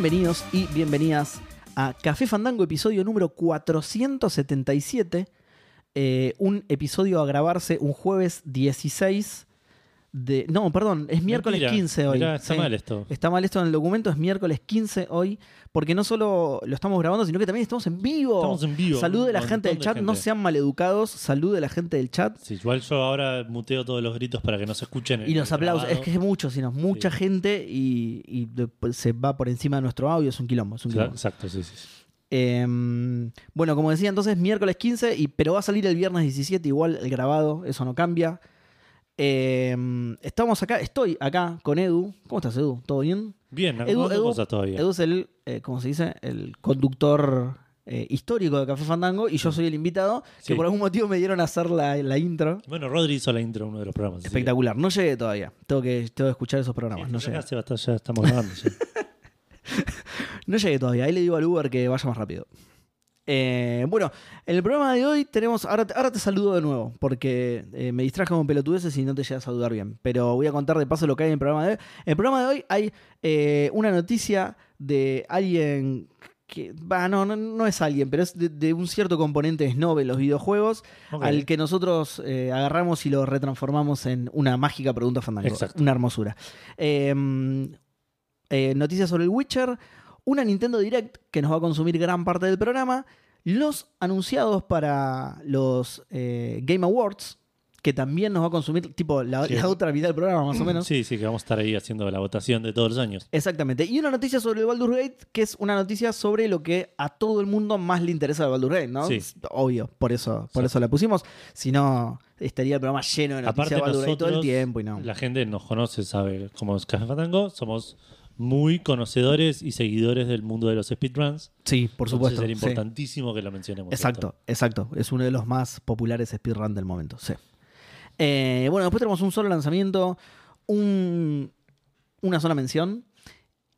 Bienvenidos y bienvenidas a Café Fandango, episodio número 477. Eh, un episodio a grabarse un jueves 16 de. No, perdón, es miércoles Mentira. 15 hoy. Mirá, está Sí. mal esto. Está mal esto en el documento, es miércoles 15 hoy, porque no solo lo estamos grabando, sino que también estamos en vivo. Estamos en vivo. Salud de la gente del chat, no sean maleducados, salud de la gente del chat. Sí, igual yo ahora muteo todos los gritos para que no se escuchen. en Y los aplausos, grabado. es que es mucho, sino mucha Sí. gente y, y después se va por encima de nuestro audio, es un quilombo. Es un quilombo. Exacto, sí, sí. Eh, bueno, como decía entonces, miércoles 15, y, pero va a salir el viernes 17, igual el grabado, eso no cambia. Eh, estamos acá, estoy acá con Edu. ¿Cómo estás, Edu? ¿Todo bien? Bien, Edu- Edu- cosas todavía. Edu es el, eh, ¿cómo se dice? El conductor eh, histórico de Café Fandango y yo soy el invitado, que por algún motivo me dieron a hacer la, la intro. Bueno, Rodri hizo la intro de uno de los programas. que- Espectacular. No llegué todavía. Tengo que, tengo que escuchar esos Sí, programas. No llegué. ya estamos grabando. No llegué todavía. Ahí le digo al Uber que vaya más rápido. Eh, bueno, en el programa de hoy tenemos. Ahora, te- ahora te saludo de nuevo, porque eh, me distrajo con pelotudeces y no te llegas a saludar bien. Pero voy a contar de paso lo que hay en el programa de hoy. En el programa de hoy hay eh, una noticia de alguien que. va, no, no, no es alguien, pero es de, de un cierto componente snob en los videojuegos, al que nosotros agarramos y lo retransformamos en una mágica pregunta. Exacto. Una hermosura. Eh, noticias sobre el Witcher, una Nintendo Direct que nos va a consumir gran parte del programa, los anunciados para los eh, Game Awards, que también nos va a consumir, tipo, la, Sí. la otra mitad del programa más o menos. Sí, sí, que vamos a estar ahí haciendo la votación de todos los años. Exactamente. Y una noticia sobre el Baldur's Gate, que es una noticia sobre lo que a todo el mundo más le interesa del Baldur's Gate, ¿no? Sí. Obvio, por eso, por Sí. eso la pusimos. Si no, estaría el programa lleno de noticias Aparte, de Baldur's Gate todo el tiempo y no. la gente nos conoce, sabe cómo es Café Fandango. Somos muy conocedores y seguidores del mundo de los speedruns. Sí, por supuesto. Sí. importantísimo que lo mencionemos. Exacto, exacto. Es uno de los más populares speedrun del momento, sí. Eh, bueno, después tenemos un solo lanzamiento, un- una sola mención.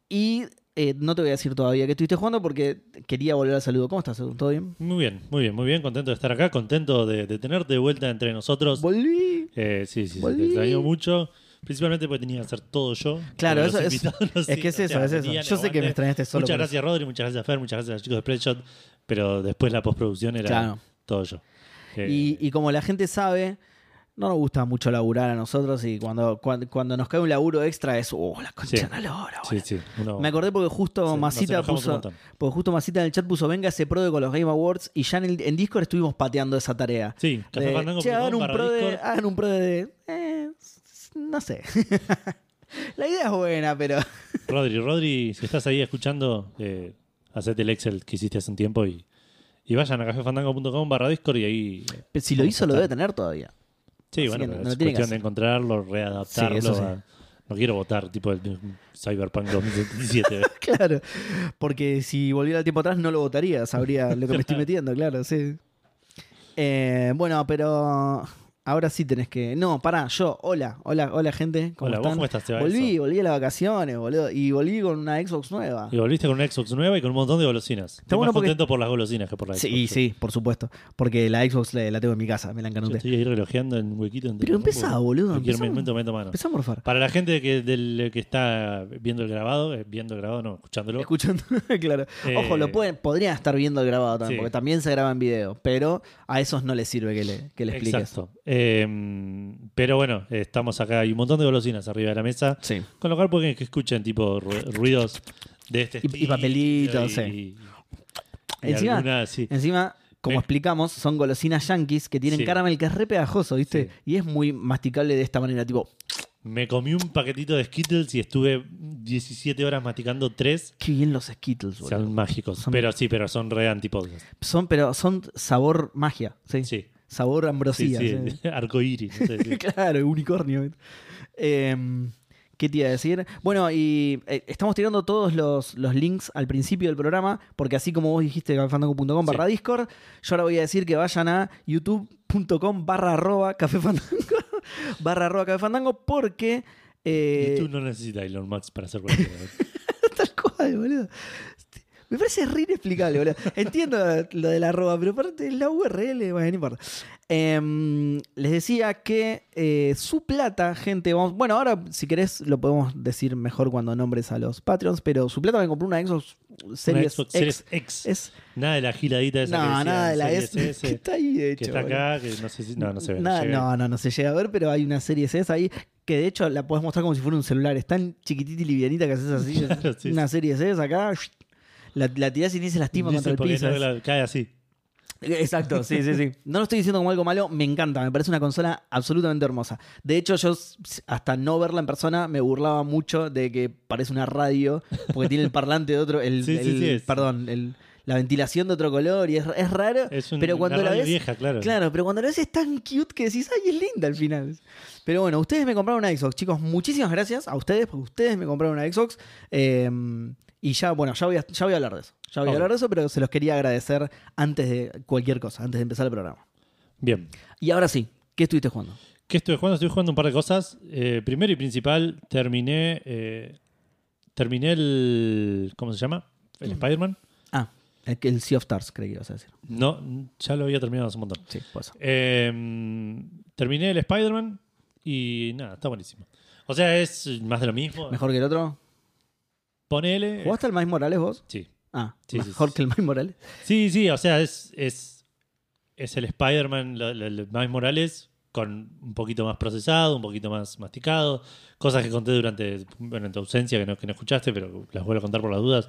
Y eh, no te voy a decir todavía que estuviste jugando porque quería volver al saludo. ¿Cómo estás, Edu? ¿Todo bien? Muy bien, muy bien, muy bien. Contento de estar acá, contento de, de tenerte de vuelta entre nosotros. Volví. Eh, sí, sí, sí, Volví. te extraño mucho. Principalmente porque tenía que hacer todo yo. Claro, eso es- no es que es eso, sea, es eso. Yo sé que me extrañaste solo Muchas gracias, Rodri, muchas gracias, Fer, muchas gracias a los chicos de Spreadshot. Pero después la postproducción era Claro. todo yo. Eh, Y, y como la gente sabe, no nos gusta mucho laburar a nosotros y cuando, cuando, cuando nos cae un laburo extra es, oh, la concha Sí. la lora, sí, boludo". sí. uno- Me acordé porque justo Masita puso, porque justo Masita en el chat puso venga ese pro de con los Game Awards y ya en, el- en Discord estuvimos pateando esa tarea. Sí, De, che, hagan un barra pro de, Discord. hagan un pro de, eh, no sé. la idea es buena, pero Rodri, Rodri, si estás ahí escuchando, eh, hacete el Excel que hiciste hace un tiempo y, y vayan a cafefandango.com barra Discord y ahí... eh, si lo hizo lo debe tener todavía. Sí, Así bueno, pero no es cuestión de encontrarlo, readaptarlo. Sí, eso sí. a- no quiero votar tipo el Cyberpunk 2077. Claro, porque si volviera el tiempo atrás no lo votaría, sabría lo que me estoy metiendo, claro, sí. Eh, bueno, pero ahora sí tenés que. No, pará, yo, hola, hola, hola gente. ¿cómo Hola, ¿vos están? cómo estás, Seba? Volví, volví a las vacaciones, boludo. Y volví con una Xbox nueva. Y volviste con una Xbox nueva y con un montón de golosinas. Estoy bueno más porque- contento por las golosinas que por la Xbox. Sí, sí, por supuesto. Porque la Xbox la, la tengo en mi casa, me la Yo encanuté. estoy ahí relojeando en un huequito. entre Pero empezá, boludo, Cualquier empezá. momento meto mano. Empezamos por far. Para la gente que, del, que está viendo el grabado, eh, viendo el grabado, no, escuchándolo. Escuchando, claro. Eh, Ojo, lo pueden, podrían estar viendo el grabado también, Sí. porque también se graba en video, pero a esos no les sirve que le, que le expliques. Exacto. Eh, pero bueno, estamos acá. Hay un montón de golosinas arriba de la mesa. Sí. Con lo cual pueden que escuchen tipo ru- ruidos de este Y- papelitos, y- sí. y- Encima- alguna- sí. Encima, como explicamos, son golosinas yankees que tienen Sí. caramel que es re pegajoso, ¿viste? Y es muy masticable de esta manera, tipo, Me comí un paquetito de Skittles y estuve 17 horas masticando tres. qué bien los Skittles, boludo. Sean mágicos. Son- Pero sí, pero son re antipodcast. Son, pero son sabor magia, ¿sí? Sí. Sabor Sí, ambrosía. sí. ¿sí? Arcoíris. No sé, sí. claro, unicornio. Eh, ¿Qué te iba a decir? Bueno, y eh, estamos tirando todos los, los links al principio del programa, porque así como vos dijiste, cafefandango.com barra Discord, yo ahora voy a decir que vayan a youtube.com barra arroba cafefandango, barra arroba cafefandango, porque... eh, YouTube no necesita Elon Musk para hacer cualquier. Tal cual, boludo. Me parece re inexplicable, boludo. Entiendo lo de la arroba, pero aparte la URL, bueno, no importa. Em, les decía que eh, su plata, gente, vamos, bueno, ahora si querés lo podemos decir mejor cuando nombres a los Patreons, pero su plata me compró una Xbox Series Xbox X. Series X. Es, Nada de la giladita esa que no, decía nada de la S. S, que está ahí, de hecho. que está boludo. acá, que no sé si. No, no se ve. Nada- llega. no, no, no se llega a ver, pero hay una serie S ahí que de hecho la podés mostrar como si fuera un celular. Es tan chiquitita y livianita que haces así. Claro, sí, una serie S acá. La, la tirás y ni se lastima Dice contra el porque piso. no la- cae así. Exacto, sí, sí, sí. No lo estoy diciendo como algo malo, me encanta, me parece una consola absolutamente hermosa. De hecho, yo s- hasta no verla en persona me burlaba mucho de que parece una radio, porque tiene el parlante de otro, el, Sí, sí, el- sí, es- perdón, el- la ventilación de otro color y es, es raro. Es un- pero cuando una la radio ves, vieja, claro. Claro, pero cuando la ves es tan cute que decís, ay, es linda al final. Pero bueno, ustedes me compraron una Xbox, chicos. Muchísimas gracias a ustedes, porque ustedes me compraron una Xbox. Eh, y ya, bueno, ya voy, a, ya voy a hablar de eso. Ya voy a hablar de eso, pero se los quería agradecer antes de cualquier cosa, antes de empezar el programa. Bien. Y ahora sí, ¿qué estuviste jugando? ¿Qué estuve jugando? Estuve jugando un par de cosas. Eh, primero y principal, terminé. eh, terminé el. ¿Cómo se llama? El Mm. Spider-Man. Ah, el, el Sea of Stars, creí que ibas a decir. No, ya lo había terminado hace un montón. Sí, pues. Eh, terminé el Spider-Man y nada, está buenísimo. O sea, es más de lo mismo. ¿Mejor que el otro? Ponele. ¿Jugaste al Miles Morales vos? Sí. Ah, Sí, mejor sí. que el Miles Morales. Sí, sí, o sea, es, es, es el Spider-Man, lo- Miles Morales, con un poquito más procesado, un poquito más masticado. Cosas que conté durante, bueno, en tu ausencia, que no, que no escuchaste, pero las vuelvo a contar por las dudas.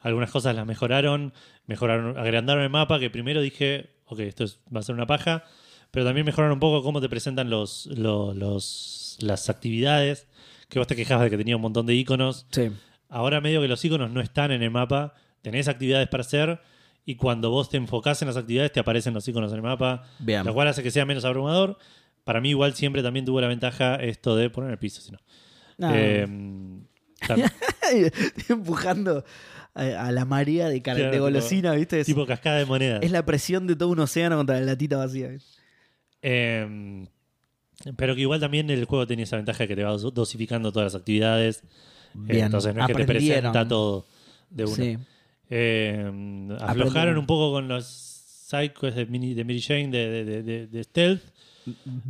Algunas cosas las mejoraron, mejoraron, agrandaron el mapa, que primero dije, ok, esto es- va a ser una paja, pero también mejoraron un poco cómo te presentan los, los, los- las actividades, que vos te quejabas de que tenía un montón de iconos. Sí. Ahora medio que los iconos no están en el mapa, tenés actividades para hacer y cuando vos te enfocás en las actividades te aparecen los iconos en el mapa, Bien. lo cual hace que sea menos abrumador. Para mí igual siempre también tuvo la ventaja esto de poner el piso, si no. Eh, Estoy empujando a, la marea de, Claro, de golosina, ¿viste? Es, tipo cascada de monedas. es la presión de todo un océano contra la latita vacía. Eh, pero que igual también el juego tenía esa ventaja que te va dos- dosificando todas las actividades. Bien, entonces no es que te presenta todo de una. Sí. Eh, aflojaron un poco con los sidequests de, de Mary Jane de, Stealth,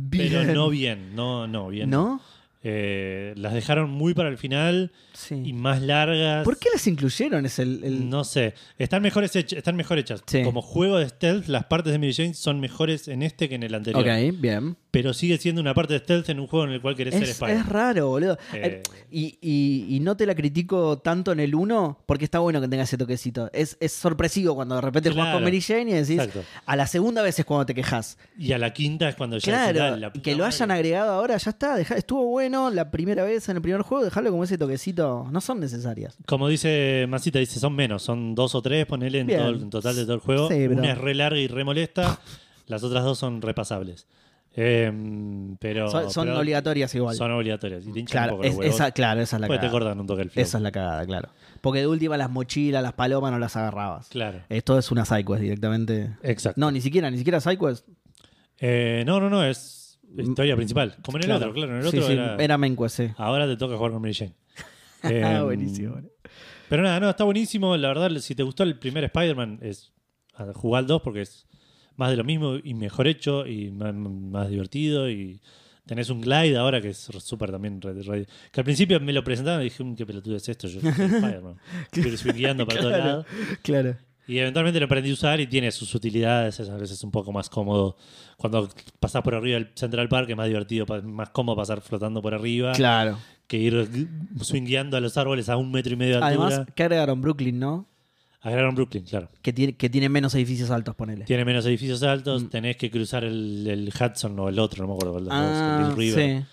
pero no bien, no, no bien. ¿No? Eh, las dejaron muy para el final Sí. y más largas. ¿Por qué las incluyeron? Es el, el- No sé, están mejores están mejor hechas. Sí. Como juego de stealth, las partes de Mary Jane son mejores en este que en el anterior. Ok, bien. Pero sigue siendo una parte de stealth en un juego en el cual querés ser Spider. es raro, boludo. Eh. Eh, Y, y- y no te la critico tanto en el 1 porque está bueno que tenga ese toquecito. Es, es sorpresivo cuando de repente jugás Claro. con Mary Jane y decís, Exacto. a la segunda vez es cuando te quejas. Y a la quinta es cuando ya Claro, "Dale, la puta que lo hayan madre". agregado ahora, ya está. estuvo bueno la primera vez en el primer juego, dejarlo como ese toquecito. No son necesarias. Como dice Masita, dice, son menos, son dos o tres, ponele en, todo en total de todo el juego. Sí, pero- Una es re larga y re molesta, las otras dos son repasables. Eh, pero, son son pero obligatorias igual. Son obligatorias. Y te hinchan un claro, poco los es- huevos. esa, claro, esa es la Pues te cagada. cortan un toque el flow. Esa es la cagada, claro. Porque de última las mochilas, las palomas no las agarrabas. Claro, Esto es una sidequest directamente. exacto. No, ni siquiera, ni siquiera sidequest. Eh, no, no, no, es historia principal. Como en el Claro. otro, claro. En el otro sí, era... era main quest, sí. Ahora te toca jugar con Mary Jane. Ah, Eh, buenísimo. Pero nada, no, está buenísimo. La verdad, si te gustó el primer Spider-Man, es jugar al 2 porque es más de lo mismo y mejor hecho y más, más divertido. Y tenés un glide ahora que es súper también. que al principio me lo presentaron y dije, "Mm, ¿qué pelotudo es esto? Yo soy Spider-Man. Estoy guiando para todos Claro. lados. Claro. Y eventualmente lo aprendí a usar y tiene sus utilidades. Es a veces un poco más cómodo. Cuando pasás por arriba del Central Park es más divertido, más cómodo pasar flotando por arriba Claro. que ir swingueando a los árboles a un metro y medio de altura. Además, que agregaron Brooklyn, ¿no? Agregaron Brooklyn, claro. Que tiene, que tiene menos edificios altos, ponele. Tiene menos edificios Mm. altos, tenés que cruzar el, el Hudson o el otro, no me acuerdo cuál Ah, el River. sí.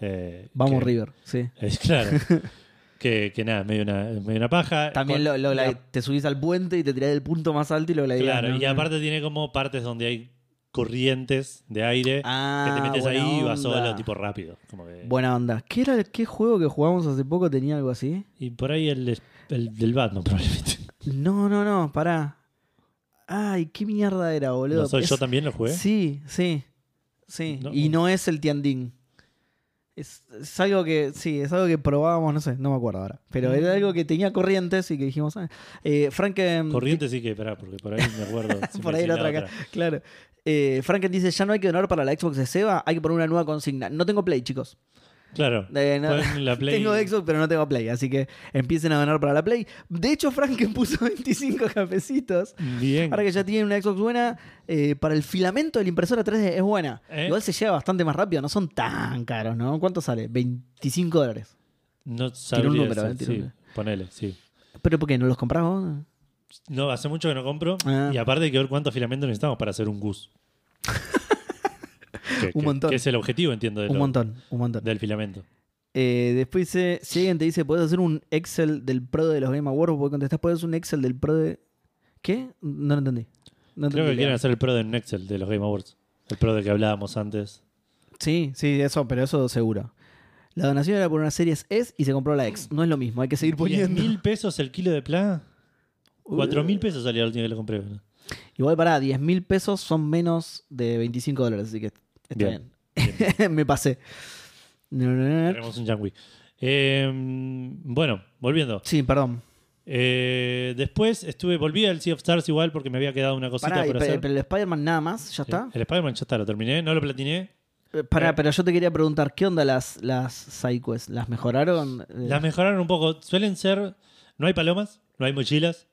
Eh, Vamos, que- River, sí. Es claro. que, que nada, medio una, medio una paja. También Con- lo, lo- la- te subís al puente y te tirás del punto más alto y lo gladiás, Claro, ¿no? y aparte tiene como partes donde hay corrientes de aire Ah, que te metes ahí y vas solo, tipo rápido. Como que- Buena onda. ¿Qué era el- qué juego que jugamos hace poco tenía algo así? Y por ahí el, el del Batman, probablemente. No, no, no, pará. Ay, qué mierda era, boludo. ¿No soy Es- yo también lo jugué? Sí, sí. Sí. No. Y no es el Tiandín. Es, es algo que, sí, es algo que probábamos, no sé, no me acuerdo ahora. Pero era algo que tenía corrientes y que dijimos, ah, eh, Franken. Corriente sí que, esperá, porque por ahí me acuerdo. por ahí la otra acá. Claro. Eh, Franken dice: Ya no hay que donar para la Xbox de Seba, hay que poner una nueva consigna. No tengo Play, chicos. Claro. No- Ponen la Play. Tengo Xbox, pero no tengo Play, así que empiecen a donar para la Play. De hecho, Franken puso 25 cafecitos. Bien. Ahora que ya tienen una Xbox buena, eh, para el filamento de la impresora 3D es buena. ¿Eh? Igual se lleva bastante más rápido, no son tan caros, ¿no? ¿Cuánto sale? 25 dólares. No Tiene un sabría número, eh, un sí, número. ponele, sí. ¿Pero por qué? ¿No los compras vos? No, hace mucho que no compro. Ah. Y aparte hay que ver cuántos filamentos necesitamos para hacer un gus. que, Un montón. que es el objetivo, entiendo, de Un lo- montón, un montón. del filamento. Eh, después dice, si alguien te dice, ¿puedes hacer un Excel del Pro de los Game Awards? Vos contestás, ¿puedes hacer un Excel del Pro de...? ¿Qué? No lo entendí. No Creo entendí, que quieren hacer el pro de Excel de los Game Awards. El pro del que hablábamos antes. Sí, sí, eso, pero eso seguro. La donación era por una serie S y se compró la X. No es lo mismo, hay que seguir ¿10 poniendo. mil pesos el kilo de plá? 4 mil pesos salía la última que lo compré. Igual para 10 mil pesos son menos de 25 dólares, así que está bien. Bien. Me pasé. Tenemos un Yangui. Eh, bueno, volviendo. Sí, perdón. Eh, después estuve, volví al Sea of Stars igual porque me había quedado una cosita Pará, y por pe- hacer. pero el Spider-Man nada más, ya está. El Spider-Man ya está, lo terminé, no lo platiné. Eh, Pará, eh. pero yo te quería preguntar, ¿qué onda las, las sidequests? ¿Las mejoraron? Eh, Las mejoraron un poco. Suelen ser. No hay palomas, no hay mochilas.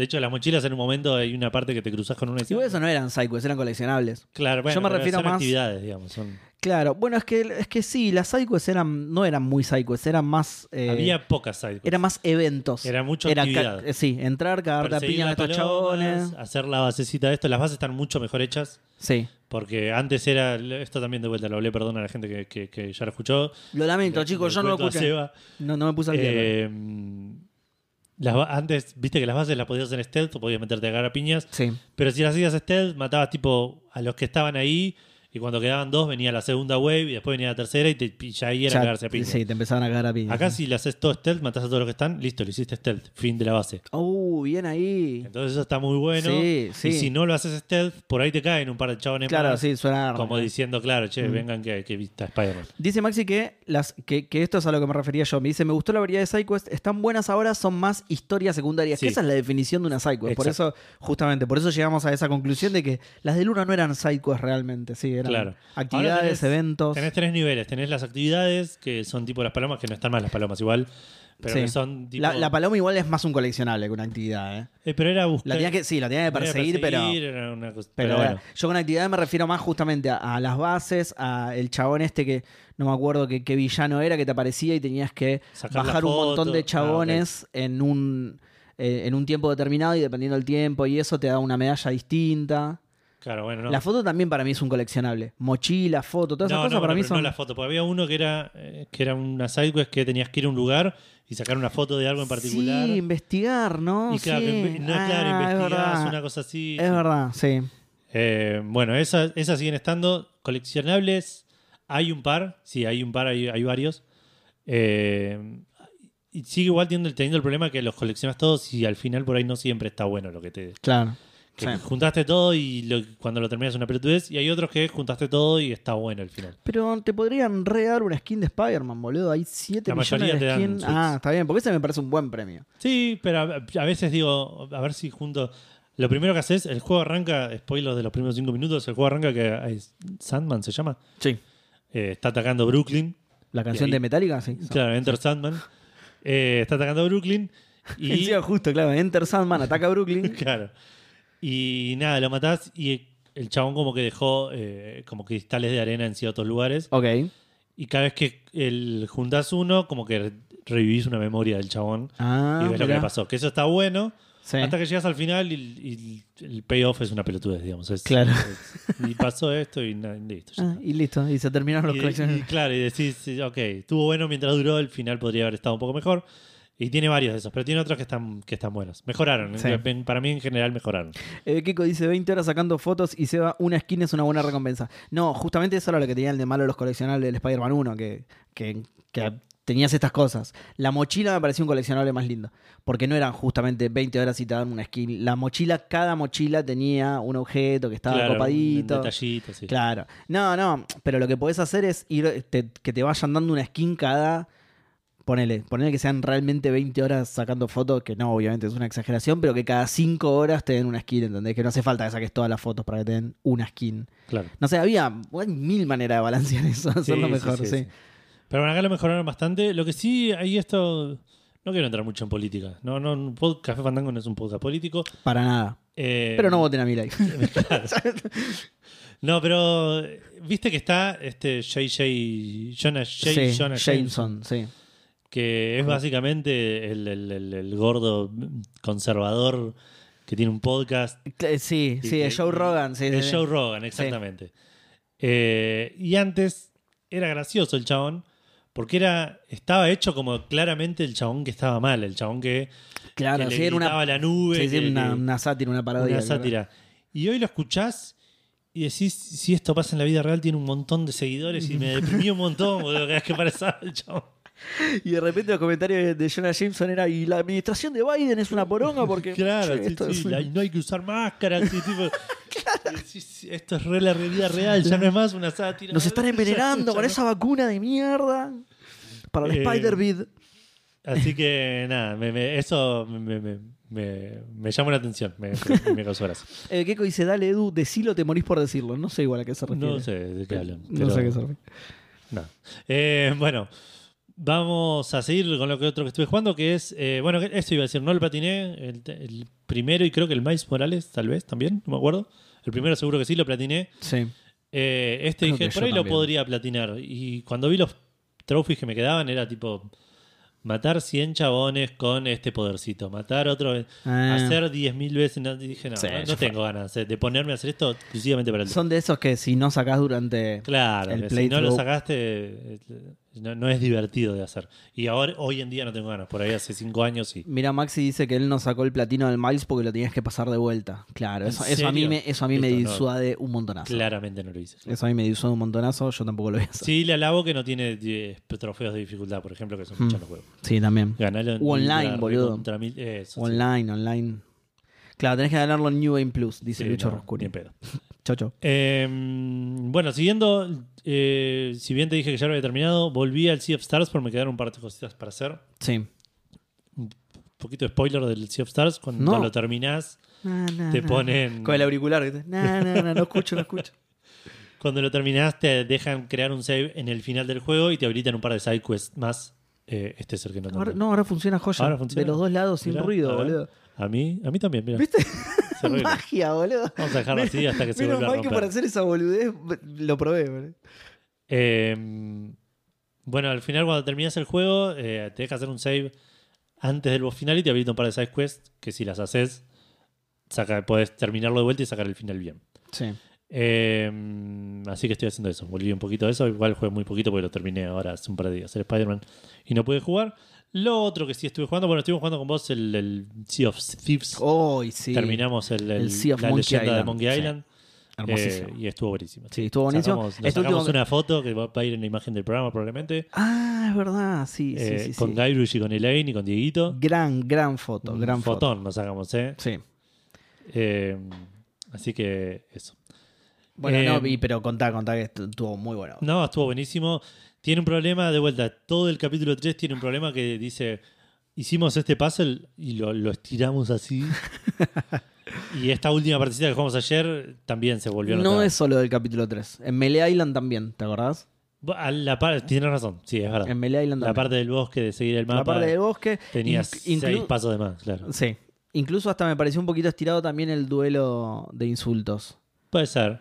De hecho, las mochilas en un momento hay una parte que te cruzas con una Igual eso no eran sidequests, eran coleccionables. Claro, bueno, Yo me refiero son más- actividades, digamos. son- Claro, bueno, es que, es que sí, las sidequests eran, no eran muy sidequests, eran más... eh, Había pocas sidequests. eran más eventos. Era mucho Era actividad. ca- eh, sí, entrar, cagarte a piña a estos chabones. Hacer la basecita de esto. Las bases están mucho mejor hechas. Sí. Porque antes era. Esto también de vuelta lo hablé, perdón a la gente que, que- que ya lo escuchó. Lo lamento, chicos, yo no lo escuché. No, no me puse al día. Eh, las antes, viste que las bases las podías hacer stealth o podías meterte a cagar a piñas. Sí. Pero si las hacías stealth, matabas tipo a los que estaban ahí. Y cuando quedaban dos, venía la segunda wave y después venía la tercera y, te, y ya ahí era Ya- cagarse a piñas. Sí, te empezaban a cagar a piña. Acá si le haces todo stealth, matás a todos los que están, listo, lo hiciste stealth, fin de la base. Uh, bien ahí. Entonces eso está muy bueno. Sí, sí. Y si no lo haces stealth, por ahí te caen un par de chabones Claro, más. sí, suena. Como diciendo, claro, che, Mm. vengan que, que vista Spider-Man. Dice Maxi que, las, que, que esto es a lo que me refería yo. Me dice, me gustó la variedad de sidequests, están buenas ahora, son más historias secundarias. Sí. Que esa es la definición de una sidequest. Por eso, justamente, por eso llegamos a esa conclusión de que las del 1 no eran sidequests realmente, sí, eran Claro. actividades, tenés- eventos. Tenés tres niveles. Tenés las actividades, que son tipo las palomas, que no están mal las palomas igual. Pero Sí. que son tipo. la, la paloma igual es más un coleccionable que una actividad, ¿eh? Eh, pero era buscar. La tenía que, sí, la tenía que perseguir, pero... era una cosa- Pero, pero bueno. yo con actividad me refiero más justamente a, a las bases, a el chabón este que no me acuerdo qué villano era, que te aparecía y tenías que Sacar bajar un montón de Ah, chabones en un eh, en un tiempo determinado y dependiendo del tiempo y eso te da una medalla distinta. Claro, bueno, no. La foto también para mí es un coleccionable. Mochila, foto, todas esas no, cosas no, para mí son... no la foto, porque había uno que era, eh, que era una sidequest que tenías que ir a un lugar y sacar una foto de algo en particular. Sí, investigar, ¿no? y claro, Sí. no, Ah, claro, es investigás una cosa así. Es sí. verdad, sí. Eh, bueno, esas, esas siguen estando. Coleccionables, hay un par. Sí, hay un par, hay, hay varios. Eh, y sigue igual teniendo, teniendo el problema que los coleccionas todos y al final por ahí no siempre está bueno lo que te. Claro. Que Sí. juntaste todo y lo- cuando lo terminas una pelotudez. Y hay otros que juntaste todo y está bueno al final. Pero te podrían regar una skin de Spider-Man, boludo. Hay 7 La millones mayoría de skins. Ah, está bien, porque ese me parece un buen premio. Sí, pero a, a veces digo, a ver si junto. Lo primero que haces, el juego arranca, spoiler de los primeros cinco minutos, el juego arranca que hay- Sandman se llama. Sí. eh, está atacando Brooklyn. La canción ahí- de Metallica, sí. Claro, Enter Sandman. Eh, está atacando Brooklyn. Y, Encima, justo, claro. Enter Sandman ataca a Brooklyn. claro. Y nada, lo matás y el chabón como que dejó eh, como cristales de arena en ciertos lugares. ok. Y cada vez que el, juntás uno, como que revivís una memoria del chabón Ah, y ves lo que le pasó. Que eso está bueno. Sí. Hasta que llegas al final y, y el payoff es una pelotudez, digamos. Es- Claro. es- y pasó esto y na- listo. ya Ah, y listo. Y se terminaron los Y, colecciones. y claro, y decís, ok, estuvo bueno mientras duró, el final podría haber estado un poco mejor. Y tiene varios de esos, pero tiene otros que están, que están buenos. Mejoraron. Sí. En- Para mí en general mejoraron. Eh, Kiko dice 20 horas sacando fotos y se va una skin es una buena recompensa. No, justamente eso era lo que tenía el de malo los coleccionables del Spider-Man 1, que, que, que tenías estas cosas. La mochila me pareció un coleccionable más lindo, porque no eran justamente 20 horas y te daban una skin. La mochila, cada mochila tenía un objeto que estaba Claro, un copadito. detallito, sí. Claro. No, no, pero lo que podés hacer es ir te- que te vayan dando una skin cada. Ponele, ponele que sean realmente 20 horas sacando fotos, que no, obviamente es una exageración, pero que cada 5 horas te den una skin, ¿entendés? Que no hace falta que saques todas las fotos para que te den una skin. Claro. No sé, había mil maneras de balancear eso, Sí, sí, mejor, sí. Pero bueno, acá lo mejoraron bastante. Lo que sí, ahí esto. No quiero entrar mucho en política. No, no, Café Fandango no es un podcast político. Para nada. Eh, Pero no voten a mi like. No, pero viste que está este JJ Jonah, J. sí, Jonah Jameson, Jameson, sí. Que es básicamente el, el- el- el gordo conservador que tiene un podcast. Sí, sí, que- Joe Rogan, sí. de sí, sí. Joe Rogan, exactamente. Eh, y antes era gracioso el chabón, porque era estaba hecho como claramente el chabón que estaba mal, el chabón que, Claro, que le era una, la nube. que- una, que- una sátira, una parodia. una sátira. Y hoy lo escuchás y decís, si esto pasa en la vida real, tiene un montón de seguidores y me deprimí un montón, boludo, cada vez que aparece el chabón. Y de repente los comentarios de- Jonah Jameson era y la administración de Biden es una poronga porque Claro, che, sí, esto sí, es un- no hay que usar máscaras. y tipo, esto es re la vida real, ya no es más una sátira. nos están envenenando con esa vacuna de mierda para el Eh, Spider-Vid. Así que nada, me- me- eso me, me, me- me llamó la atención, me, me, causó gracia. Eh, Keiko dice, dale Edu, decilo, te morís por decirlo. No sé igual a qué se refiere. No sé de qué hablan. No sé a qué se refiere. No. Eh, bueno, vamos a seguir con lo que otro que estuve jugando, que es, eh, bueno, esto iba a decir, no lo platiné, el, el primero y creo que el Miles Morales, tal vez, también, no me acuerdo. El primero seguro que sí, lo platiné. Sí. Eh, este Creo dije, por ahí lo podría platinar. Y cuando vi los trophies que me quedaban, era tipo, matar 100 chabones con este podercito, matar otro, Ah. hacer 10.000 veces, no, dije, no, Sí, no, tengo ganas eh, de ponerme a hacer esto exclusivamente para el Son de esos que si no sacás durante... Claro, el que si no lo sacaste, eh, no, no es divertido de hacer. Y ahora, hoy en día no tengo ganas. Por ahí hace cinco años sí. Mira, Maxi dice que él no sacó el platino del Miles porque lo tenías que pasar de vuelta. Claro, ¿En eso, eso a mí me, eso a mí me no. disuade un montonazo. Claramente no lo hice. Eso a mí me disuade un montonazo, yo tampoco lo voy a hacer. Sí, le alabo que no tiene 10 trofeos de dificultad, por ejemplo, que son Hmm. muchos los juegos. Sí, también. Ganalo online, boludo. mil- eso, sí. Online, online. Claro, tenés que ganarlo en New Game Plus, dice Sí, Lucho no, Roscuri. ni en pedo. Chau, chau. Eh, bueno, siguiendo, eh, si bien te dije que ya lo había terminado, volví al Sea of Stars porque me quedaron un par de cositas para hacer. Sí. Un poquito de spoiler del Sea of Stars. Cuando No. lo terminás, te ponen. Con el auricular. ¿viste? Na, na, na, no escucho, no escucho. Cuando lo terminás, te dejan crear un save en el final del juego y te habilitan un par de side quests más. Eh, este es el que no Ahora, tengo. no, ahora funciona joya. Ahora funciona. De los dos lados sin Mirá, ruido, a ver. boludo. A mí, a mí también, mira. ¿Viste? Se arregla. Magia, boludo. Vamos a dejarlo así hasta que se vuelva a mal que romper. para hacer esa boludez lo probé, boludo. Eh, bueno, al final cuando terminas el juego, eh, te deja hacer un save antes del boss final y te habilita un par de side quests que si las haces, saca, puedes terminarlo de vuelta y sacar el final bien. Sí. Eh, así que estoy haciendo eso. Volví un poquito de eso. Igual jugué muy poquito porque lo terminé ahora hace un par de días. El Spider-Man y no pude jugar. Lo otro que sí estuve jugando, bueno, estuve jugando con vos el, el Sea of Thieves. Oh, sí. Terminamos el, el- El Sea of la Monkey leyenda de Island, Monkey sí. Island. Hermosísimo. Eh, y estuvo buenísimo. Sí, estuvo buenísimo. Sacamos, nos Este sacamos último- una foto que va a ir en la imagen del programa probablemente. Ah, es verdad, sí, sí, eh, sí. con sí. Guybrush y con Elaine y con Dieguito. Gran, gran foto, Un gran foto. fotón nos sacamos, ¿eh? Sí. Eh, Así que eso. Bueno, no, vi, pero contá, contá que estu- estuvo muy bueno. No, estuvo buenísimo. Tiene un problema, de vuelta, todo el capítulo 3 tiene un problema que dice, hicimos este puzzle y lo, lo estiramos así. y esta última partecita que jugamos ayer también se volvió a No notar. es solo del capítulo 3. En Melee Island también, ¿te acordás? A la par- tienes razón, sí, es verdad. En Melee Island La también. parte del bosque, de seguir el mapa, La parte del bosque. tenía inc- inclu- seis pasos de más, claro. Sí. Incluso hasta me pareció un poquito estirado también el duelo de insultos. Puede ser.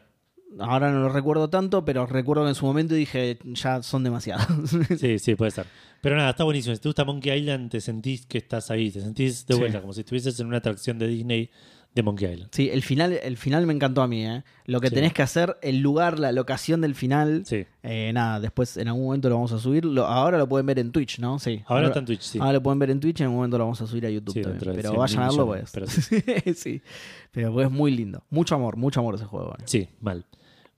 Ahora no lo recuerdo tanto, pero recuerdo que en su momento dije, ya son demasiados. Sí, sí, puede ser. Pero nada, está buenísimo. Si te gusta Monkey Island, te sentís que estás ahí, te sentís de Sí. vuelta, como si estuvieses en una atracción de Disney de Monkey Island. sí, el final, el final me encantó a mí, ¿eh? Lo que Sí. tenés que hacer, el lugar, la locación del final. Sí. eh, nada, después en algún momento lo vamos a subir. Lo- ahora lo pueden ver en Twitch, ¿no? Sí. Ahora está en Twitch, sí. Ahora lo pueden ver en Twitch, en algún momento lo vamos a subir a YouTube Sí, también. Pero 100.000 vayan a verlo, pues. pero sí. Pero pues es muy lindo. Mucho amor, mucho amor ese juego. ¿eh? Sí, mal.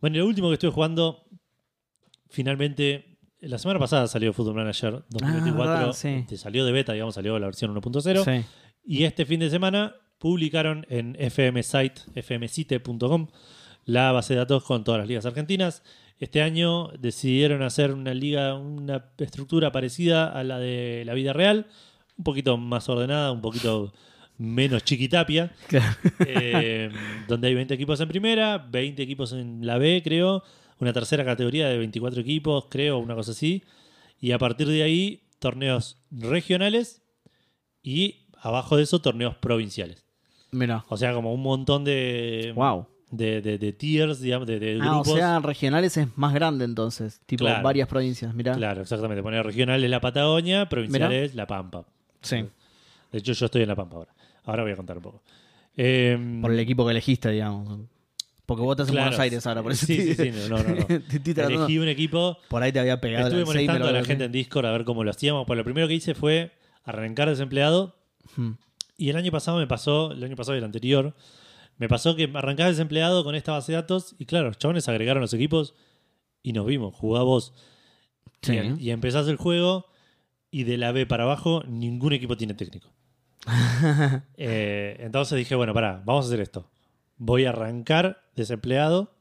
Bueno, y lo último que estuve jugando, finalmente la semana pasada salió Football Manager 2024. Ah, verdad, sí. Te salió de beta, digamos, salió la versión 1.0. Sí. Y este fin de semana publicaron en fmsite, fmsite.com, la base de datos con todas las ligas argentinas. Este año decidieron hacer una liga, una estructura parecida a la de la vida real, un poquito más ordenada, un poquito menos chiquitapia, Claro. eh, donde hay 20 equipos en primera, 20 equipos en la B, creo, una tercera categoría de 24 equipos, creo, una cosa así. Y a partir de ahí, torneos regionales y abajo de eso, torneos provinciales. Mira. O sea, como un montón de, Wow. de, de- de tiers, digamos, de, de Ah, o grupos. sea, regionales es más grande entonces. Tipo Claro. varias provincias, mira. Claro, exactamente. Poner regional es la Patagonia, provincial Mirá. es la Pampa. Sí. De hecho, yo estoy en la Pampa ahora. Ahora voy a contar un poco. Eh, Por el equipo que elegiste, digamos. Porque vos estás en claro, Buenos Aires ahora, por eso Sí, te- sí, sí, no, no, no. te estoy tratando- Elegí un equipo. Por ahí te había pegado Estuve molestando a la gente en Discord a ver cómo lo hacíamos. Pues lo primero que hice fue arrancar desempleado. Hmm. Y el año pasado me pasó, el año pasado y el anterior, me pasó que arrancaba desempleado con esta base de datos. Y claro, los chabones agregaron los equipos y nos vimos. Jugá vos. Sí. Y, y empezás el juego y de la B para abajo ningún equipo tiene técnico. Eh, entonces dije, bueno, pará, vamos a hacer esto. Voy a arrancar desempleado,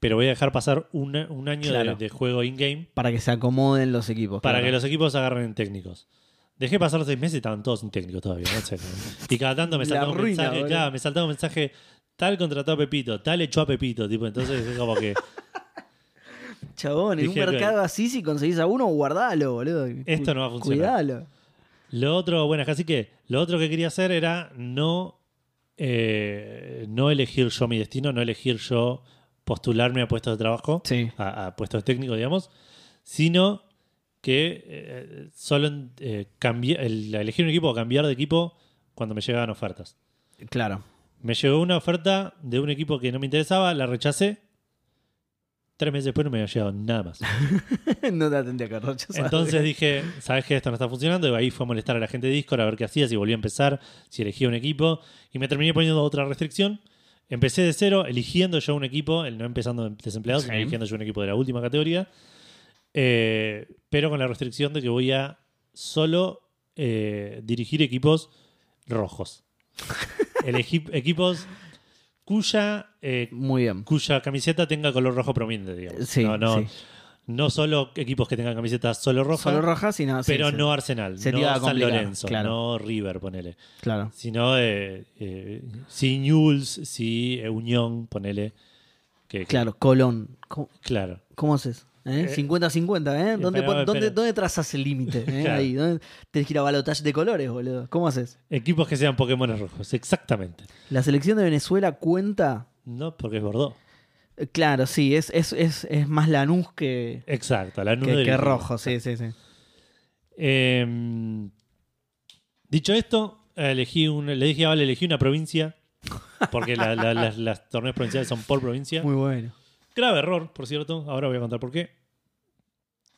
pero voy a dejar pasar un, un año de- Claro. de, juego in-game Para que se acomoden los equipos. para claro. que los equipos agarren técnicos. Dejé pasar seis meses y estaban todos sin técnicos todavía. no sé. Y cada tanto me La saltaba un ruina, mensaje, boludo. claro, me saltaba un mensaje, tal contrató a Pepito, tal echó a Pepito, tipo, entonces es como que Chabón, en Dije, un mercado así, si conseguís a uno, guardalo, boludo. Esto no va a funcionar. Cuidalo. Lo otro, bueno, así que lo otro que quería hacer era no, eh, no elegir yo mi destino, no elegir yo postularme a puestos de trabajo, Sí. a, a puestos técnicos, digamos, sino que eh, solo eh, cambié- el- elegir un equipo o cambiar de equipo cuando me llegaban ofertas. Claro. Me llegó una oferta de un equipo que no me interesaba, la rechacé. Tres meses después no me había llegado nada más. no te tendría que rechazar. Entonces dije, ¿sabes que Esto no está funcionando. Y ahí fue a molestar a la gente de Discord a ver qué hacía, si volvía a empezar, si elegía un equipo. Y me terminé poniendo otra restricción. Empecé de cero, eligiendo yo un equipo, el no empezando desempleado, sino eligiendo yo un equipo de la última categoría. Eh, pero con la restricción de que voy a solo eh, dirigir equipos rojos. Elegí equipos cuya eh, Muy bien. cuya camiseta tenga color rojo prominente, digamos. Sí, no, no, sí. no solo equipos que tengan camisetas solo roja, Solo roja, sino. pero sí. no Arsenal, Se no San Lorenzo, claro. no River, ponele. Claro. Sino eh, eh, sí Newell's, eh, Unión, ponele. Que- Claro, Colón. ¿Cómo, claro. cómo haces? ¿Eh? Eh, 50-50, ¿eh? ¿Dónde, dónde, dónde trazas el límite? eh? Claro. Ahí, ¿dónde? Tenés que ir a balotaje de colores, boludo. ¿Cómo haces? Equipos que sean Pokémon rojos, exactamente. ¿La selección de Venezuela cuenta? No, porque es Bordeaux. Eh, Claro, sí, es, es, es, es más Lanús que, Exacto, la que, que rojo, sí, sí, sí. Eh, dicho esto, elegí un, le dije a Vale, elegí una provincia. Porque la- la- las, las torneos provinciales son por provincia. Muy bueno. Grave error, por cierto. Ahora voy a contar por qué.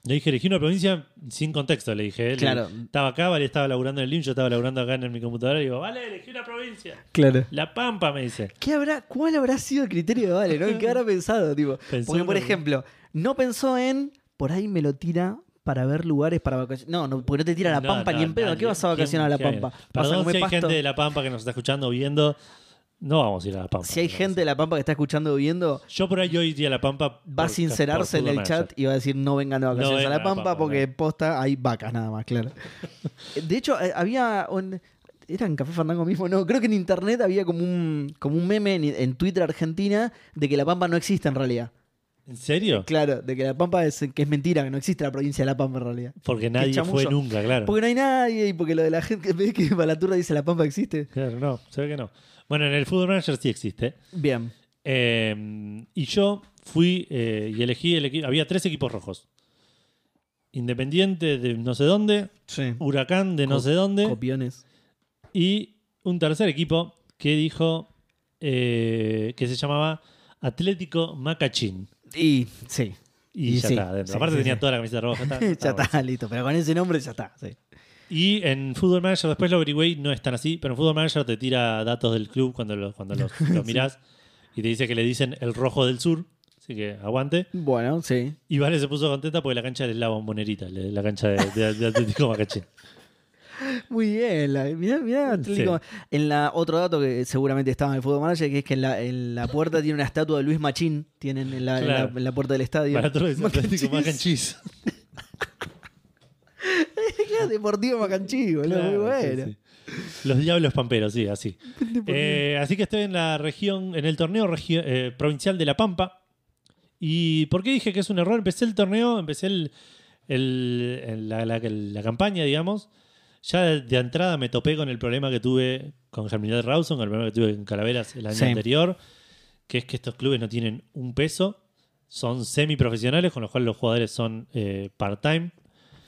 Le dije, elegí una provincia sin contexto. Le dije, él Claro. estaba acá, Vale estaba laburando en el link, yo estaba laburando acá en mi computadora. Y digo, Vale, elegí una provincia. Claro. La Pampa, me dice. ¿Qué habrá, ¿Cuál habrá sido el criterio de Vale? ¿no? ¿Qué habrá pensado? Tipo? Pensó Porque, por ejemplo, no pensó en por ahí me lo tira para ver lugares para vacacionar. No, no, porque no te tira la No, Pampa no, ni en pedo. ¿A qué vas a vacacionar a la ¿Quién- Pampa? Perdón si hay pasto? gente de La Pampa que nos está escuchando o viendo. No vamos a ir a La Pampa. Si hay No, gente de la Pampa que está escuchando o viendo, Yo por ahí hoy iría a La Pampa. va a por- sincerarse por en el Football chat Manager. y va a decir no vengan de vacaciones a la vengan a La Pampa porque posta hay vacas nada más, claro. De hecho, eh, había un- ¿Era en Café Fandango mismo? No, creo que en internet había como un, como un meme en, en Twitter Argentina de que la Pampa no existe en realidad. ¿En serio? Claro, de que la Pampa es, que es mentira, que no existe la provincia de La Pampa en realidad. Porque nadie fue chamullo. nunca, claro. Porque no hay nadie y porque lo de la gente ve que Balaturra dice La Pampa existe. Claro, no, se ve que no. Bueno, en el Football Manager sí existe. Bien. Eh, y yo fui eh, y elegí el equipo. Había tres equipos rojos: Independiente de no sé dónde, Sí. Huracán de no Co- sé dónde, Copiones. y un tercer equipo que dijo eh, que se llamaba Atlético Macachín. Y sí. Y, Y ya sí, está adentro. sí, Aparte tenía toda la camiseta roja. está- ya está, listo. Pero con ese nombre ya está. Sí. Y en Football Manager, después lo averigüé, y no es tan así, pero en Football Manager te tira datos del club cuando los, cuando los, los mirás y te dice que le dicen el rojo del sur. así que aguante. Bueno, sí. Y Vale se puso contenta porque la cancha le lava bombonera, le- la cancha de, de- de Atlético Macachín. Muy bien. La, mirá, mirá, Atlético- En la, otro dato que seguramente estaba en el Fútbol Manager, que es que en la, en la puerta tiene una estatua de Luis Machín. Tienen en la, en la- en la puerta del estadio. Para todos los Atlético Mac and cheese. Cheese. Claro, Deportivo Macanchí, boludo. muy Claro, sí, bueno. sí. Los diablos pamperos, sí, así. Eh, así que estoy en la región, en el torneo eh, provincial de La Pampa. ¿Y por qué dije que es un error? Empecé el torneo, empecé el, el- el- la, la- la campaña, digamos. Ya de, de entrada me topé con el problema que tuve con Germinal Rawson, con el problema que tuve en Calaveras el año Sí. anterior, que es que estos clubes no tienen un peso, son semiprofesionales, con lo cual los jugadores son eh, part-time.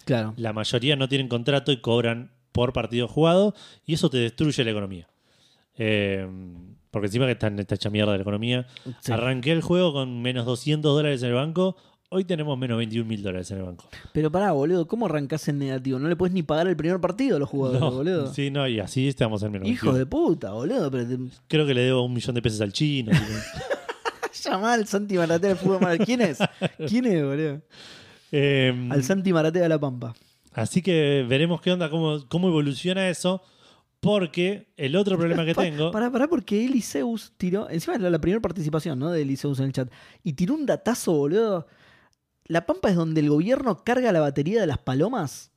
Claro. La mayoría no tienen contrato y cobran por partido jugado y eso te destruye la economía. Eh, porque encima que está en esta hecha mierda de la economía. Sí. Arranqué el juego con menos 200 dólares en el banco. Hoy tenemos menos 21 mil dólares en el banco. Pero pará, boludo, ¿cómo arrancás en negativo? No le puedes ni pagar el primer partido a los jugadores, No, boludo. sí, no, y así estamos en menos Hijo 21. de puta, boludo. Pero te... Creo que le debo un millón de pesos al chino. Llamá al Santi Maratea del fútbol Manager. ¿Quién es? ¿Quién es, boludo? Eh, Al Santi Maratea de la Pampa. así que veremos qué onda, cómo, cómo evoluciona eso. Porque el otro problema que tengo. Pará, pará, porque Eliseus tiró. Encima era la primera participación, ¿no? De Eliseus en el chat. Y tiró un datazo, boludo. La Pampa es donde el gobierno carga la batería de las palomas.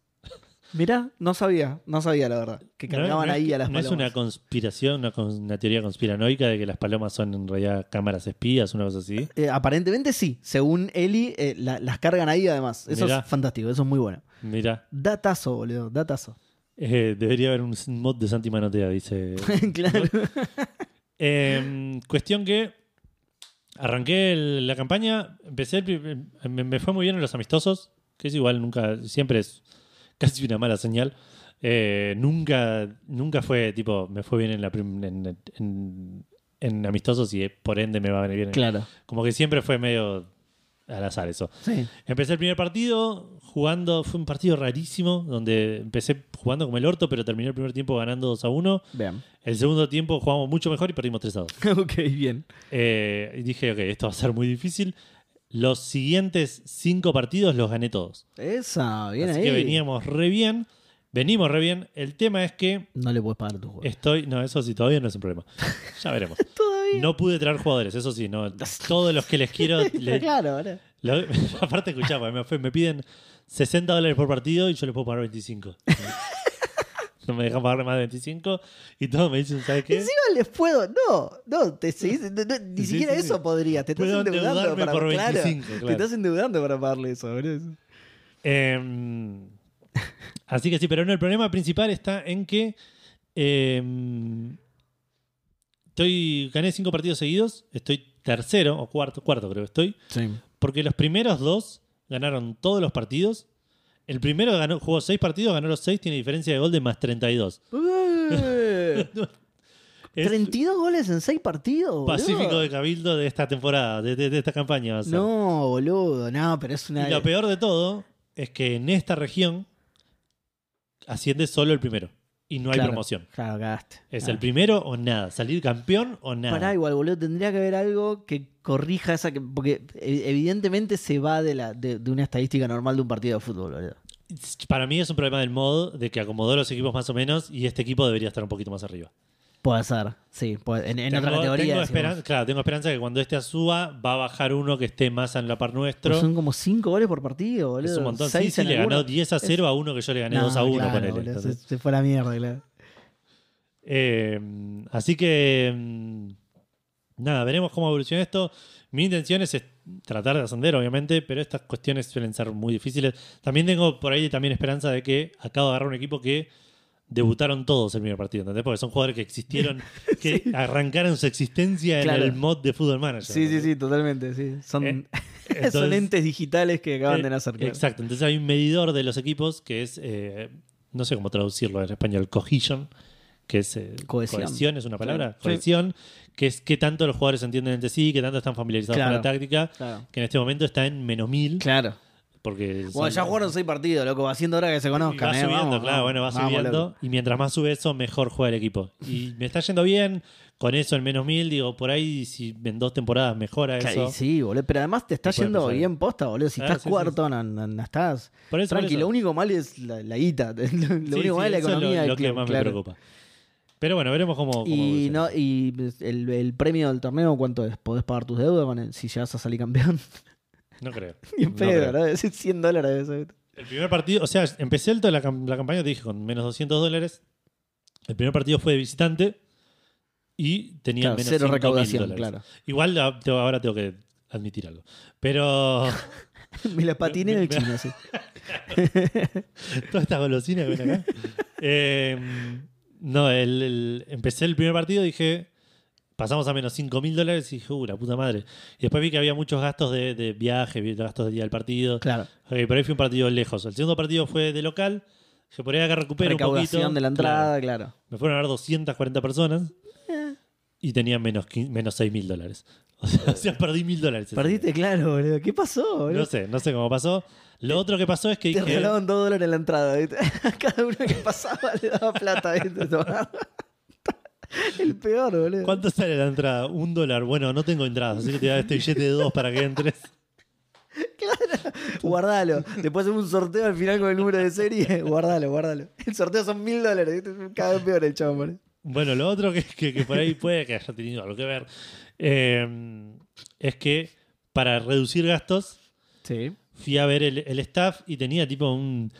Mirá, no sabía, no sabía la verdad. Que cargaban no ahí a las no es palomas. una conspiración, una, teoría conspiranoica de que las palomas son en realidad cámaras espías, una cosa así. Eh, aparentemente sí. Según Eli, eh, la- las cargan ahí además. Eso Mirá. es fantástico, eso es muy bueno. Mira, Datazo, boludo, datazo. eh, debería haber un mod de Santi Manotea, dice. claro. Eh, cuestión que arranqué el- la campaña, empecé, el me, me fue muy bien en los amistosos, que es igual, nunca, siempre es casi una mala señal. Eh, nunca, nunca fue tipo, me fue bien en, la prim- en, en- en amistosos y por ende me va a venir bien. en- Claro. Como que siempre fue medio al azar eso. Sí. Empecé el primer partido jugando, fue un partido rarísimo, donde empecé jugando como el orto, pero terminé el primer tiempo ganando 2 a 1. Vean. El segundo tiempo jugamos mucho mejor y perdimos 3 a 2. ok, bien. Eh, y dije, ok, esto va a ser muy difícil. Los siguientes cinco partidos los gané todos. Esa, bien Así ahí. que veníamos re bien. Venimos re bien. El tema es que No le puedes pagar a tu juego. estoy. No, eso sí, todavía no es un problema. Ya veremos. Todavía. No pude traer jugadores, eso sí, no. Todos los que les quiero. le- Claro, ahora. Lo- aparte, escuchá, me, me piden 60 dólares por partido y yo les puedo pagar 25. no me dejan pagarle más de 25 y todos me dicen, ¿sabes qué? Encima les puedo. No, no, te seguís- no, no, ni Sí, siquiera sí, sí. eso podría. Te estás Puedo endeudando para por claro, 25, Te estás endeudando para pagarle eso, boludo. Eh, así que sí, pero no, el problema principal está en que eh, estoy gané cinco partidos seguidos, estoy tercero o cuarto, cuarto creo que estoy, porque los primeros dos ganaron todos los partidos. El primero ganó, jugó seis partidos, ganó los seis, tiene diferencia de gol de más 32. Eh, Es 32 goles en 6 partidos. boludo. Pacífico de Cabildo de esta temporada, de, de- de esta campaña. va a ser. No, boludo, no, pero es una. Y lo peor de todo es que en esta región asciende solo el primero. Y no hay Claro, promoción. Claro, cagaste. Es el primero o nada. Salir campeón o nada. Pará, igual, boludo, tendría que haber algo que corrija esa. que- porque eh, evidentemente se va de, la, de, de una estadística normal de un partido de fútbol, boludo. Para mí es un problema del mod de que acomodó los equipos más o menos y este equipo debería estar un poquito más arriba. Puede ser, sí. puede- en en tengo, otra categoría. tengo esperanza, claro, tengo esperanza que cuando este suba va a bajar uno que esté más en la par nuestro. Pero son como 5 goles por partido, boludo. es un montón. Sí, Seis sí, en le ganó 10 a 0 a uno que yo le gané No, 2 a 1. claro, boludo, se, se fue a la mierda, claro. Eh, así que mm, nada, veremos cómo evoluciona esto. Mi intención es tratar de ascender, obviamente, pero estas cuestiones suelen ser muy difíciles. También tengo por ahí también esperanza de que acabo de agarrar un equipo que debutaron todos el primer partido, ¿entendés? Porque son jugadores que existieron, que arrancaron su existencia Claro. en el mod de Football Manager. Sí, sí, sí, totalmente. Sí. Son, Eh, son entes digitales que acaban Eh, de nacer. claro. Exacto, entonces hay un medidor de los equipos que es, eh, no sé cómo traducirlo en español, cohesion, que es eh, Cohesión. es una palabra, Sí. cohesión, que es qué tanto los jugadores entienden entre sí, qué tanto están familiarizados Claro. con la táctica, que en este momento está en menos mil, Claro. Porque Bueno, ya jugaron seis partidos, loco. Va haciendo hora que se conozcan. va eh, subiendo, vamos, claro, vamos, bueno, va vamos, subiendo. loco. Y mientras más sube eso, mejor juega el equipo. Y me está yendo bien. Con eso en menos mil, digo, por ahí, si en dos temporadas mejora Claro, eso. sí, boludo. Pero además te está yendo pasar. bien posta, boludo. Si Ah, estás sí, cuarto, No, no- no estás. Por eso, por Tranqui, eso. lo único mal es la, la guita. Lo Sí, único sí, mal es la eso es economía. Lo, lo que club, más me claro. preocupa. Pero bueno, veremos cómo. cómo Y, no, y el, el premio del torneo, ¿cuánto es? ¿Podés pagar tus deudas si llegas a salir campeón? No creo. Ni en No pedo, creo. ¿verdad? Es 100 dólares. eso. El primer partido, o sea, empecé el, la, cam- la campaña, te dije, con menos 200 dólares. El primer partido fue de visitante y tenía Claro, menos cero 5.000 recaudación, claro. Igual ah, ahora tengo que admitir algo. Pero Me la patiné en el Me- chino, sí. todas estas golosinas que ven acá. Eh, no, el, el- empecé el primer partido y dije, pasamos a menos 5 mil dólares y dije, uh, la puta madre. Y después vi que había muchos gastos de, de viaje, vi gastos del día del partido. Claro. Ok, por ahí fue un partido lejos. El segundo partido fue de local. Dije, por ahí acá recupero un poquito. De la entrada, claro. Me fueron a ver 240 personas y tenían menos, menos 6 mil dólares. O sea, o sea, perdí mil dólares. Perdiste, claro, boludo. ¿Qué pasó, boludo? No sé, no sé cómo pasó. Lo otro que pasó es que Te dije. regalaban 2 dólares en la entrada. ¿viste? Cada uno que pasaba le daba plata. ¿viste? El peor, boludo. ¿Cuánto sale la entrada? Un dólar. Bueno, no tengo entradas, así que te voy a dar este billete de dos para que entres. Guardalo. Después hacemos un sorteo al final con el número de serie. Guardalo, guardalo. El sorteo son mil dólares. Cada vez peor el chavo, boludo. Bueno, lo otro que, que- que por ahí puede que haya tenido algo que ver eh, es que para reducir gastos Sí. fui a ver el, el staff y tenía tipo un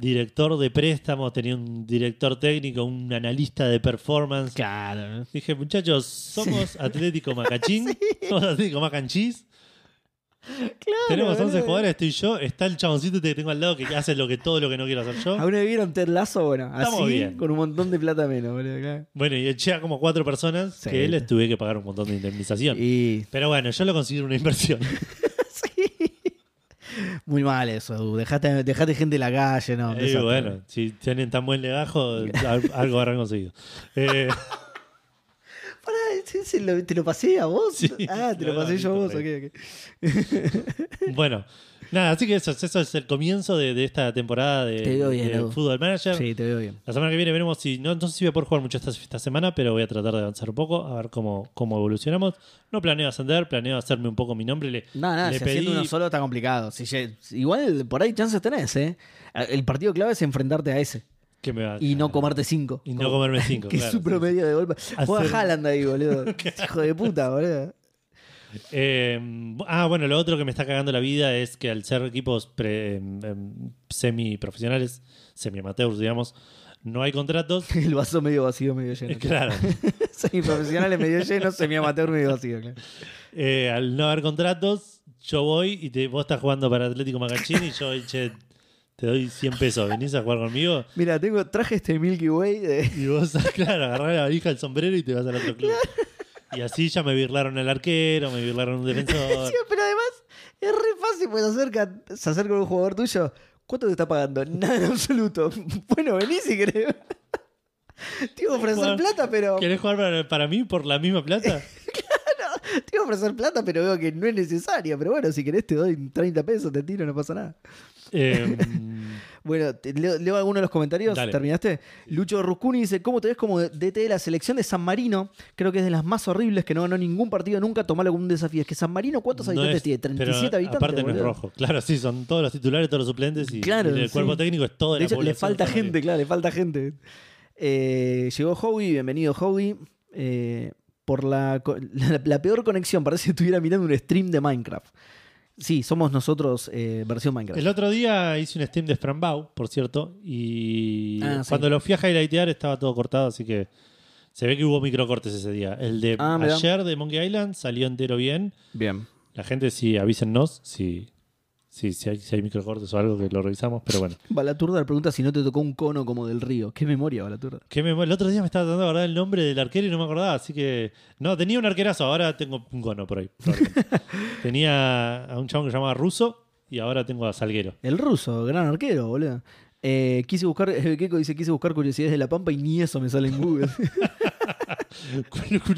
director de préstamos, tenía un director técnico, un analista de performance. Claro. Dije, muchachos, somos Atlético Macachín, somos Atlético Macachís. Tenemos 11 boludo. jugadores, estoy yo, está el chaboncito este que tengo al lado que hace lo que todo lo que no quiero hacer yo. ¿Aún no vieron Ted Lasso? Bueno, Estamos así, bien. con un montón de plata menos, boludo. claro. Bueno, y eché a como cuatro personas Sí. que les tuve que pagar un montón de indemnización. Y. Pero bueno, yo lo considero una inversión. Muy mal eso, Edu. Dejate, dejate gente en la calle, ¿no? Y bueno, si tienen tan buen legajo, al- algo habrán conseguido. Eh, Pará, ¿ese- ese lo- ¿te lo pasé a vos? Sí, ah, te lo pasé yo a vos, ok, ok. bueno, nada, así que eso, eso es el comienzo de, de esta temporada de, Te veo bien, de Edu. Football Manager. Sí, te veo bien. La semana que viene veremos si. No, no sé si voy a poder jugar mucho esta, esta semana, pero voy a tratar de avanzar un poco, a ver cómo, cómo evolucionamos. No planeo ascender, planeo hacerme un poco mi nombre. Le, No, no, le si pedí- haciendo uno solo está complicado. Si lle- igual por ahí chances tenés, ¿eh? El partido clave es enfrentarte a ese que me va- y no comerte cinco. Y no comerme cinco, Que claro, es su sí. promedio de golpe. Juega Hacer- Haaland ahí, boludo. Hijo de puta, boludo. Eh, ah, bueno, lo otro que me está cagando la vida es que al ser equipos pre- em, em, semi-profesionales, semi-amateurs, digamos, no hay contratos. El vaso medio vacío, medio lleno. claro. Semiprofesionales medio lleno, semi-amateur medio vacío, claro. Eh, al no haber contratos, yo voy y te, vos estás jugando para Atlético Macachín y yo, che, te doy 100 pesos. ¿Venís a jugar conmigo? Mira, tengo, traje este Milky Way de... Y vos, claro, agarrás la valija, el sombrero y te vas al otro club. Y así ya me birlaron el arquero, me birlaron un defensor. Sí, pero además es re fácil, pues se acerca, se acerca un jugador tuyo. ¿Cuánto te está pagando? Nada en absoluto. Bueno, vení si querés. Te iba a ofrecer plata, pero. ¿Querés jugar para, para mí por la misma plata? Te iba a ofrecer plata, pero veo que no es necesaria. Pero bueno, si querés te doy 30 pesos, te tiro, no pasa nada. Eh, Bueno, te- leo, leo algunos de los comentarios. Dale. ¿Terminaste? Lucho Ruscuni dice: ¿Cómo te ves como DT de la selección de San Marino? Creo que es de las más horribles que no ganó ningún partido nunca. Como un desafío. Es que San Marino, ¿cuántos no habitantes es- tiene? pero 37 habitantes. Aparte no es rojo. Claro, sí, son todos los titulares, todos los suplentes y, Claro, y el cuerpo técnico es todo De hecho, le falta gente, claro, le falta gente. Eh, llegó Howie, bienvenido Howie. Eh, por la, la, la peor conexión, parece que estuviera mirando un stream de Minecraft. Sí, somos nosotros eh, versión Minecraft. El otro día hice un stream de Sprambau, por cierto, y Ah, sí. cuando lo fui a highlightear estaba todo cortado, así que se ve que hubo microcortes ese día. El de Ah, ayer de Monkey Island salió entero bien. Bien. La gente sí, avísennos si, si, si, hay, si hay microcortes o algo que lo revisamos, pero bueno. Balaturda le pregunta si no te tocó un cono como del río. Qué memoria, Balaturda. Me- el otro día me estaba tratando de acordar el nombre del arquero y no me acordaba, así que. No, tenía un arquerazo, ahora tengo un cono por ahí. tenía a un chabón que se llamaba Russo y ahora tengo a Salguero. El ruso, gran arquero, boludo. Eh, quise buscar, el Keiko dice, quise buscar curiosidades de La Pampa y ni eso me sale en Google.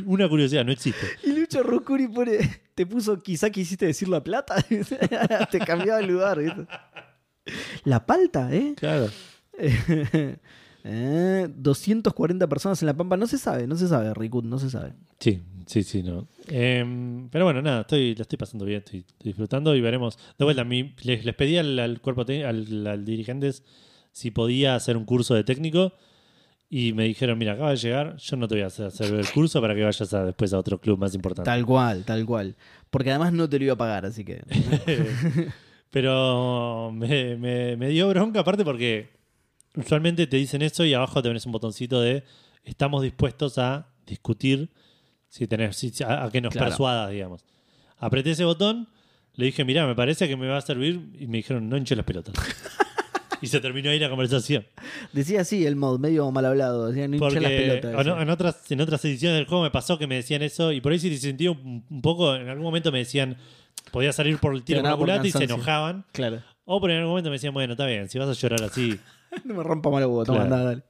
Una curiosidad, no existe. Lucho Rucuri pone, te puso, quizá quisiste decir la plata. te cambiaba el lugar. ¿viste? La palta, ¿eh? Claro. Eh, 240 personas en La Pampa. No se sabe, no se sabe, Ricud, no se sabe. Sí, sí, sí, no. Em, pero bueno, nada, estoy, la estoy pasando bien, estoy, estoy disfrutando y veremos. De vuelta, mi- les, les pedí al, al cuerpo al, al dirigentes, si podía hacer un curso de técnico. Y me dijeron, mira, acaba de llegar, yo no te voy a hacer, hacer el curso para que vayas a- después a otro club más importante. Tal cual, tal cual. Porque además no te lo iba a pagar, así que. Pero me, me- me dio bronca aparte porque usualmente te dicen eso y abajo te pones un botoncito de estamos dispuestos a discutir si tenés, si- a, a que nos Claro. persuadas, digamos. Apreté ese botón, le dije, mirá, me parece que me va a servir y me dijeron, no hinche las pelotas. y se terminó ahí la conversación. Decía así el mod, medio mal hablado. Decía, no Porque las pelotas. en, otras, en otras ediciones del juego me pasó que me decían eso y por ahí sí sentí un, un poco, en algún momento me decían, podía salir por el tiro por culata y se enojaban. Claro. O por en algún momento me decían, bueno, está bien, si vas a llorar así. No me rompa mal el huevo, toma, Claro. andá, dale.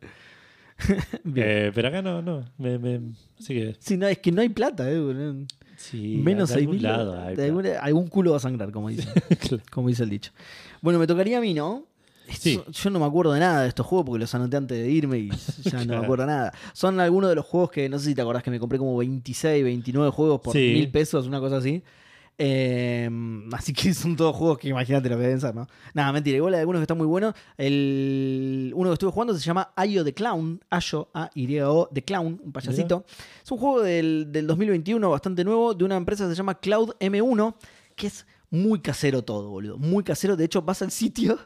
Eh, pero acá no, no. Me, me- así que Sí, no, es que no hay plata, eh, sí. Menos de seis algún algún, algún culo va a sangrar, como dice, Claro. como dice el dicho. Bueno, me tocaría a mí, ¿no? Sí. Yo no me acuerdo de nada de estos juegos porque los anoté antes de irme y ya no me acuerdo nada. Son algunos de los juegos que no sé si te acordás que me compré como 26, 29 juegos por Sí. mil pesos, una cosa así. Eh, así que son todos juegos que imagínate lo que deben ser, ¿no? Nada, mentira. Igual hay algunos que están muy buenos. El, uno que estuve jugando se llama Ayo the Clown. Ayo, A-Y-O, The Clown, un payasito. Es un juego del, del 2021 bastante nuevo de una empresa que se llama Cloud M1, que es muy casero todo, boludo. Muy casero. De hecho, vas al sitio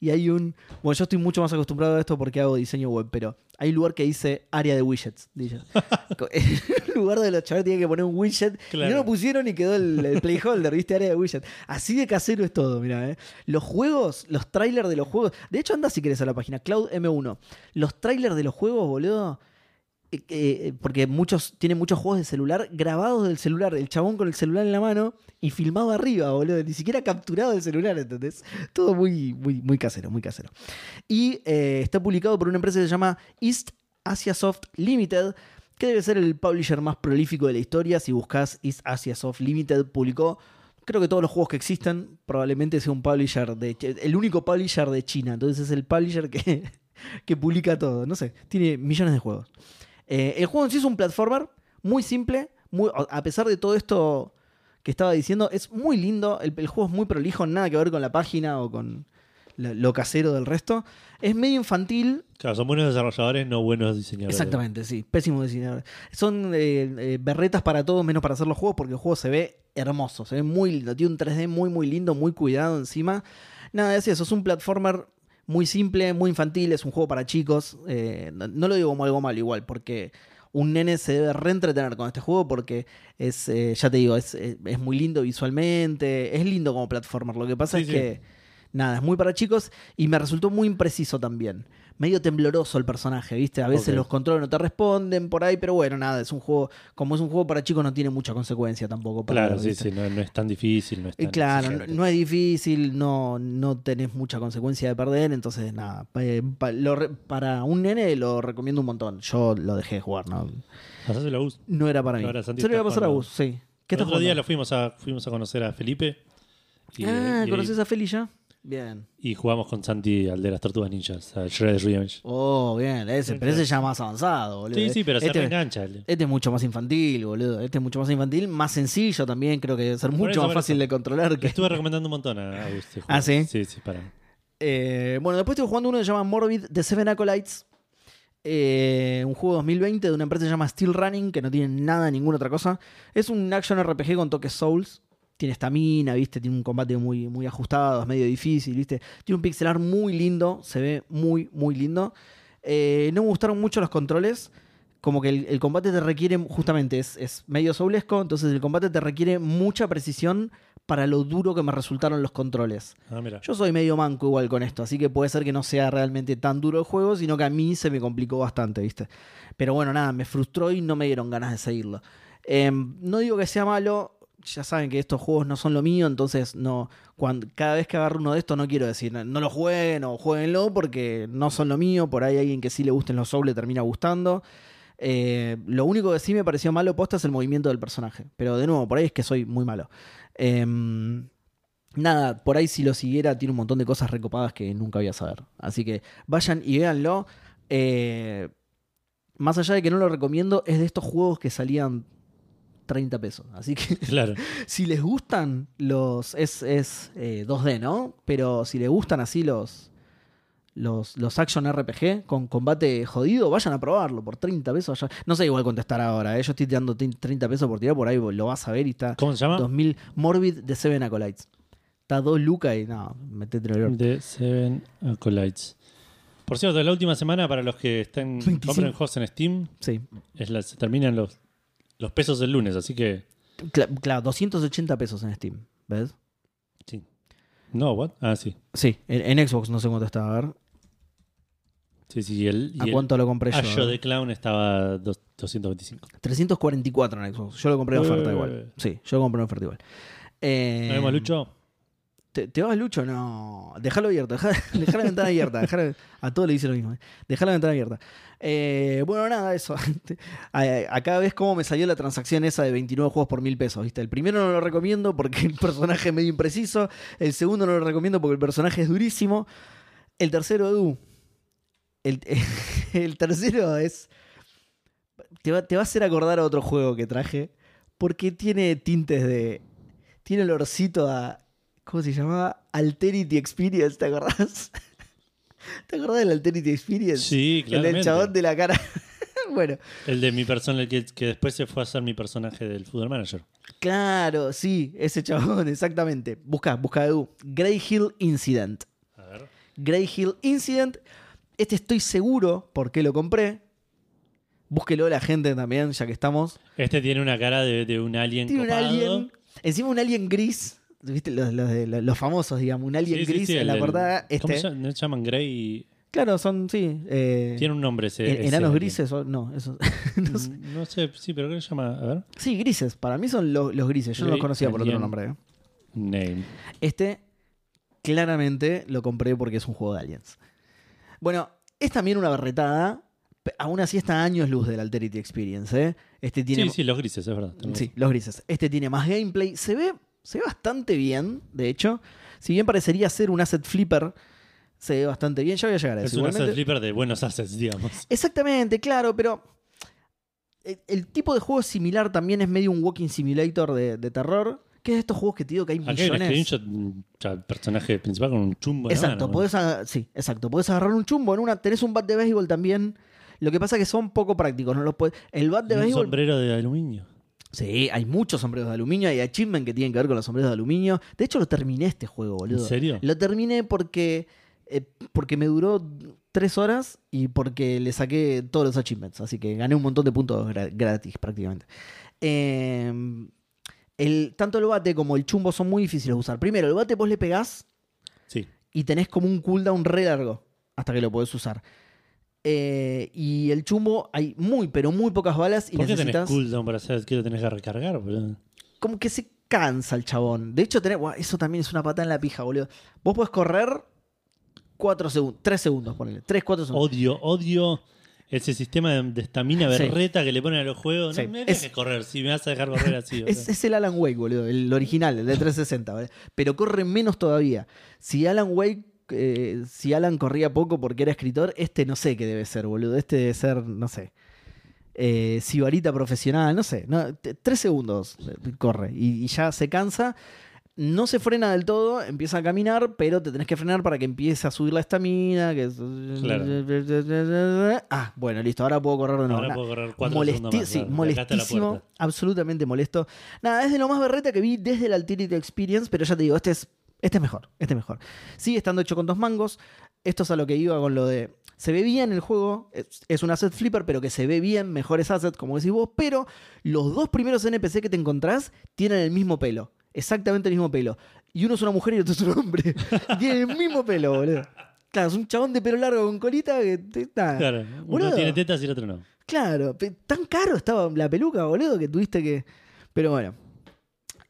y hay un. Bueno, yo estoy mucho más acostumbrado a esto porque hago diseño web, pero hay un lugar que dice área de widgets. Dice. en lugar de los chavales tienen que poner un widget. Y no lo pusieron y quedó el, el playholder, ¿viste? Área de widget. Así de casero es todo, mira, ¿eh? Los juegos, los trailers de los juegos. De hecho, anda si querés a la página, Cloud M1. Los trailers de los juegos, boludo. Eh, eh, porque muchos tienen muchos juegos de celular grabados del celular, el chabón con el celular en la mano y filmado arriba, boludo, ni siquiera capturado del celular, ¿entendés? Todo muy, muy, muy casero, muy casero. Y eh, está publicado por una empresa que se llama East Asia Soft Limited, que debe ser el publisher más prolífico de la historia. Si buscas East Asia Soft Limited, publicó creo que todos los juegos que existen, probablemente sea un publisher de el único publisher de China, entonces es el publisher que, que publica todo, no sé, tiene millones de juegos. Eh, el juego en sí es un platformer muy simple, muy, a pesar de todo esto que estaba diciendo, es muy lindo, el, el juego es muy prolijo, nada que ver con la página o con lo, lo casero del resto. Es medio infantil, Claro, son buenos desarrolladores, no buenos diseñadores. Exactamente, sí. Pésimo diseñador. Son eh, eh, berretas para todos menos para hacer los juegos porque el juego se ve hermoso, se ve muy lindo. Tiene un 3D muy, muy lindo, muy cuidado encima. Nada, es eso. Es un platformer muy simple, muy infantil. Es un juego para chicos. Eh, no, no lo digo como algo malo igual porque un nene se debe reentretener con este juego porque es, eh, ya te digo, es, es- es muy lindo visualmente. Es lindo como platformer. Lo que pasa Sí, es sí. que nada, es muy para chicos y me resultó muy impreciso también. Medio tembloroso el personaje, ¿viste? A veces los controles no te responden por ahí, pero bueno, nada, es un juego, como es un juego para chicos no tiene mucha consecuencia tampoco. Para Claro, sí, sí, no, no es tan difícil, no es Y tan claro, no, es difícil, no, no tenés mucha consecuencia de perder, entonces nada, eh, pa- lo re- para un nene lo recomiendo un montón. Yo lo dejé de jugar, no, Pasáselo a Gus. no era para mí. Ahora Santi Se lo iba a pasar a vos, sí. ¿Qué el otro día lo fuimos a, fuimos a conocer a Felipe. Y, Ah, y- ¿conoces a Feli ya? Bien. y jugamos con Santi al de las Tortugas Ninjas, a Shredder's Revenge. Oh, bien, ese, pero ese ya más avanzado, boludo. Sí, sí, pero se Este- reengancha. Este es mucho más infantil, boludo. Este es mucho más infantil, más sencillo también. Creo que debe ser Por mucho eso, más fácil eso. de controlar. Que... estuve recomendando un montón a, a Gus este Ah. ¿sí? Sí, sí, para. Eh, bueno, después estuve jugando uno que se llama Morbid The Seven Acolytes. Eh, un juego 2020 de una empresa que se llama Steel Running, que no tiene nada, ninguna otra cosa. Es un action RPG con toques Souls. Tiene estamina, ¿viste? Tiene un combate muy, muy ajustado, es medio difícil, ¿viste? Tiene un pixelar muy lindo, se ve muy, muy lindo. Eh, no me gustaron mucho los controles. Como que el, el combate te requiere, justamente, es, es medio soulesco, entonces el combate te requiere mucha precisión para lo duro que me resultaron los controles. Ah, mira. Yo soy medio manco igual con esto, así que puede ser que no sea realmente tan duro el juego, sino que a mí se me complicó bastante, ¿viste? Pero bueno, nada, me frustró y no me dieron ganas de seguirlo. Em, no digo que sea malo, ya saben que estos juegos no son lo mío, entonces no cuando, cada vez que agarro uno de estos no quiero decir no, lo jueguen o jueguenlo porque no son lo mío, por ahí alguien que sí le gusten los Souls le termina gustando. Eh, lo único que sí me pareció malo posta es el movimiento del personaje. Pero de nuevo, por ahí es que soy muy malo. Em, nada, por ahí si lo siguiera tiene un montón de cosas recopadas que nunca voy a saber. Así que vayan y véanlo. Eh, más allá de que no lo recomiendo, es de estos juegos que salían 30 pesos. Así que Claro. si les gustan los. Es, es eh, 2D, ¿no? Pero si les gustan así los. Los, los action RPG con combate jodido, vayan a probarlo por 30 pesos. allá. No sé igual contestar ahora, ¿eh? yo estoy tirando 30 pesos por tirar, por ahí lo vas a ver y está ¿Cómo se llama? 2000 Morbid de Seven Acolytes. Está 2 lucas y no, metete el The Seven Acolytes. Por cierto, la última semana para los que estén 25. compren juegos en Steam, Sí, es la- se terminan los, los pesos el lunes, así que. Cla- claro, 280 pesos en Steam, ¿ves? Sí. No, what? Ah, sí. Sí, en, en Xbox no sé cuánto está, a ver. Sí, sí. y El, y ¿A el cuánto lo compré yo? Ayo de Clown estaba dos- 225. 344 en Xbox. Yo lo compré en oferta igual. Sí, yo lo compré en oferta igual. Eh, ¿No vemos, Lucho? ¿Te, te vas, Lucho? No. Déjalo abierto. Deja, la ventana abierta. a todos le dice lo mismo. eh. La ventana abierta. Eh, bueno, nada, eso. Acá ves cómo me salió la transacción esa de 29 juegos por mil pesos. ¿viste? El primero no lo recomiendo porque el personaje es medio impreciso. El segundo no lo recomiendo porque el personaje es durísimo. El tercero, Edu. El, el tercero es. Te va, te va a hacer acordar a otro juego que traje. Porque tiene tintes de. Tiene olorcito a. ¿Cómo se llamaba? Alterity Experience, ¿te acordás? ¿Te acordás del Alterity Experience? Sí, El del chabón de la cara. bueno, El de mi persona, que, que después se fue a ser mi personaje del Football Manager. claro, sí, ese chabón, exactamente. Busca, busca Edu. Grey Hill Incident. A ver. Grey Hill Incident. Este estoy seguro porque lo compré. Búsquelo la gente también, ya que estamos. Este tiene una cara de, de un alien Tiene un copado. alien. Encima un alien gris. ¿Viste? Los, los los famosos, digamos. Un alien Sí, gris sí, en la portada. ¿Cómo Este. se? ¿No se llaman Grey? Claro, son, sí. eh, Tiene un nombre ese. en- ese enanos grises. o- no, eso. no sé. Mm, No sé, sí, pero ¿qué se llama? A ver. Sí, grises. Para mí son los, los grises. Yo no los conocía por otro nombre. ¿eh? Name. Este, claramente lo compré porque es un juego de aliens. Bueno, es también una barretada. Aún así está a años luz del Alterity Experience. ¿eh? Este tiene, Sí, sí, los grises, es verdad. Sí, los grises. Este tiene más gameplay. Se ve, se ve bastante bien, de hecho. Si bien parecería ser un asset flipper, se ve bastante bien. Ya voy a llegar a Es eso. un igualmente. asset flipper de buenos assets, digamos. Exactamente, claro, pero el, el tipo de juego es similar también es medio un walking simulator de, de terror. Que es de estos juegos que te digo que hay Acá hay un millones. screenshot, personaje principal con un chumbo en Exacto, mano, podés, sí, exacto. Podés agarrar un chumbo en una. Tenés un bat de béisbol también. Lo que pasa es que son poco prácticos. No los podés- el bat de Y un béisbol. sombrero de aluminio. Sí, hay muchos sombreros de aluminio. Hay achievement que tienen que ver con los sombreros de aluminio. De hecho, lo terminé este juego, boludo. ¿En serio? Lo terminé porque. eh, porque me duró tres horas y porque le saqué todos los achievements. Así que gané un montón de puntos gra- gratis prácticamente. Eh, el, tanto el bate como el chumbo son muy difíciles de usar. Primero, el bate vos le pegás Sí. y tenés como un cooldown re largo hasta que lo podés usar. Eh, y el chumbo hay muy, pero muy pocas balas y ¿Por qué tenés necesitas. cooldown para hacer que lo tenés que recargar, boludo? Como que se cansa el chabón. De hecho, tenés, buah, eso también es una patada en la pija, boludo. Vos podés correr 4 segundos, 3 segundos, ponele. 3, 4 segundos. Odio, odio ese sistema de estamina Sí. berreta que le ponen a los juegos. Sí. No me Es- dejes correr, si me vas a dejar correr así. Es, es el Alan Wake, boludo. El original, el de 360, ¿vale? Pero corre menos todavía. Si Alan Wake. Eh, si Alan corría poco porque era escritor, este no sé qué debe ser, boludo. Este debe ser, no sé. Eh, sibarita profesional, no sé. No, tres segundos eh, corre y, y ya se cansa. No se frena del todo, empieza a caminar, pero te tenés que frenar para que empiece a subir la estamina. Que... Ah, bueno, listo, ahora puedo correr de nuevo. Ahora Nah, puedo correr cuatro molesti- segundos más. sí, la molestísimo, absolutamente molesto. Nada, es de lo más berreta que vi desde el Alterity Experience, pero ya te digo, este es, este es mejor, este es mejor. Sigue estando hecho con dos mangos. Esto es a lo que iba con lo de. Se ve bien el juego, es, es un asset flipper, pero que se ve bien, mejores assets, como decís vos, pero los dos primeros NPC que te encontrás tienen el mismo pelo. Exactamente el mismo pelo. Y uno es una mujer y otro es un hombre. Tienen el mismo pelo, boludo. Claro, es un chabón de pelo largo con colita que. te- nada. Claro, uno Boludo. tiene tetas y el otro no. Claro, tan caro estaba la peluca, boludo, que tuviste que. Pero bueno.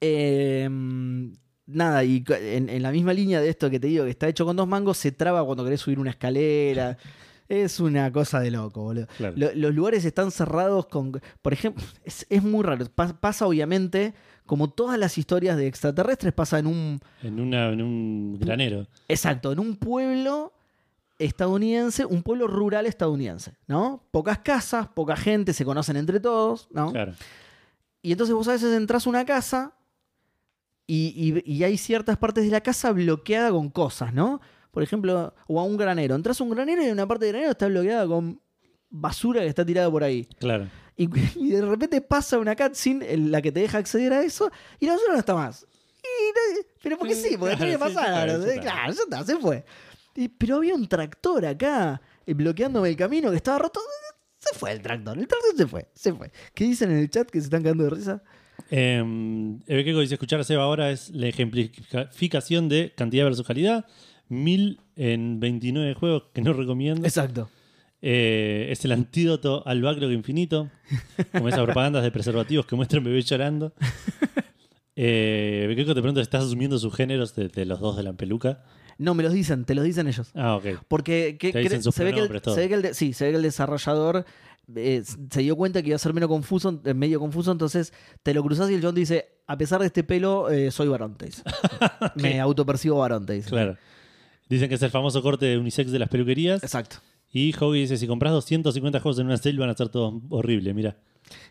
Eh, nada, y en, en la misma línea de esto que te digo, que está hecho con dos mangos, se traba cuando querés subir una escalera. Es una cosa de loco, boludo. Claro. Lo- los lugares están cerrados con. Por ejemplo, es, es muy raro. Pa- pasa, obviamente, como todas las historias de extraterrestres, pasa en un. En, una, en un granero. Exacto, en un pueblo estadounidense, un pueblo rural estadounidense, ¿no? Pocas casas, poca gente, se conocen entre todos, ¿no? Claro. Y entonces vos a veces entras a una casa y, y- y hay ciertas partes de la casa bloqueada con cosas, ¿no? Por ejemplo, o a un granero. Entras a un granero y una parte del granero está bloqueada con basura que está tirada por ahí. Claro. Y, y de repente pasa una cutscene en la que te deja acceder a eso y la basura no está más. Y pero porque sí, porque Claro, tiene que pasar. está. Claro, ya está, se fue. Pero había un tractor acá eh, bloqueándome el camino que estaba roto. Se fue el tractor, el tractor se fue, se fue. ¿Qué dicen en el chat que se están cagando de risa? Eh, Ebequeco dice: Escuchar a Seba ahora es la ejemplificación de cantidad versus calidad. Mil en 29 juegos que no recomiendo. Exacto. Eh, es el antídoto al backlog infinito. Como esas propagandas de preservativos que muestran bebés llorando. Eh, Ebequeco te pregunta: ¿estás asumiendo sus géneros de, de los dos de la peluca? No, me los dicen, te los dicen ellos. Ah, ok. Porque que- Te dicen cre- sus se, ve que el, pronombres, todo. se ve que el de- sí, se ve que el desarrollador eh, se dio cuenta que iba a ser confuso, eh, medio confuso, entonces te lo cruzas y el John dice, a pesar de este pelo, eh, soy dice. Me autopercibo dice. Claro. Dicen que es el famoso corte de unisex de las peluquerías. Exacto. Y Hoggy dice: si compras 250 juegos en una sale van a ser todos horribles. Mira.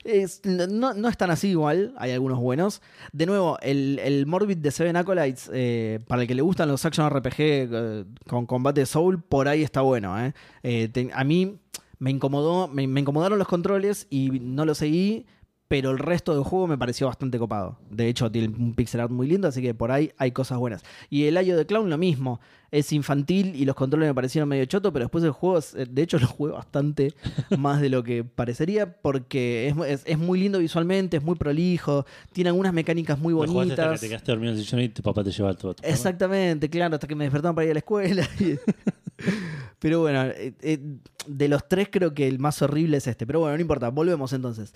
Es- no, no es tan así igual, hay algunos buenos. De nuevo, el, el Morbid de Seven Acolytes, eh, para el que le gustan los action RPG eh, con combate soul, por ahí está bueno. Eh, te- a mí me incomodó, me, me incomodaron los controles y no lo seguí, pero el resto del juego me pareció bastante copado. De hecho, tiene un pixel art muy lindo, así que por ahí hay cosas buenas. Y el Ayo de Clown lo mismo, es infantil y los controles me parecieron medio choto, pero después el juego, es- de hecho, lo jugué bastante más de lo que parecería, porque es, es- es muy lindo visualmente, es muy prolijo, tiene algunas mecánicas muy jugaste hasta que bonitas. te quedaste dormido en el sillón y tu papá te lleva todo. Exactamente, claro, hasta que me despertaron para ir a la escuela. pero bueno, eh, eh, de los tres creo que el más horrible es este. Pero bueno, no importa, volvemos entonces.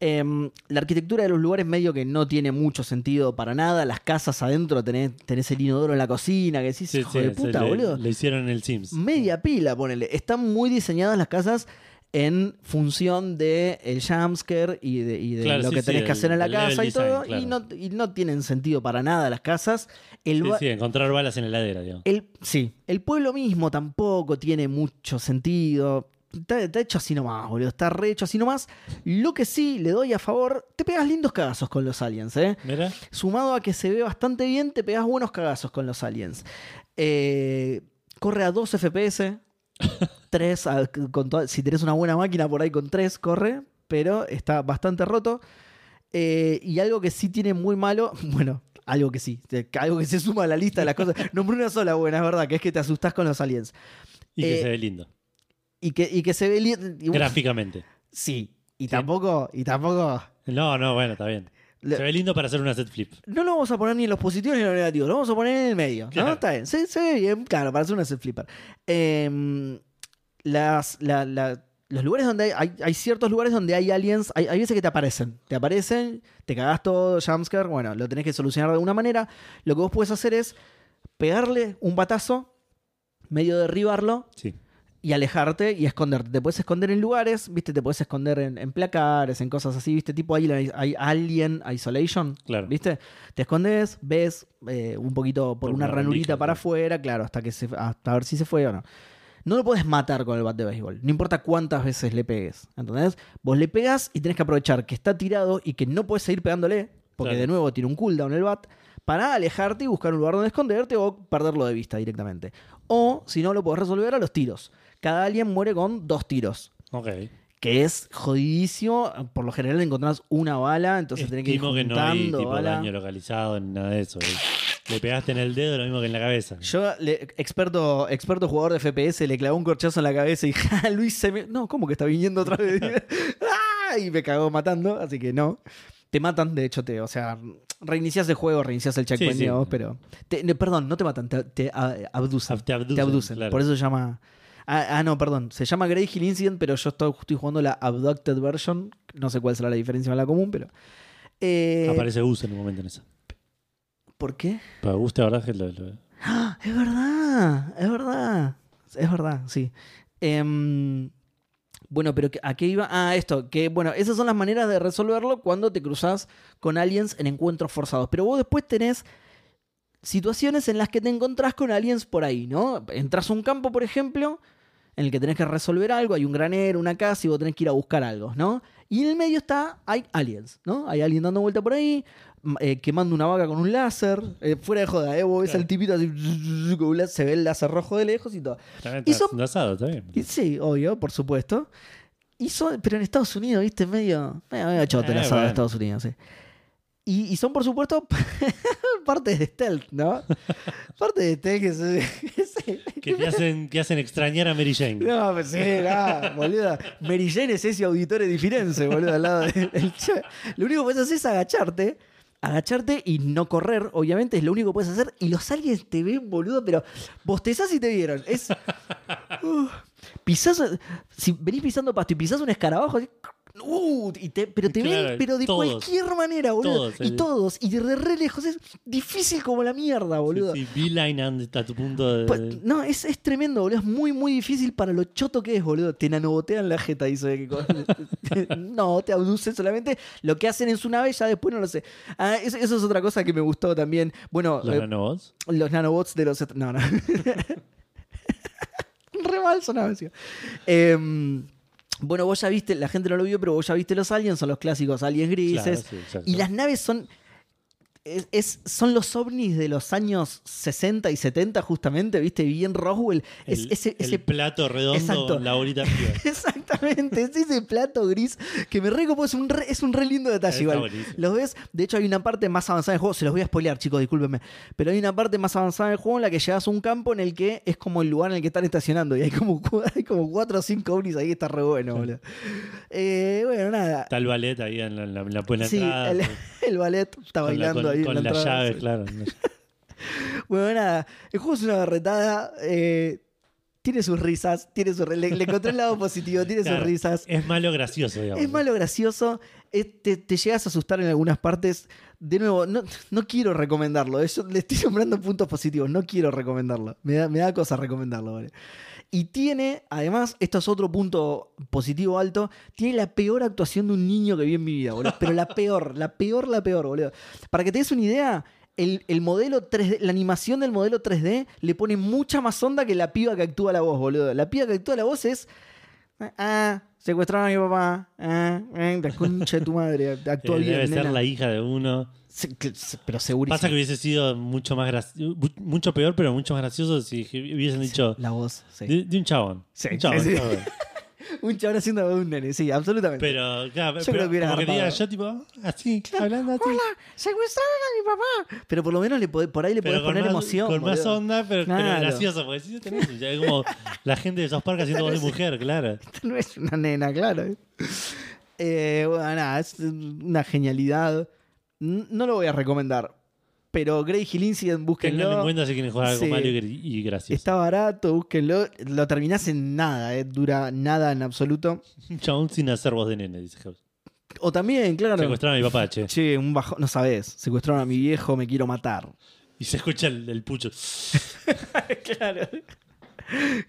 Em, la arquitectura de los lugares medio que no tiene mucho sentido para nada. Las casas adentro tenés, tenés el inodoro en la cocina, que decís, Sí, hijo sí, de puta, le, boludo. le hicieron en el Sims. Media pila, ponele. Están muy diseñadas las casas en función de el jumpscare y de, y de Claro, lo sí, que sí, tenés que hacer en la casa y todo. claro. Y, no, y no tienen sentido para nada las casas. El, sí, encontrar balas en la heladera, digamos. el, sí, el pueblo mismo tampoco tiene mucho sentido. Está, está hecho así nomás, boludo. Está re hecho así nomás. Lo que sí le doy a favor, te pegas lindos cagazos con los aliens, ¿eh? Mira, Sumado a que se ve bastante bien, te pegas buenos cagazos con los aliens. Eh, corre a 2 FPS. 3, a- con to- si tenés una buena máquina por ahí con 3, corre. Pero está bastante roto. Eh, y algo que sí tiene muy malo, bueno, algo que sí, algo que se suma a la lista de las cosas. Nombré una sola buena, es verdad, que es que te asustás con los aliens. y que Eh, se ve lindo. Y que, y que se ve... y- Gráficamente. Sí, y tampoco... Y tampoco No, no, bueno, está bien. Se ve lindo para hacer una set flip. No lo vamos a poner ni en los positivos ni en los negativos, lo vamos a poner en el medio. ¿no? Está bien, se, se ve bien, claro, para hacer una set flipper. Em, las, la- la- los lugares donde hay, hay, hay ciertos lugares donde hay aliens, hay, hay veces que te aparecen. Te aparecen, te cagás todo, jumpscare, bueno, lo tenés que solucionar de alguna manera. Lo que vos puedes hacer es pegarle un batazo, medio derribarlo, Sí. Y alejarte y esconderte. Te puedes esconder en lugares, ¿viste? Te puedes esconder en, en placares, en cosas así, ¿viste? Tipo ahí hay, hay Alien Isolation, Claro. ¿viste? Te escondes, ves eh, un poquito por, Por una, una ranurita rendija, para afuera, claro, hasta que se, hasta ver si se fue o no. No lo puedes matar con el bat de béisbol, no importa cuántas veces le pegues, ¿entendés? Vos le pegas y tenés que aprovechar que está tirado y que no puedes seguir pegándole, porque Claro. de nuevo tiene un cooldown el bat, para alejarte y buscar un lugar donde esconderte o perderlo de vista directamente. O, si no, lo podés resolver a los tiros. Cada alien muere con dos tiros. Ok. Que es jodidísimo. Por lo general encontrás una bala, entonces tenés que ir que no hay tipo bala. daño localizado ni nada de eso. eh. Le pegaste en el dedo lo mismo que en la cabeza. Yo, le- experto, experto jugador de FPS, le clavó un corchazo en la cabeza y ¡Ja, Luis se me... No, ¿cómo que está viniendo otra vez? ¡Ah! Y me cagó matando, así que no. Te matan, de hecho, te, o sea, reinicias el juego, reinicias el checkpoint, Sí, sí. digamos, pero... te- perdón, no te matan, te, te, ah, abducen. Te abducen, Te abducen, claro. por eso se llama... Ah, ah, no, perdón, se llama Grey Hill Incident, pero yo estoy, estoy jugando la Abducted version, no sé cuál será la diferencia con la común, pero... Eh, Aparece Gus en un momento en esa. ¿Por qué? Pero Gus, es que lo, lo- ¡Ah! Es verdad, es verdad. Es verdad, sí. Em, bueno, pero ¿a qué iba? Ah, esto, que bueno, esas son las maneras de resolverlo cuando te cruzas con aliens en encuentros forzados. Pero vos después tenés situaciones en las que te encontrás con aliens por ahí, ¿no? Entras a un campo, por ejemplo, en el que tenés que resolver algo, hay un granero, una casa y vos tenés que ir a buscar algo, ¿no? Y en el medio está, hay aliens, ¿no? Hay alguien dando vuelta por ahí, eh, quemando una vaca con un láser, eh, fuera de joda, ¿eh? Vos ves Claro. al tipito así, con un láser, se ve el láser rojo de lejos y todo. También Y son- asado. Y Sí, obvio, por supuesto. Y son, pero en Estados Unidos, viste, medio, medio, medio choto el Eh, asado de bueno. Estados Unidos, sí. Y, y son, por supuesto, partes de stealth, ¿no? Partes de stealth que se... que te hacen, que hacen extrañar a Mary Jane. No, pues sí, no, boludo. Mary Jane es ese auditore di Firenze, boludo, al lado del Lo único que puedes hacer es agacharte, agacharte y no correr, obviamente, es lo único que puedes hacer. Y los aliens te ven, boludo, pero bostezás y te vieron. Es. Uh, pisás. Si venís pisando pasto y pisás un escarabajo, así, uh, y te- pero te Claro, ven, pero de todos. cualquier manera, boludo. Todos, y eh. todos, y de re lejos, es difícil como la mierda, boludo. Sí, sí, anda a tu punto de. Pues, no, es, es tremendo, boludo. Es muy, muy difícil para lo choto que es, boludo. Te nanobotean la jeta ve que No, te abducen solamente. Lo que hacen en su nave ya después no lo sé. Ah, eso, eso es otra cosa que me gustó también. Bueno, Los eh, nanobots. los nanobots de los... No, no. Re mal sonaba encima. Bueno, vos ya viste, la gente no lo vio, pero vos ya viste los aliens, son los clásicos aliens grises. Claro, sí, exacto. Y las naves son. Es, es- son los ovnis de los años 60 y 70, justamente, ¿viste? Bien Roswell. Es el, ese, el ese- plato redondo Exacto. la bolita. Exactamente, es ese plato gris que me re copó, es un re, es un re lindo detalle igual. Los ves, de hecho hay una parte más avanzada del juego, se los voy a spoilear chicos, discúlpenme, pero hay una parte más avanzada del juego en la que llegas a un campo en el que es como el lugar en el que están estacionando y hay como, hay como cuatro o cinco ovnis ahí, está re bueno, boludo. Eh, bueno, nada. Está el ballet ahí en la, en la, en la buena Sí, entrada. el, el ballet está con la- bailando con- ahí en con la sí. claro. Bueno, nada, el juego es una berretada. eh, tiene sus risas, tiene sus, le, le encontré el lado positivo, tiene Claro, sus risas. Es malo gracioso, digamos. Es malo gracioso, es- te, te llegas a asustar en algunas partes. De nuevo, no, no quiero recomendarlo. eh, yo le estoy nombrando puntos positivos, no quiero recomendarlo. Me da, me da cosa recomendarlo, ¿vale? Y tiene, además, esto es otro punto positivo alto, tiene la peor actuación de un niño que vi en mi vida, boludo. Pero la peor, la peor, la peor, boludo. Para que te des una idea, el, el modelo 3D, la animación del modelo 3D le pone mucha más onda que la piba que actúa la voz, boludo. La piba que actúa la voz es... Ah, secuestraron a mi papá. Ah, eh, la concha de tu madre. Actúa Eh, bien, debe ser nena. la hija de uno. Se- que- se- pero segurísimo. Pasa que hubiese sido mucho más gracioso, mucho peor, pero mucho más gracioso si hubiesen dicho La voz, sí. de, de un chabón. Sí, un chabón, sí, sí. chabón. Un chabón haciendo un nene, sí, absolutamente. Pero, claro, Yo pero creo que hubiera como que diga agarrado. yo, tipo, así, hablando así. Hola, secuestraron a mi papá. Pero por lo menos le podés- por ahí le podés poner más, emoción. con más onda, pero, pero Claro. gracioso. Porque si tenés, ya es como la gente de esos parques haciendo voz de mujer, claro. Esta no es una nena, claro. Eh, bueno, nada, es una genialidad. No lo voy a recomendar. Pero Grey Hill Incident, Tengan en búsquenlo. cuenta si quieren jugar algo Sí. malo y, y gracioso. Está barato, búsquenlo. Lo terminás en nada, eh, dura nada en absoluto. Un chabón sin hacer voz de nene, dice House. O también, claro. Secuestraron a mi papá, che. Che, un bajo, no sabes, secuestraron a mi viejo, me quiero matar. Y se escucha el, el pucho. claro.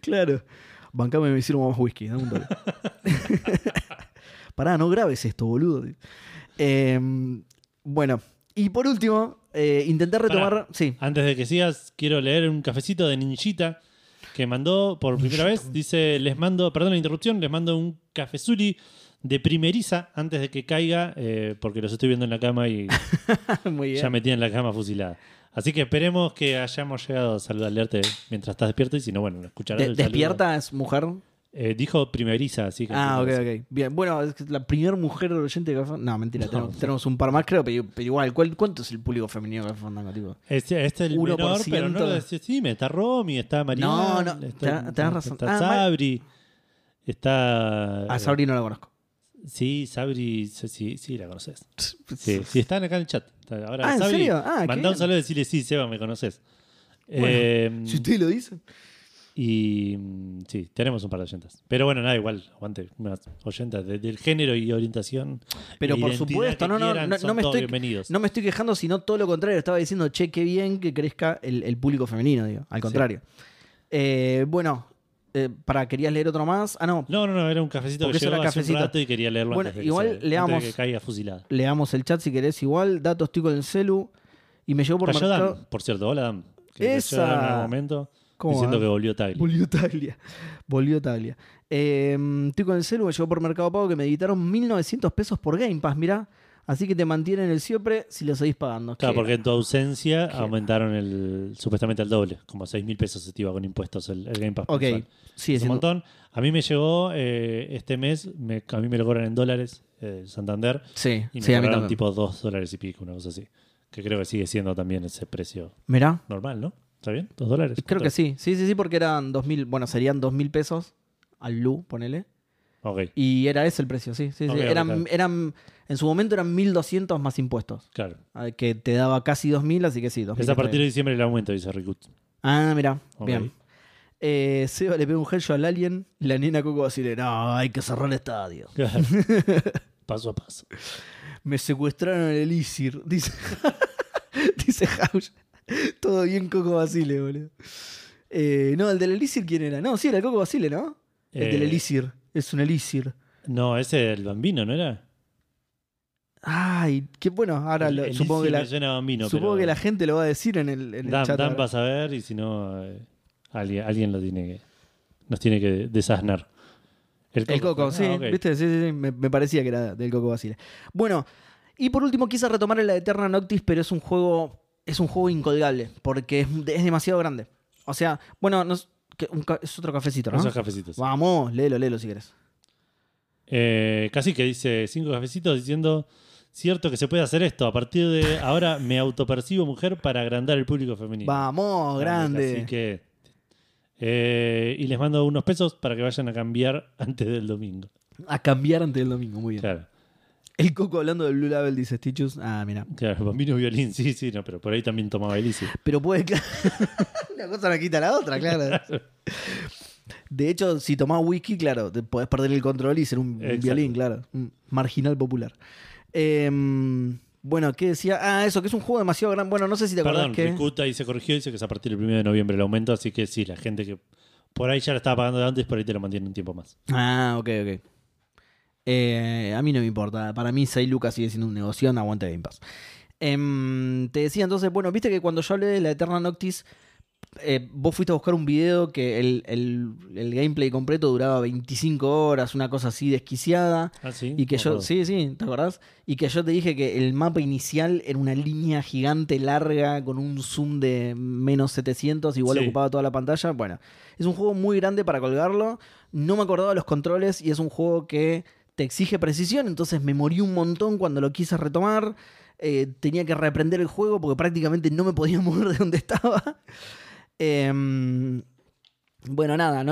Claro. Bancame me hicieron más whisky, dame un toque. Pará, no grabes esto, boludo. Eh, bueno, y por último, eh, intenté retomar. Pará. Sí. Antes de que sigas, quiero leer un cafecito de Ninjita que mandó por primera vez. Dice, les mando, perdón la interrupción, les mando un cafezuri de primeriza antes de que caiga, eh, porque los estoy viendo en la cama y Muy bien. ya me tienen la cama fusilada. Así que esperemos que hayamos llegado a saludarte mientras estás despierto y si no, bueno, escucharás De- el saludo. ¿Despierta es mujer? Eh, dijo primeriza, así que... Ah, ok, ok. Bien, bueno, es que la primera mujer oyente de Café No, mentira, tenemos, tenemos un par más, creo, pero, pero igual, ¿cuál- ¿cuánto es el público femenino de Café Fandango, tipo? Este, este es el 1%. menor, pero no lo decís. Sí, está Romy, está Mariana. No, no, tenés- tenés razón. Está Ah, Sabri. Está. A Sabri no la conozco. Sí, Sabri. Sí, sí, la conoces. Sí, sí, están acá en el chat. Está- Ahora, Ah, ¿en Sabri, serio? Ah, Mandá un saludo y decirle, sí, Seba, me conoces. Bueno, Eh, Si ustedes lo dicen. Y mm, sí, tenemos un par de oyentas. Pero bueno, nada, igual, aguante. Unas oyentas de- del género y orientación. Pero e por supuesto, no, no, quieran, no, no me estoy, bienvenidos. no me estoy quejando, sino todo lo contrario. Estaba diciendo, che, qué bien que crezca el, el público femenino, digo. Al contrario. Eh, bueno, eh, para, ¿querías leer otro más? Ah, no, No, no, no, era un cafecito Porque que eso era llegó hace un cafecito. rato y quería leerlo Bueno, antes de que igual se- antes de leamos- que caiga fusilada. leamos el chat si querés igual. Datos, estoy con el celu. Y me llegó por Cayó mercado. Dan, por cierto, hola Dan. Que Esa. En algún momento ¿Cómo diciendo va? que volvió Tagli. Volvió Taglia. Volvió Taglia. Eh, estoy con el celu, me llegó por Mercado Pago que me editaron 1900 pesos por Game Pass, mirá. Así que te mantienen el siempre si lo seguís pagando. Claro, porque en tu ausencia aumentaron el supuestamente al doble, como 6 mil pesos se te iba con impuestos el, el Game Pass. Ok, mensual. sí, Es un montón. A mí me llegó eh, este mes, me- a mí me lo cobran en dólares, eh, Santander, Sí, y me sí, a mí cobraron tipo 2 dólares y pico, una cosa así. Que creo que sigue siendo también ese precio Mirá, normal, ¿no? ¿Está bien? ¿2 dólares? creo que sí. Sí, sí, sí, porque eran 2000, bueno, serían 2000 pesos al Lu, ponele. Ok, Y era ese el precio, sí, sí, eran, eran, en su momento eran 1200 más impuestos. claro. ah, Que te daba casi 2000, así que sí, 2000. Es a partir de diciembre el aumento, dice Ricut. Ah, mira, bien. Eh, Seba le pega un headshot al alien, la nena Coco Basile, no, hay que cerrar el estadio. Claro. paso a paso. Me secuestraron el Elixir, dice, dice House. Todo bien Coco Basile, boludo. Eh, no, el del Elixir, ¿quién era? No, sí, era el Coco Basile, ¿no? El del Eh, Elixir, es un Elixir. No, ese es el bambino, ¿no era? Ay, qué bueno, ahora El- lo- el supongo, que la, me suena a bambino, supongo pero que la gente lo va a decir en el, en el Dan, chat. Dan ahora. va a saber y si no, eh, alguien, alguien lo tiene que, nos tiene que desasnar. El Coco, sí, ah, ok. ¿viste? Sí, sí, sí, me, me parecía que era del Coco Basile. Bueno, y por último quise retomar la Eterna Noctis, pero es un juego es un juego incolgable, porque es, es demasiado grande. O sea, bueno, no es, que un ca- es otro cafecito, ¿no? Esos cafecitos. Vamos, léelo, léelo si querés. Eh, casi que dice cinco cafecitos diciendo, cierto que se puede hacer esto, a partir de ahora me autopercibo mujer para agrandar el público femenino. Vamos, grande. Así que... eh, y les mando unos pesos para que vayan a cambiar antes del domingo. A cambiar antes del domingo, muy bien. Claro, El Coco hablando del Blue Label dice Stitchus. Ah, mira. claro, bambino violín, sí, sí, no, pero por ahí también tomaba Elise. Pero puede. Una cosa no quita la otra, claro. De hecho, si tomás whisky, claro, te podés perder el control y ser un, Exacto. violín, claro. Marginal popular. Em, bueno, ¿qué decía? Ah, eso, que es un juego demasiado grande. Bueno, no sé si te acordás Perdón, que. Ahí se corrigió, dice que es a partir del 1 de noviembre el aumento, así que sí, la gente que por ahí ya lo estaba pagando de antes, por ahí te lo mantiene un tiempo más. Ah, ok, ok. Eh, a mí no me importa. Para mí, 6 lucas sigue siendo un negocio. Aguante Game Pass. Em, te decía entonces, bueno, viste que cuando yo hablé de la Eterna Noctis, eh, vos fuiste a buscar un video que el, el- el gameplay completo duraba 25 horas, una cosa así desquiciada. Ah, sí. Y que No yo, acuerdo. sí, sí, ¿te acordás? Y que yo te dije que el mapa inicial era una línea gigante larga con un zoom de menos 700, igual Sí. ocupaba toda la pantalla. Bueno, es un juego muy grande para colgarlo. No me acordaba los controles y es un juego que te exige precisión, entonces me morí un montón cuando lo quise retomar. Eh, tenía que reprender el juego porque prácticamente no me podía mover de donde estaba. Em, bueno, nada,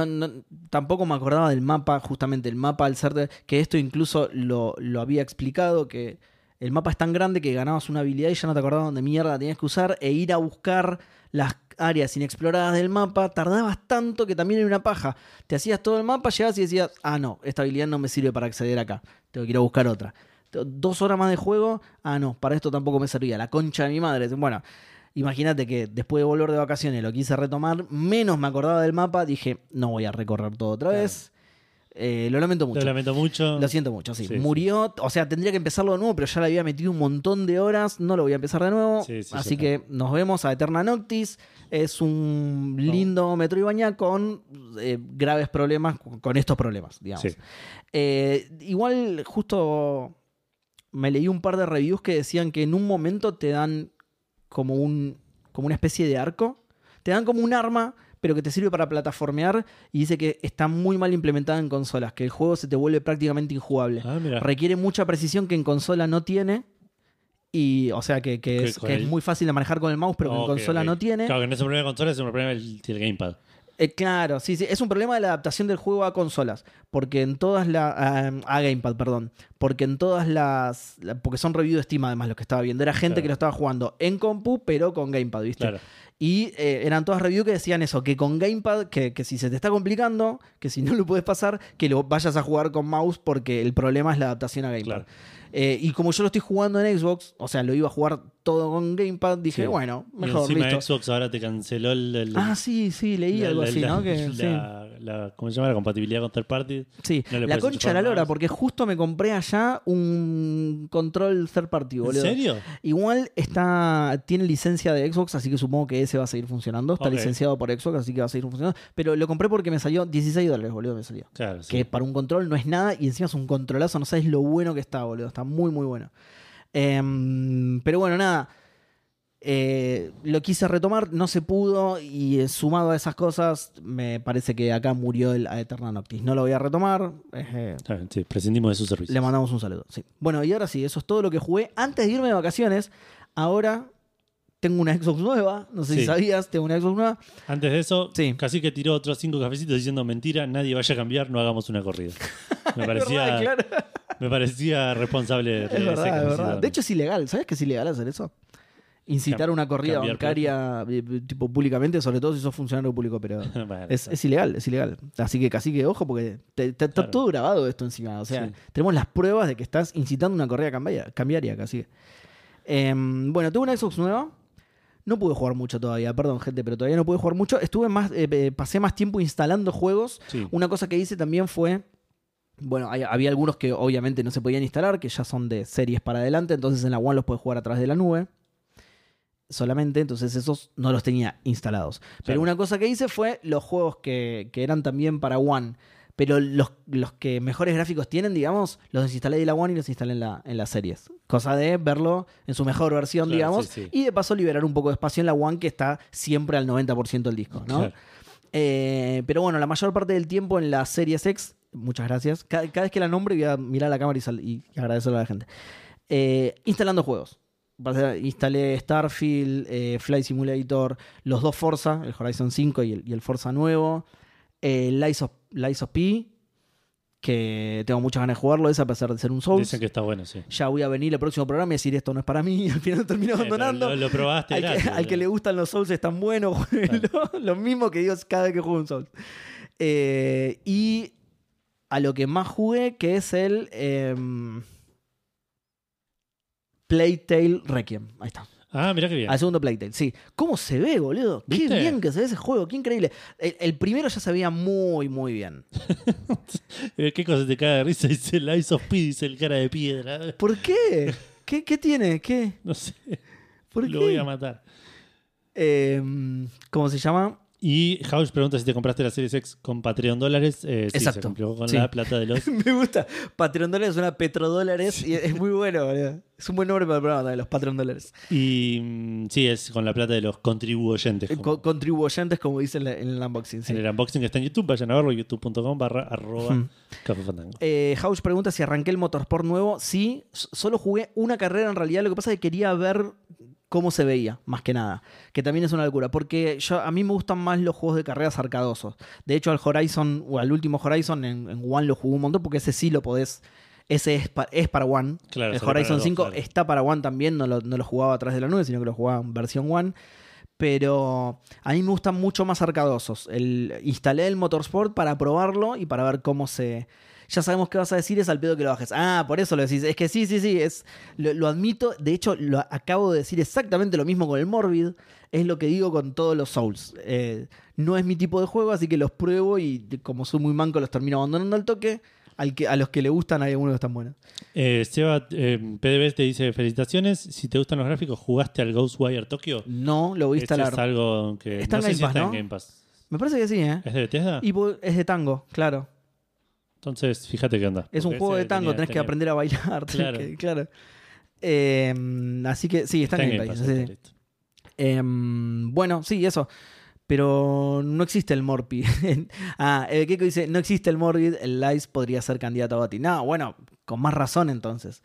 tampoco me acordaba del mapa, justamente el mapa al ser de, que esto incluso lo, lo había explicado, que el mapa es tan grande que ganabas una habilidad y ya no te acordabas dónde mierda tenías que usar e ir a buscar las áreas inexploradas del mapa, tardabas tanto que también era una paja. Te hacías todo el mapa, llegabas y decías, ah, no, esta habilidad no me sirve para acceder acá, tengo que ir a buscar otra. Dos horas más de juego, ah, no, para esto tampoco me servía, la concha de mi madre. Bueno, Imagínate que después de volver de vacaciones lo quise retomar, menos me acordaba del mapa, dije, no voy a recorrer todo otra Claro. vez. Eh, lo lamento mucho. Lo lamento mucho. Lo siento mucho, sí. Sí, Murió, o sea, tendría que empezarlo de nuevo, pero ya le había metido un montón de horas, no lo voy a empezar de nuevo. Sí, sí, así que nos vemos a Eterna Noctis. Es un lindo Metroidvania con eh, graves problemas, con estos problemas, digamos. Sí. Eh, igual, justo me leí un par de reviews que decían que en un momento te dan como un como una especie de arco. Te dan como un arma, pero que te sirve para plataformear. Y dice que está muy mal implementada en consolas, que el juego se te vuelve prácticamente injugable. Ah. Requiere mucha precisión que en consola no tiene. Y, o sea, que, es, que muy fácil de manejar con el mouse, pero que en consola no tiene. Claro, que no es un problema de consola, es un problema del, del gamepad. Eh, claro, sí, sí. Es un problema de la adaptación del juego a consolas. Porque en todas las. a Gamepad, perdón. Porque en todas las. la- porque son reviews de Steam, además, lo que estaba viendo. Era gente Claro. que lo estaba jugando en compu, pero con Gamepad, ¿viste? Claro. Y eh, eran todas reviews que decían eso: que con Gamepad, que, que si se te está complicando, que si no lo puedes pasar, que lo vayas a jugar con mouse, porque el problema es la adaptación a Gamepad. Claro. Eh, y como yo lo estoy jugando en Xbox, o sea, lo iba a jugar todo con Gamepad, dije, Sí. bueno, Y mejor, encima listo. Xbox ahora te canceló el, el- Ah, sí, sí, leí la- algo la- así, la- ¿no? Que, sí. la- ¿cómo se llama? La compatibilidad con third party. Sí, No la concha de la lora, más. porque justo me compré allá un control third party, ¿En boludo. serio? Igual está tiene licencia de Xbox, así que supongo que ese va a seguir funcionando. Está licenciado por Xbox, así que va a seguir funcionando. Pero lo compré porque me salió 16 dólares, boludo, me salió. Claro, sí. Que para un control no es nada y encima es un controlazo, no sabes lo bueno que está, boludo. Está muy, muy bueno. Em, pero bueno, nada. Eh, lo quise retomar, no se pudo y eh, sumado a esas cosas, me parece que acá murió el Eterna Noctis. No lo voy a retomar. eh, sí, prescindimos de su servicio. le mandamos un saludo. Sí. Bueno, y ahora sí, eso es todo lo que jugué. Antes de irme de vacaciones, ahora tengo una Xbox nueva. No sé si sabías, tengo una Xbox nueva. Antes de eso, Sí. casi que tiró otros cinco cafecitos diciendo mentira, nadie vaya a cambiar, no hagamos una corrida. Me parecía, Es verdad, claro. me parecía responsable de Es verdad, es cafecito. verdad. De hecho, es ilegal. ¿Sabes que es ilegal hacer eso? Incitar Cam- una corrida bancaria eh, tipo públicamente, sobre todo si sos funcionario público, pero es, es ilegal, es ilegal. Así que casi que ojo, porque te- te- está todo grabado esto encima. O sea, Sí. tenemos las pruebas de que estás incitando una corrida cambia- cambiaria, casi. Em, bueno, tengo una Xbox nueva. No pude jugar mucho todavía, perdón, gente, pero todavía no pude jugar mucho. Estuve más, eh, eh, pasé más tiempo instalando juegos. sí. Una cosa que hice también fue. Bueno, hay- había algunos que obviamente no se podían instalar, que ya son de series para adelante, entonces en la One los puedes jugar a través de la nube. Solamente, entonces esos no los tenía instalados. Pero Claro. una cosa que hice fue los juegos que, que eran también para One, pero los, los que mejores gráficos tienen, digamos, los desinstalé de la One y los instalé en, la, en las series. Cosa de verlo en su mejor versión, Claro, digamos, sí, sí. y de paso liberar un poco de espacio en la One que está siempre al 90% del disco, ¿no? Claro. Eh, pero bueno, la mayor parte del tiempo en la Series X, muchas gracias. Cada, cada vez que la nombre voy a mirar a la cámara y, sal- y agradecerle a la gente. Eh, instalando juegos. Instalé Starfield, eh, Flight Simulator, los dos Forza, el Horizon 5 y el, y el Forza nuevo. Eh, Lies, of, Lies of P, que tengo muchas ganas de jugarlo, ese a pesar de ser un Souls. Dicen que está bueno, sí. Ya voy a venir el próximo programa y decir esto no es para mí y al final termino Eh, abandonando. lo, lo probaste Al que, gratis, al que le gustan los Souls es tan bueno, jueguenlo. Lo mismo que digo cada vez que juego un Souls. Eh, y a lo que más jugué, que es el em, Playtale Requiem. Ahí está. Ah, mira qué bien. Al segundo Playtale, sí. ¿Cómo se ve, boludo? Qué ¿Viste? bien que se ve ese juego, qué increíble. El, el primero ya se veía muy, muy bien. Eh, ¿Qué cosa te cae de risa? Dice el Ice of P, dice el cara de piedra. ¿Por qué? ¿Qué, qué tiene? ¿Qué? No sé, ¿Por lo qué? voy a matar. Em, ¿Cómo se llama? Y House pregunta si te compraste la Series X con Patreon dólares. Eh, sí, Exacto. se cumplió con Sí. la plata de los... Me gusta. Patreon dólares suena petrodólares y es muy bueno, boludo. Es un buen nombre para el programa también, los Patreon dólares. Y mm, sí, es con la plata de los contribuyentes. Eh, como- co- contribuyentes, como dice en, la- en el unboxing. En el unboxing que está en YouTube, vayan a verlo, youtube.com barra arroba Hmm. Café Fandango. Eh, House pregunta si arranqué el Motorsport nuevo. Sí, solo jugué una carrera en realidad. Lo que pasa es que quería ver cómo se veía, más que nada. Que también es una locura. Porque yo, a mí me gustan más los juegos de carreras arcadosos. De hecho, al Horizon, o al último Horizon, en, en One lo jugué un montón porque ese sí lo podés. Ese es, pa- es para One. Claro, el Horizon dos, 5 claro. está para One también. No lo, no lo jugaba atrás de la nube, sino que lo jugaba en versión One. Pero a mí me gustan mucho más arcadosos. El, instalé el Motorsport para probarlo y para ver cómo se. Ya sabemos qué vas a decir, es al pedo que lo bajes. Ah, por eso lo decís. Es que sí, sí, sí. Es, lo, lo admito. De hecho, lo acabo de decir exactamente lo mismo con el Morbid. Es lo que digo con todos los Souls. Eh, no es mi tipo de juego, así que los pruebo y como soy muy manco, los termino abandonando al toque. Al que, a los que le gustan hay algunos que están buenos. Eh, Seba eh, PDB te dice felicitaciones. Si te gustan los gráficos, ¿jugaste al Ghostwire Tokyo? No, lo voy a Este instalar. es algo que Está no en sé Game si Pass, está ¿no? en Game Pass. Me parece que sí, ¿eh? ¿Es de Bethesda? Y es de tango, claro. Entonces, fíjate qué onda. Es un juego de tango, tenía- tenés que aprender a bailar. Claro. que- claro. Eh, así que sí, está, Está en en Game Game Pass, Pass, sí, está sí. listo. Em, bueno, sí, eso. Pero no existe el Morpi. ah, el Keiko dice, no existe el Morbid, el Lice podría ser candidato a Gotti. No, bueno, con más razón entonces.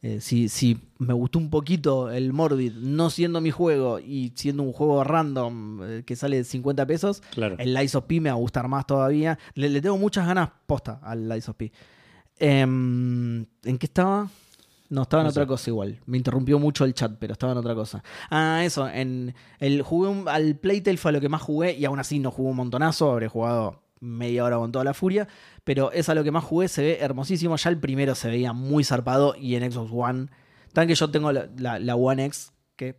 Eh, si, si me gustó un poquito el Morbid, no siendo mi juego y siendo un juego random eh, que sale 50 pesos, Claro. el Lies of P me va a gustar más todavía. Le, le tengo muchas ganas posta al Lies of P. Em, ¿En qué estaba? No, estaba en No otra sé. cosa igual. Me interrumpió mucho el chat, pero estaba en otra cosa. Ah, eso. En el, jugué un- al Playtale fue lo que más jugué y aún así no jugué un montonazo. Habré jugado media hora con toda la furia. Pero es a lo que más jugué. Se ve hermosísimo. Ya el primero se veía muy zarpado y en Xbox One. Tan que yo tengo la, la- la One X que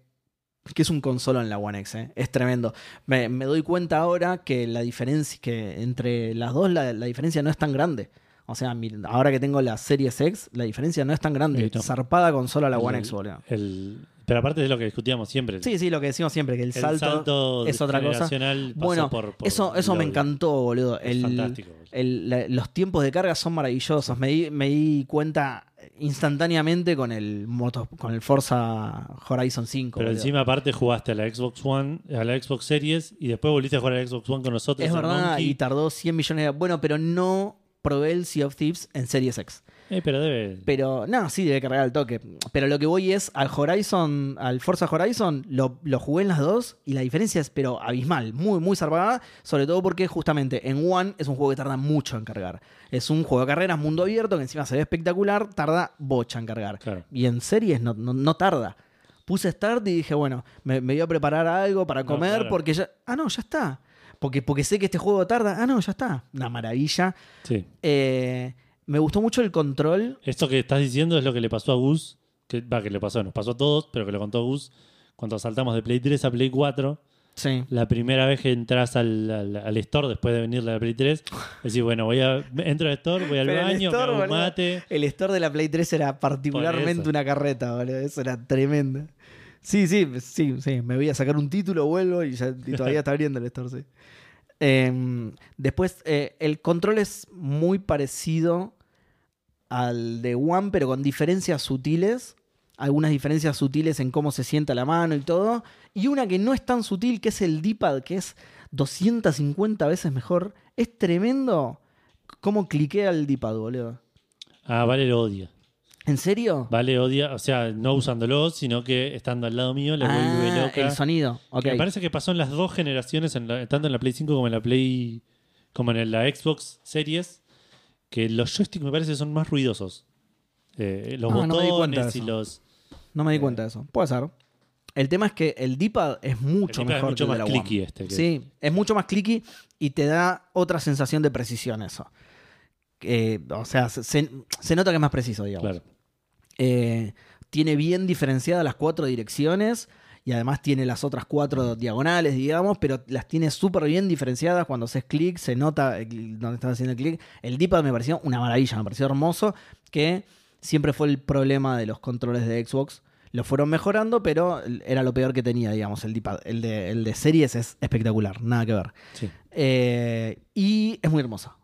que es un consolo en la One X, ¿eh? es tremendo. Me, me doy cuenta ahora que la diferencia, que entre las dos la, la diferencia no es tan grande. O sea, mi- ahora que tengo la Series X, la diferencia no es tan grande. Zarpada consola la One El- X, boludo. el- pero aparte de lo que discutíamos siempre. Sí, sí, lo que decimos siempre, que el, el salto, salto, es otra cosa. Bueno, por- por eso, eso me encantó, boludo. Es El, fantástico. el- la- los tiempos de carga son maravillosos. Me di, me di cuenta instantáneamente con el moto, con el Forza Horizon 5. Pero boludo. encima aparte jugaste a la Xbox One, a la Xbox Series y después volviste a jugar a la Xbox One con nosotros. es verdad, Monkey. y tardó 100 millones de... Bueno, pero no probé el Sea of Thieves en Series X. Eh, pero debe. Pero, no, sí, debe cargar al toque. Pero lo que voy es al Horizon, al Forza Horizon, lo, lo jugué en las dos y la diferencia es, pero abismal, muy, muy zarpada. Sobre todo porque justamente en One es un juego que tarda mucho en cargar. Es un juego de carreras, mundo abierto, que encima se ve espectacular, tarda bocha en cargar. Claro. Y en series no, no, no tarda. Puse start y dije, bueno, me, me voy a preparar algo para No, comer claro. porque ya. Ah, no, ya está. Porque, porque sé que este juego tarda. Ah, no, ya está. Una maravilla. Sí. Eh, me gustó mucho el control. Esto que estás diciendo es lo que le pasó a Gus. Que, va, que le pasó, nos pasó a todos, pero que lo contó Gus cuando saltamos de Play 3 a Play 4. Sí. La primera vez que entras al, al, al store después de venir de la Play 3, decís, bueno, voy a, entro al store, voy al Pero baño, store, me hago un boludo, mate. El store de la Play 3 era particularmente una carreta, boludo. Eso era tremendo. Sí, sí, sí, sí. Me voy a sacar un título, vuelvo y, ya- y todavía está abriendo el store, sí. Em, después, eh, el control es muy parecido al de One, pero con diferencias sutiles. Algunas diferencias sutiles en cómo se sienta la mano y todo. Y una que no es tan sutil, que es el D-pad, que es 250 veces mejor. Es tremendo cómo cliquea el D-pad, boludo. Ah, Vale lo odia. ¿En serio? Vale odia, o sea, no usándolo, sino que estando al lado mío le vuelve Ah, loca. el sonido. Ok. Me parece que pasó en las dos generaciones, en la- tanto en la Play 5 como en la Play. como en la Xbox Series, que los joysticks me parece son más ruidosos. Eh, los Ah, no botones y los. No me di cuenta de eso. Puede ser. El tema es que el D-pad es mucho El es mejor mucho que el de más la clicky este que- Sí, es mucho más clicky y te da otra sensación de precisión eso. Eh, o sea, se, se- se nota que es más preciso, digamos. Claro. Eh, tiene bien diferenciadas las cuatro direcciones y además tiene las otras cuatro diagonales, digamos, pero las tiene súper bien diferenciadas. Cuando haces clic, se nota el- donde estás haciendo el clic. El D-pad me pareció una maravilla, me pareció hermoso, que siempre fue el problema de los controles de Xbox. Lo fueron mejorando, pero era lo peor que tenía, digamos, el D-pad. El de, el de series es espectacular, nada que ver. Sí. Eh, y es muy hermosa.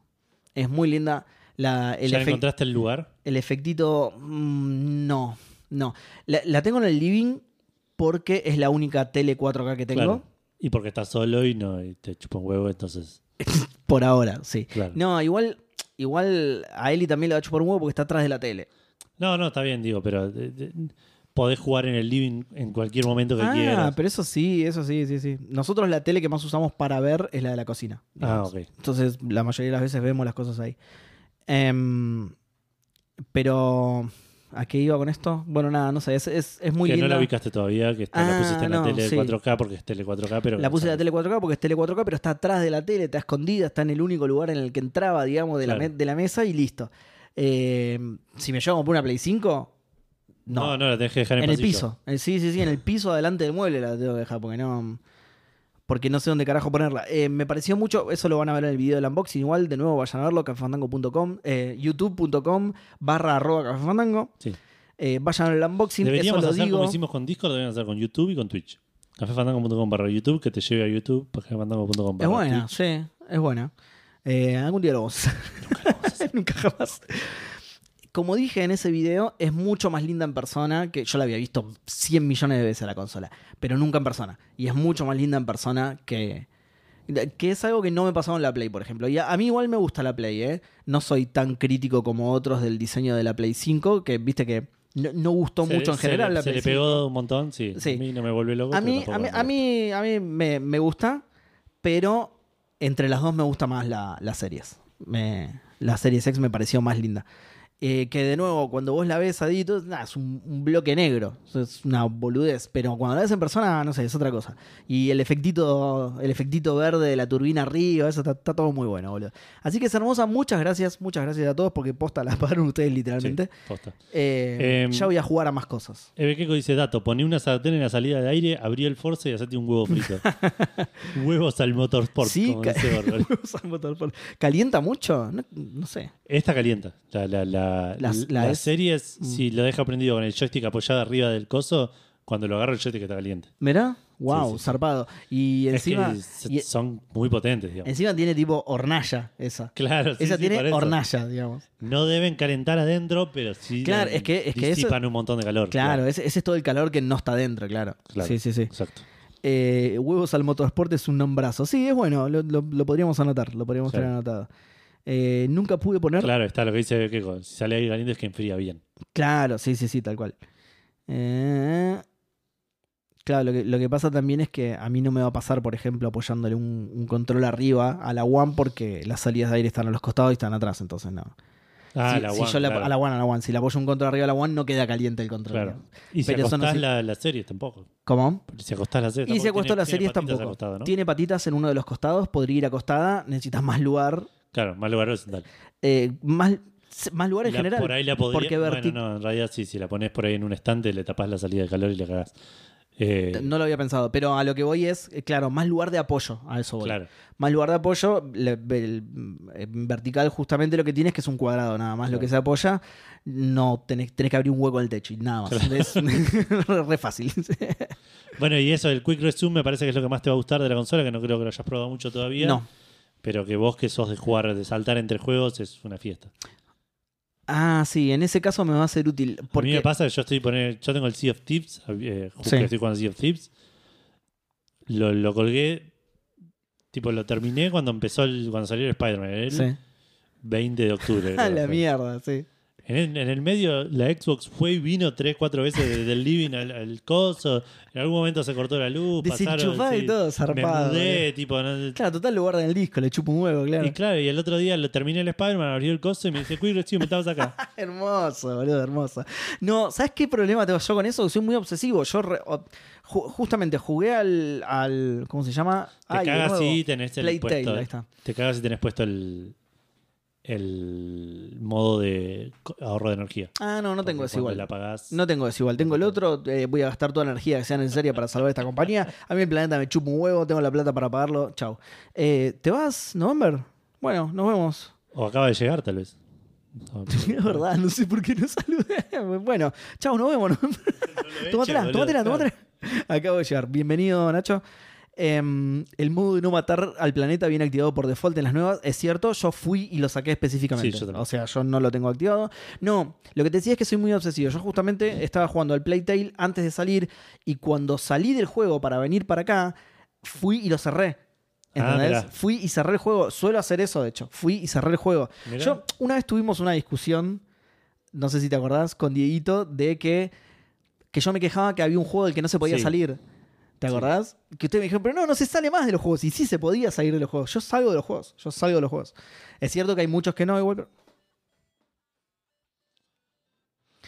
Es muy linda. La, el ¿Ya encontraste el lugar? el efectito, mm, no, no. La, la tengo en el living porque es la única tele 4K que tengo. Claro. Y porque estás solo y no y te chupa un huevo, entonces. Por ahora, sí. Claro. No, igual, igual a Eli también le va a chupar un huevo porque está atrás de la tele. No, no, está bien, digo, pero de- de- podés jugar en el living en cualquier momento que Ah, quieras. pero eso sí, eso sí, sí, sí. Nosotros la tele que más usamos para ver es la de la cocina. Ah, ok. Entonces, la mayoría de las veces vemos las cosas ahí. Em, pero, ¿a qué iba con esto? Bueno, nada, no sé, es, es, es muy que linda. no la ubicaste todavía, que está, la Ah, pusiste en la tele sí. 4K porque es tele 4K, pero. La puse en la tele 4K porque es tele 4K, pero está atrás de la tele, está escondida, está en el único lugar en el que entraba, digamos, de, la, Claro. de la mesa y listo. Eh, si me llevo por una Play 5, no. No, no, la tenés que dejar en, en el piso. Eh, Sí, sí, sí, en el piso adelante del mueble la tengo que dejar porque no. Porque no sé dónde carajo ponerla. Eh, me pareció mucho, eso lo van a ver en el video del unboxing. Igual, de nuevo, vayan a verlo, cafefandango.com, eh, youtube.com barra arroba cafefandango. Sí. Eh, vayan al unboxing, Deberíamos eso lo hacer digo. como hicimos con Discord, deberíamos hacer con YouTube y con Twitch. Cafefandango.com barra YouTube, que te lleve a YouTube, cafefandango.com Es barra buena, Twitch. sí, es buena. Eh, algún día lo vamos a hacer. Nunca jamás. Como dije en ese video, es mucho más linda en persona que yo la había visto 100 millones de veces a la consola, pero nunca en persona. Y es mucho más linda en persona que. Que es algo que no me pasaba en la Play, por ejemplo. Y a, a mí igual me gusta la Play, ¿eh? No soy tan crítico como otros del diseño de la Play 5, que viste que no, no gustó Se- mucho en general le- la Se le 5. pegó un montón, sí. Sí. A mí no me vuelve loco. A mí, a mí, me a mí, a mí me, me gusta, pero entre las dos me gusta más la, las series. Me, la series X me pareció más linda. Eh, que de nuevo, cuando vos la ves ahí, todo, nada, es un, un bloque negro. Es una boludez. Pero cuando la ves en persona, no sé, es otra cosa. Y el efectito, el efectito verde de la turbina arriba, eso está, está todo muy bueno, boludo. Así que es hermosa, muchas gracias, muchas gracias a todos porque posta la pagaron ustedes literalmente. Sí, posta. Eh, Em, ya voy a jugar a más cosas. Ebequeco dice, dato, poní una sartén en la salida de aire, abrí el force y hacete un huevo frito. Huevos al motorsport, Sí, como dice. Huevos al motor por- ¿Calienta mucho? No, no sé. Esta calienta. La, la, la, Las- la la es- serie es, Mm. si lo deja prendido con el joystick apoyado arriba del coso, cuando lo agarra el joystick está caliente. ¿Mirá? Wow, sí, sí. zarpado. Y encima, es que se- y- son muy potentes, digamos. encima tiene tipo hornalla esa. Claro, sí, esa tiene hornalla, digamos. No deben calentar adentro, pero sí Claro, es que- es que eso- disipan un montón de calor. Claro, ese, ese es todo el calor que no está dentro, claro. Claro. Sí, sí, sí. Exacto. Eh, huevos al motorsport es un nombrazo. Sí, es bueno, lo, lo- lo podríamos anotar, lo podríamos tener anotado. Eh, nunca pude poner. Claro. Claro, está lo que dice Ebequeco. Si sale ahí caliente es que enfría bien. sí, sí, sí, tal cual. Eh, claro, lo que, lo que pasa también es que a mí no me va a pasar, por ejemplo, apoyándole un, un control arriba a la One porque las salidas de aire están a los costados y están atrás, entonces no. Ah, si, la si One, yo la- claro. a la One, a la One, si le apoyo un control arriba a la One, no queda caliente el control. Claro. Y si Pero acostás no la, la serie tampoco. ¿Cómo? Si acostás la serie Y si Tiene- la tiene serie patitas tampoco. Tiene patitas en uno de los costados, podría ir acostada, necesitas más lugar. Claro, más lugar horizontal. eh, más, más lugar en La- general. Por ahí la podría. porque bueno, verti- no, en realidad sí, si la pones por ahí en un estante, le tapás la salida de calor y le cagás. Eh, No lo había pensado, pero a lo que voy es, eh, claro, más lugar de apoyo, a eso voy. claro. Más lugar de apoyo, en vertical justamente lo que tienes que es un cuadrado, nada más lo que se apoya, no tenés, tenés que abrir un hueco en el techo y nada más. Es re fácil. Bueno, y eso, el Quick Resume me parece que es lo que más te va a gustar de la consola, que no creo que lo hayas probado mucho todavía. no. Pero que vos que sos de jugar, de saltar entre juegos, es una fiesta. Ah, sí, en ese caso me va a ser útil. A mí Porque me pasa que yo estoy poner, yo tengo el Sea of Thieves, eh, Sí. estoy jugando Sea of Thieves. Lo, lo colgué, tipo lo terminé cuando empezó el, cuando salió el Spider-Man, Sí. 20 de octubre. A la mierda, sí. En el, en el medio, la Xbox fue y vino tres, cuatro veces de- del living al, al coso. En algún momento se cortó la luz. pasaron, Desenchufado y todo, zarpado. Me mudé, tipo. no- Claro, total lo guarda en el disco, le chupa un huevo, claro. Y claro, y el otro día lo terminé el Spider-Man, abrió el coso y me dice, Quick Resume, estabas acá. Hermoso, boludo, hermoso. No, ¿sabes qué problema tengo yo con eso? Soy muy obsesivo. Yo re- o- ju- justamente jugué al, al. ¿Cómo se llama? Te Ay, cagas si tenés el puesto. Ahí está. Te cagas si tenés puesto el. El modo de ahorro de energía. Ah, no, no Porque tengo eso cuando igual. la No tengo eso igual. Tengo el otro, eh, voy a gastar toda la energía que sea necesaria para salvar esta compañía. A mí el planeta me chupa un huevo, tengo la plata para pagarlo. Chau. Eh, ¿Te vas, November? Bueno, nos vemos. O acaba de llegar, tal vez. No, Es verdad, no sé por qué no saludé. Bueno, chau, nos vemos. Tómatela, boludo, tómatela, claro. tómatela. Acabo de llegar. Bienvenido, Nacho. Em, el modo de no matar al planeta viene activado por default en las nuevas. Es cierto, yo fui y lo saqué específicamente. Sí, yo también. o sea, yo no lo tengo activado. No, lo que te decía es que soy muy obsesivo. Yo justamente estaba jugando al Playtale antes de salir y cuando salí del juego para venir para acá, fui y lo cerré. Ah, ¿Entendés? fui y cerré el juego. Suelo hacer eso, de hecho. Fui y cerré el juego. Mirá. Yo, una vez tuvimos una discusión, no sé si te acordás, con Dieguito, de que, que yo me quejaba que había un juego del que no se podía Sí. salir. ¿Te Sí. acordás? Que ustedes me dijeron, pero no, no se sale más de los juegos. Y sí se podía salir de los juegos. Yo salgo de los juegos. Yo salgo de los juegos. Es cierto que hay muchos que no, igual, pero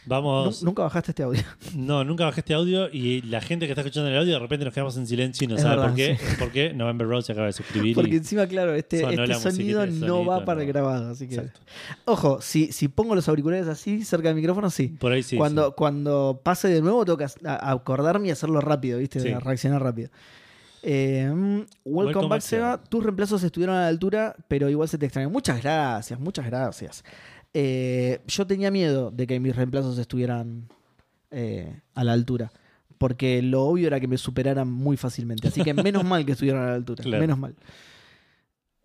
Vamos. nu- nunca bajaste este audio. No, nunca bajé este audio y la gente que está escuchando el audio de repente nos quedamos en silencio y no Es sabe verdad, por qué. sí. Porque November Rose se acaba de suscribir. Porque y- encima, claro, este, este sonido no va para el grabado. Así que. Exacto. Ojo, si, si pongo los auriculares así cerca del micrófono, sí. Por ahí sí. cuando, sí. cuando pase de nuevo, tengo que acordarme y hacerlo rápido, ¿viste? Sí. Reaccionar rápido. Eh, mm, welcome, Welcome back, Seba. Tus reemplazos estuvieron a la altura, pero igual se te extrañan. Muchas gracias, muchas gracias. Eh, yo tenía miedo de que mis reemplazos estuvieran eh, a la altura. Porque lo obvio era que me superaran muy fácilmente. Así que menos mal que estuvieran a la altura. Claro. Menos mal.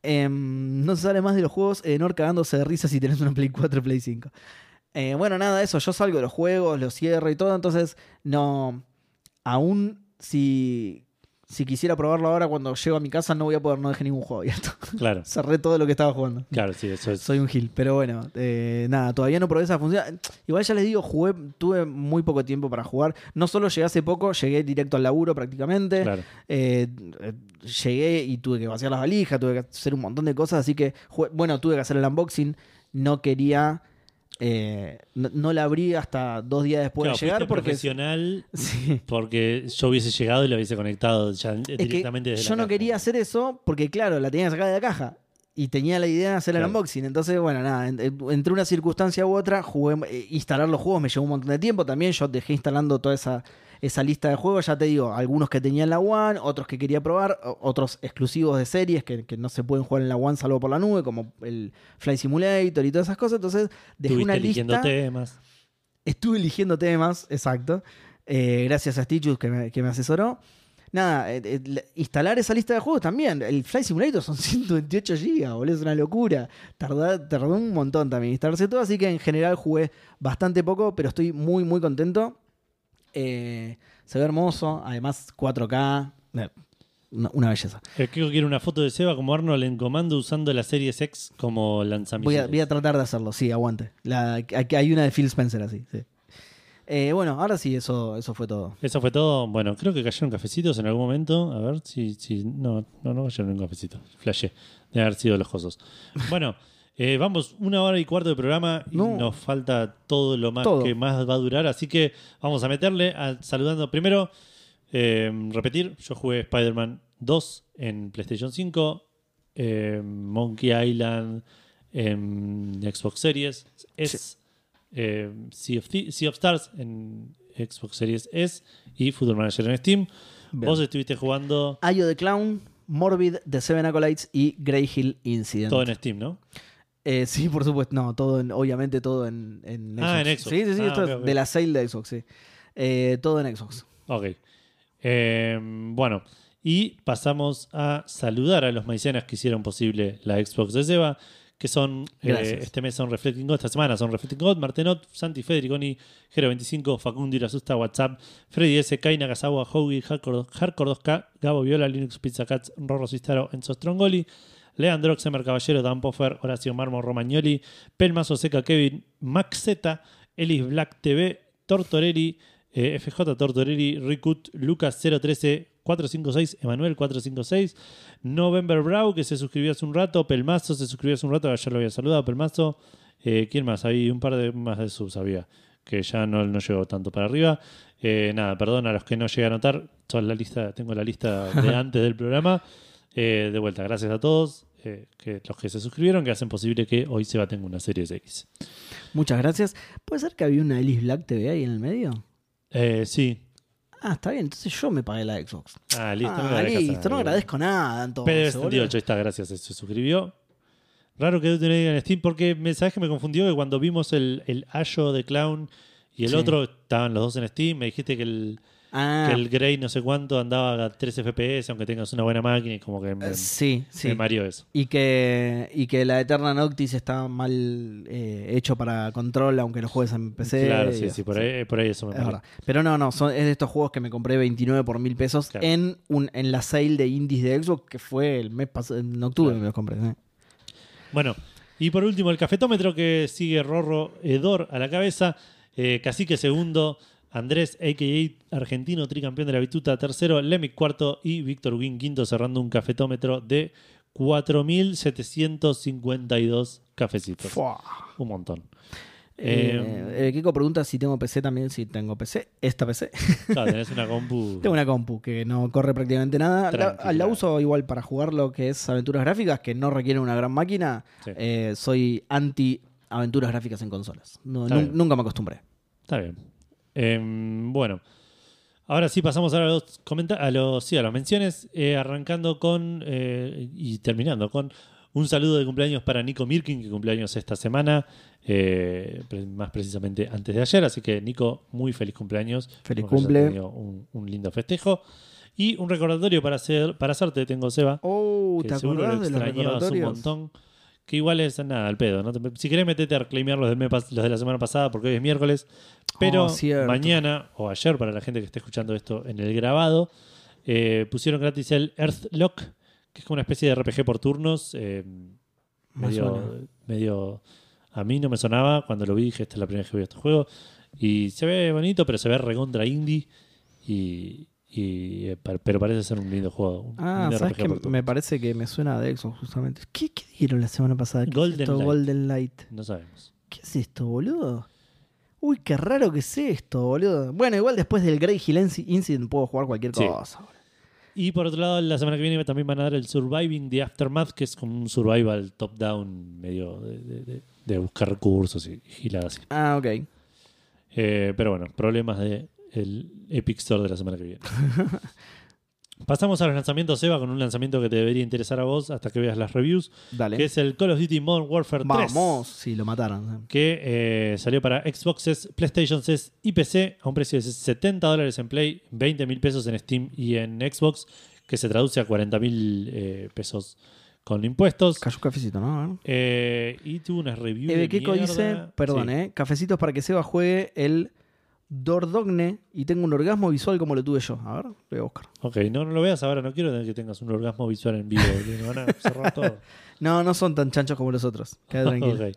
Em, no se sale más de los juegos. Enor cagándose de risa si tenés una Play 4 o Play 5. Eh, bueno, nada, eso. Yo salgo de los juegos, los cierro y todo. Entonces, no. Aún si, si quisiera probarlo ahora cuando llego a mi casa, no voy a poder, no dejé ningún juego abierto. Claro, Cerré todo lo que estaba jugando. claro, sí, eso es. Soy un gil, pero bueno, eh, nada, todavía no probé esa función. Igual ya les digo, jugué, tuve muy poco tiempo para jugar. No solo llegué hace poco, llegué directo al laburo prácticamente. Claro. Eh, llegué y tuve que vaciar las valijas, tuve que hacer un montón de cosas, así que, jugué- bueno, tuve que hacer el unboxing. No quería Eh, no, no la abrí hasta dos días después Claro, de llegar porque... profesional Sí. porque yo hubiese llegado y lo hubiese conectado ya Es que directamente desde la yo no caja. quería hacer eso porque, claro, la tenía sacada de la caja. Y tenía la idea de hacer el unboxing. Entonces, bueno, nada, en- en- entre una circunstancia u otra, jugué, eh, instalar los juegos me llevó un montón de tiempo. También yo dejé instalando toda esa, esa lista de juegos. Ya te digo, algunos que tenía en la One, otros que quería probar, otros exclusivos de series que, que no se pueden jugar en la One salvo por la nube, como el Fly Simulator y todas esas cosas. Entonces, dejé Estuviste una eligiendo lista. temas. Estuve eligiendo temas, exacto. Eh, gracias a Stitchus que me, que me asesoró. Nada, eh, eh, la- instalar esa lista de juegos también. El Fly Simulator son 128 GB, boludo, es una locura. Tardó, tardó un montón también instalarse todo, así que en general jugué bastante poco, pero estoy muy, muy contento. Eh, se ve hermoso, además 4K, eh, una, una belleza. El Kiko quiere una foto de Seba como Arnold en comando usando la serie X como lanzamiento. Voy a, voy a tratar de hacerlo, sí, aguante. La, aquí hay una de Phil Spencer así, sí. Eh, bueno, ahora sí, eso, eso fue todo. Eso fue todo. Bueno, creo que cayeron cafecitos en algún momento. A ver si. si no, no, no cayeron un cafecito. Flashé. Debe haber sido los cosos. Bueno, eh, vamos una hora y cuarto de programa y No. nos falta todo lo más Todo. que más va a durar. Así que vamos a meterle a- saludando primero. eh, repetir, yo jugué Spider-Man 2 en PlayStation 5, eh, Monkey Island en Xbox Series S, eh, sea, of Thi- Sea of Stars en Xbox Series S y Football Manager en Steam. Bien. Vos estuviste jugando Ayo the Clown, Morbid, The Seven Acolytes y Grey Hill Incident. todo en Steam, ¿no? Eh, sí, por supuesto. No, todo en- obviamente todo en, en Xbox. Ah, en Xbox. Sí, sí, sí. Ah, esto ok, es de la sale de Xbox, sí. Eh, todo en Xbox. Ok. Eh, bueno, y pasamos a saludar a los maicenas que hicieron posible la Xbox de Seba, que son, eh, este mes son Reflecting God, esta semana son Reflecting God, Martenot, Santi Federiconi, Gero25, Facundo Irasusta, WhatsApp, Freddy S, Kai Nakazawa, Hoagie, Hardcore, Hardcore 2K, Gabo Viola, Linux Pizza Cats, Rorro Cistaro, Enzo Strongoli, Leandro Xemer Caballero, Dan Poffer, Horacio Marmo, Romagnoli, Pelmazo Seca, Kevin, Max Z, Elis Black TV, Tortorelli, eh, FJ Tortorelli, Rikut, Lucas 013, 456, Emanuel 456, November Brow, que se suscribió hace un rato, Pelmazo se suscribió hace un rato, ya lo había saludado, Pelmazo. Eh, ¿Quién más? Hay un par de más de subs había, que ya no, no llegó tanto para arriba. Eh, nada, perdón a los que no llegué a anotar, toda la lista, tengo la lista de antes del programa. Eh, de vuelta, gracias a todos, eh, que los que se suscribieron, que hacen posible que hoy Seba tenga una serie X. Muchas gracias. ¿Puede ser que había una Ellis Black TV ahí en el medio? Eh, sí. Ah, está bien. Entonces yo me pagué la Xbox. Ah, listo. no ah, agradezcas listo. No agradezco nada, entonces. PDB boludo. 78, ahí está, gracias, se suscribió. Raro que no diga en Steam porque me sabes que me confundió que cuando vimos el, el Ayo de Clown y el Sí. otro estaban los dos en Steam, me dijiste que el, Ah, que el Grey no sé cuánto andaba a 13 FPS, aunque tengas una buena máquina y como que me, eh, sí, sí. me mareó eso. Y que, y que la Eterna Noctis está mal eh, hecho para control, aunque lo juegues en PC. claro, y- sí, sí, por ahí, por ahí eso me Es. Pero no, no, son, es de estos juegos que me compré 29 por mil pesos Claro. en, un, en la sale de indies de Xbox, que fue el mes pasado, en octubre Claro. me los compré. ¿eh? Bueno, y por último el cafetómetro que sigue Rorro Edor a la cabeza, eh, Cacique segundo, Andrés, a.k.a. argentino, tricampeón de la bituta, tercero, Lemic cuarto y Víctor Win quinto, cerrando un cafetómetro de 4.752 cafecitos. Fua. Un montón. Eh, eh, Kiko pregunta si tengo PC también, si tengo PC. Esta PC. Claro, tenés una compu. tengo una compu que no corre prácticamente nada. La, uso igual para jugar lo que es aventuras gráficas, que no requieren una gran máquina. Sí. Eh, soy anti aventuras gráficas en consolas. No, nunca me acostumbré. Está bien. Em, bueno, ahora sí pasamos a los comentarios, a los, sí, a las menciones, eh, arrancando con eh, y terminando con un saludo de cumpleaños para Nico Mirkin, que cumpleaños esta semana, eh, más precisamente antes de ayer. Así que Nico, muy feliz cumpleaños. Feliz cumple. tenido Un, un lindo festejo. Y un recordatorio para hacer para hacerte, tengo Seba. Oh, que ¿te seguro lo extrañabas un montón. Que igual es nada, al pedo. ¿no? Si querés metete a reclaimar los, del mes pas- los de la semana pasada, porque hoy es miércoles. Pero Oh, cierto. mañana o ayer, para la gente que esté escuchando esto en el grabado, eh, pusieron gratis el Earthlock, que es como una especie de RPG por turnos. eh, Me medio, medio. A mí no me sonaba. Cuando lo vi, dije: Esta es la primera vez que veo este juego. Y se ve bonito, pero se ve recontra indie. Y. y, eh, pero parece ser un lindo juego. Ah, lindo ¿sabes turnos. Me parece que me suena de Xbox justamente. ¿Qué, qué dieron la semana pasada? ¿Qué es Golden esto? Light. Golden Light. No sabemos. ¿Qué es esto, boludo? Uy, qué raro que es esto, boludo. Bueno, igual después del Grey Hill Inci- Incident puedo jugar cualquier cosa. Y por otro lado, la semana que viene también van a dar el Surviving the Aftermath, que es como un survival top-down medio de, de- de- de buscar recursos y giladas. Ah, ok. Eh, pero bueno, problemas de el Epic Store de la semana que viene. Pasamos a los lanzamientos, Eva, con un lanzamiento que te debería interesar a vos hasta que veas las reviews, Dale. que es el Call of Duty Modern Warfare 3. Vamos. Sí, lo mataron. Que eh, salió para Xboxes, PlayStations y PC a un precio de 70 dólares en Play, 20 mil pesos en Steam y en Xbox, que se traduce a 40 mil eh, pesos con impuestos. Cayó un cafecito, ¿no? Eh, y tuvo una review Eve de Keiko mierda. dice, perdón, Sí. ¿eh? Cafecitos para que Seba juegue el Dordogne y tengo un orgasmo visual como lo tuve yo. A ver, lo voy a buscar. Ok, no, no lo veas ahora, no quiero que tengas un orgasmo visual en vivo, me van a cerrar todo. No, no son tan chanchos como los otros. Queda tranquilo. Ok.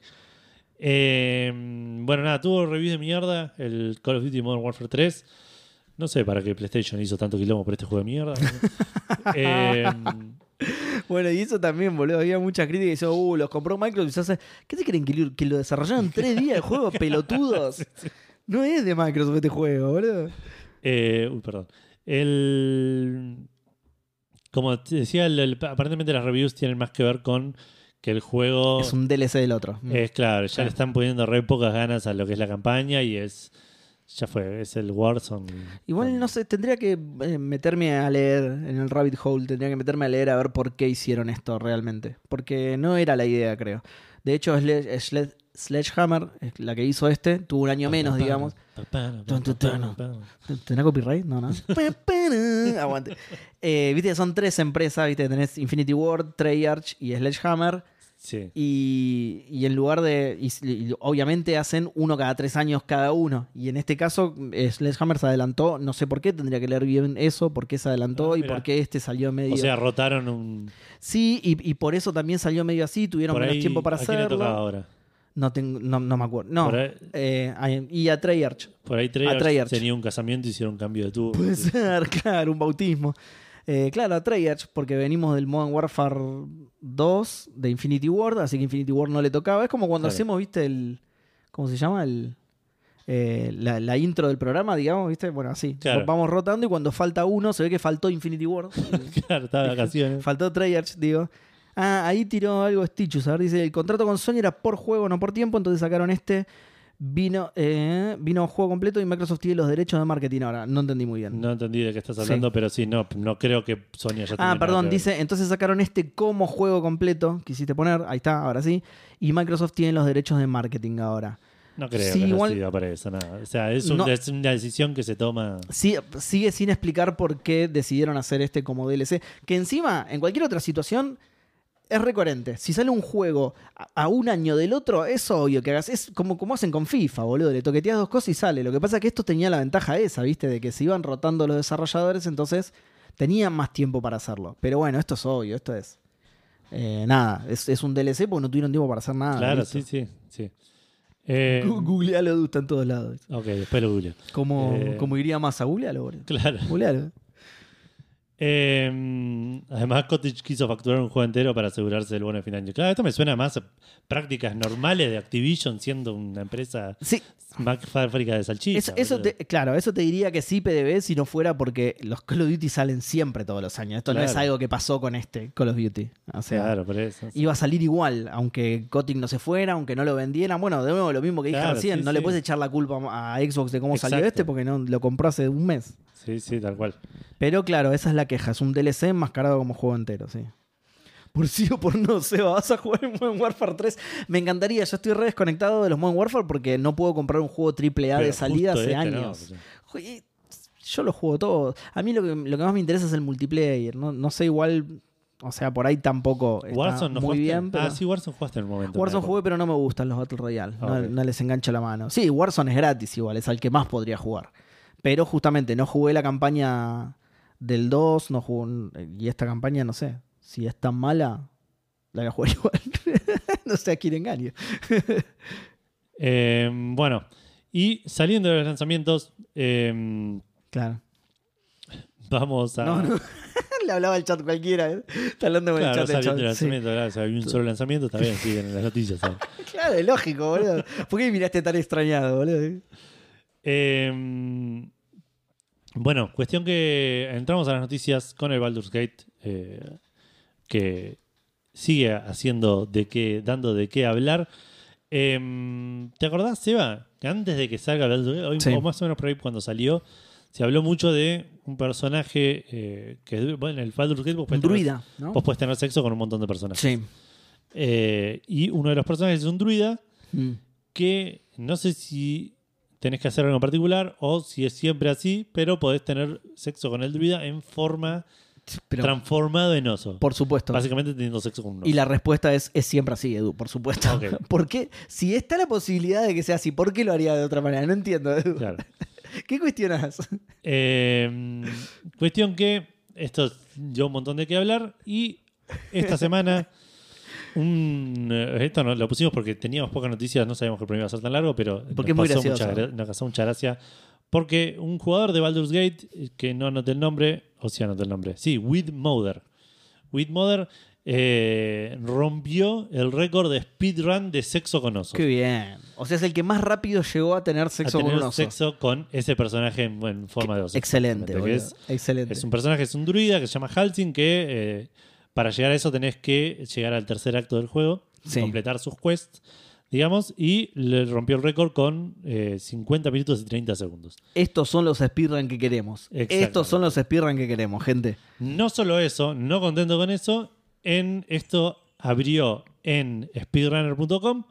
Eh, bueno, nada, tuvo reviews de mierda el Call of Duty Modern Warfare 3. No sé para qué PlayStation hizo tanto quilombo por este juego de mierda. Eh, Bueno, y eso también, boludo. Había mucha crítica y decía, uh, los compró Microsoft. y se hace- ¿Qué se creen que lo, desarrollaron en tres días el juego? Pelotudos. No es de Microsoft este juego, boludo. eh, uy, perdón. El, como te decía, el- el- aparentemente las reviews tienen más que ver con que el juego Es un DLC del otro. es claro, ya Claro. le están poniendo re pocas ganas a lo que es la campaña y es ya fue, es el Warzone. Igual no sé, tendría que eh, meterme a leer en el rabbit hole, tendría que meterme a leer a ver por qué hicieron esto realmente. Porque no era la idea, creo. De hecho, Sle- Sle- Sledgehammer, eh, la que hizo este, tuvo un año menos, digamos. ¿Tendrá copyright? No, no. Aguante. Eh, viste, son tres empresas, viste, tenés Infinity Ward, Treyarch y Sledgehammer. Sí. Y, y en lugar de. Y, y obviamente hacen uno cada tres años cada uno. Y en este caso, eh, Sledgehammer se adelantó. No sé por qué, tendría que leer bien eso, por qué se adelantó Ah, y por qué este salió medio. O sea, rotaron un sí, y, y por eso también salió medio así. Tuvieron por menos ahí, tiempo para ¿a quién le hacerlo. ahora? No, tengo, no, no me acuerdo. No. Ahí, eh, y a Treyarch. por ahí Treyarch Treyarch. tenía un casamiento y hicieron un cambio de tubo. Puede ser, claro, un bautismo. Eh, claro, a Treyarch, porque venimos del Modern Warfare 2 de Infinity Ward, así que Infinity Ward no le tocaba. Es como cuando Claro. hacemos, viste, el. ¿Cómo se llama? El. eh, la, la intro del programa, digamos, ¿viste? Bueno, así. Claro. Vamos rotando y cuando falta uno, se ve que faltó Infinity Ward. claro, estaba de vacaciones. faltó Treyarch, digo. Ah, ahí tiró algo Stitchus. A ver, dice: el contrato con Sony era por juego, no por tiempo, entonces sacaron este. Vino, eh, vino juego completo y Microsoft tiene los derechos de marketing ahora. No entendí muy bien. No entendí de qué estás hablando, pero sí, no, no creo que Sony haya Ah, perdón, dice, entonces sacaron este como juego completo, quisiste poner, ahí está, ahora sí, y Microsoft tiene los derechos de marketing ahora. No creo Sí, que igual- haya sido para eso, nada. O sea, es, un- No. es una decisión que se toma. Sí, sigue sin explicar por qué decidieron hacer este como DLC, que encima, en cualquier otra situación, es recoherente. Si sale un juego a, a un año del otro, es obvio que hagas, es como, como hacen con FIFA, boludo, le toqueteas dos cosas y sale. Lo que pasa es que esto tenía la ventaja esa, viste, de que se iban rotando los desarrolladores, entonces tenían más tiempo para hacerlo. Pero bueno, esto es obvio, esto es... eh, nada, es, es un DLC porque no tuvieron tiempo para hacer nada. claro, sí, sí, sí. Eh, Googlealo, está en todos lados. ok, después lo googleo. Como, Eh. como iría más a googlealo, boludo. Claro. Googlealo. Eh, además, Cottage quiso facturar un juego entero para asegurarse del bono de fin de año. Claro, esto me suena más a prácticas normales de Activision siendo una empresa Sí, Mac fábrica de salchichas. Eso, te- claro, eso te diría que sí, PDB, si no fuera porque los Call of Duty salen siempre todos los años. Esto no es algo que pasó con este Call of Duty. O sea, Claro, por eso. iba a salir igual, aunque Kotick no se fuera, aunque no lo vendieran. Bueno, de nuevo, lo mismo que dije Claro, recién, sí, no le puedes echar la culpa a Xbox de cómo salió este porque no lo compró hace un mes. Sí, sí, tal cual. Pero claro, esa es la queja. Es un DLC enmascarado como juego entero, sí. Por sí o por no, Seba, vas a jugar en Modern Warfare 3. Me encantaría, yo estoy re desconectado de los Modern Warfare porque no puedo comprar un juego AAA Pero de salida hace este, ¿no? años. Yo lo juego todo. A mí lo que, lo que más me interesa es el multiplayer. No, no sé, igual. O sea, por ahí tampoco. Está Warzone no muy jugaste? bien. Pero... Ah, sí, Warzone jugaste en un momento. Warzone jugué, pero no me gustan los Battle Royale. No, Ah, no les engancho la mano. Sí, Warzone es gratis igual, es al que más podría jugar. Pero justamente no jugué la campaña del 2, no jugué, y esta campaña no sé. Si es tan mala, la voy a jugar igual. no sé a quién engaño. Eh, bueno, y saliendo de los lanzamientos, eh, Claro. vamos a. No, no. Le hablaba el chat cualquiera. ¿eh? Está hablando con Claro, el chat. salió el el chat. Sí. lanzamiento, claro, o sea, había un solo lanzamiento, está bien, siguen en las noticias. Claro, es lógico, boludo. ¿Por qué miraste tan extrañado, boludo? Eh, bueno, cuestión que entramos a las noticias con el Baldur's Gate, eh, que sigue haciendo de qué, dando de qué hablar. Eh, ¿Te acordás, Seba? Que antes de que salga Baldur's Gate, Sí. o más o menos por ahí cuando salió, se habló mucho de un personaje eh, que, bueno, en el Baldur's Gate vos Un podés, tener, druida, ¿no? vos podés tener sexo con un montón de personajes. Sí. Eh, y uno de los personajes es un druida Mm. que no sé si tenés que hacer algo en particular o si es siempre así, pero podés tener sexo con el druida en forma Pero, transformado en oso. por supuesto. Básicamente teniendo sexo con un oso. Y la respuesta es, es siempre así, Edu, por supuesto. Ok. ¿Por qué? Si está la posibilidad de que sea así, ¿por qué lo haría de otra manera? No entiendo, Edu. Claro. ¿Qué cuestionas? Eh, cuestión que esto dio un montón de qué hablar y esta semana un, eh, esto no, lo pusimos porque teníamos pocas noticias, no sabíamos que el programa iba a ser tan largo, pero Porque nos pasó mucha nos causó mucha gracia porque un jugador de Baldur's Gate eh, que no anoté el nombre, o sí anoté el nombre, sí, Widmother. Widmother eh, rompió el récord de speedrun de sexo con osos. Qué bien. O sea, es el que más rápido llegó a tener sexo a tener con un oso. sexo con ese personaje en, en forma de oso. Excelente, es Excelente. Es un personaje, es un druida que se llama Halsin, que eh, para llegar a eso tenés que llegar al tercer acto del juego, Sí. completar sus quests, digamos, y le rompió el récord con eh, 50 minutos y 30 segundos. Estos son los speedrun que queremos. Estos son los speedrun que queremos, gente. No solo eso, no contento con eso, en esto abrió en speedrunner.com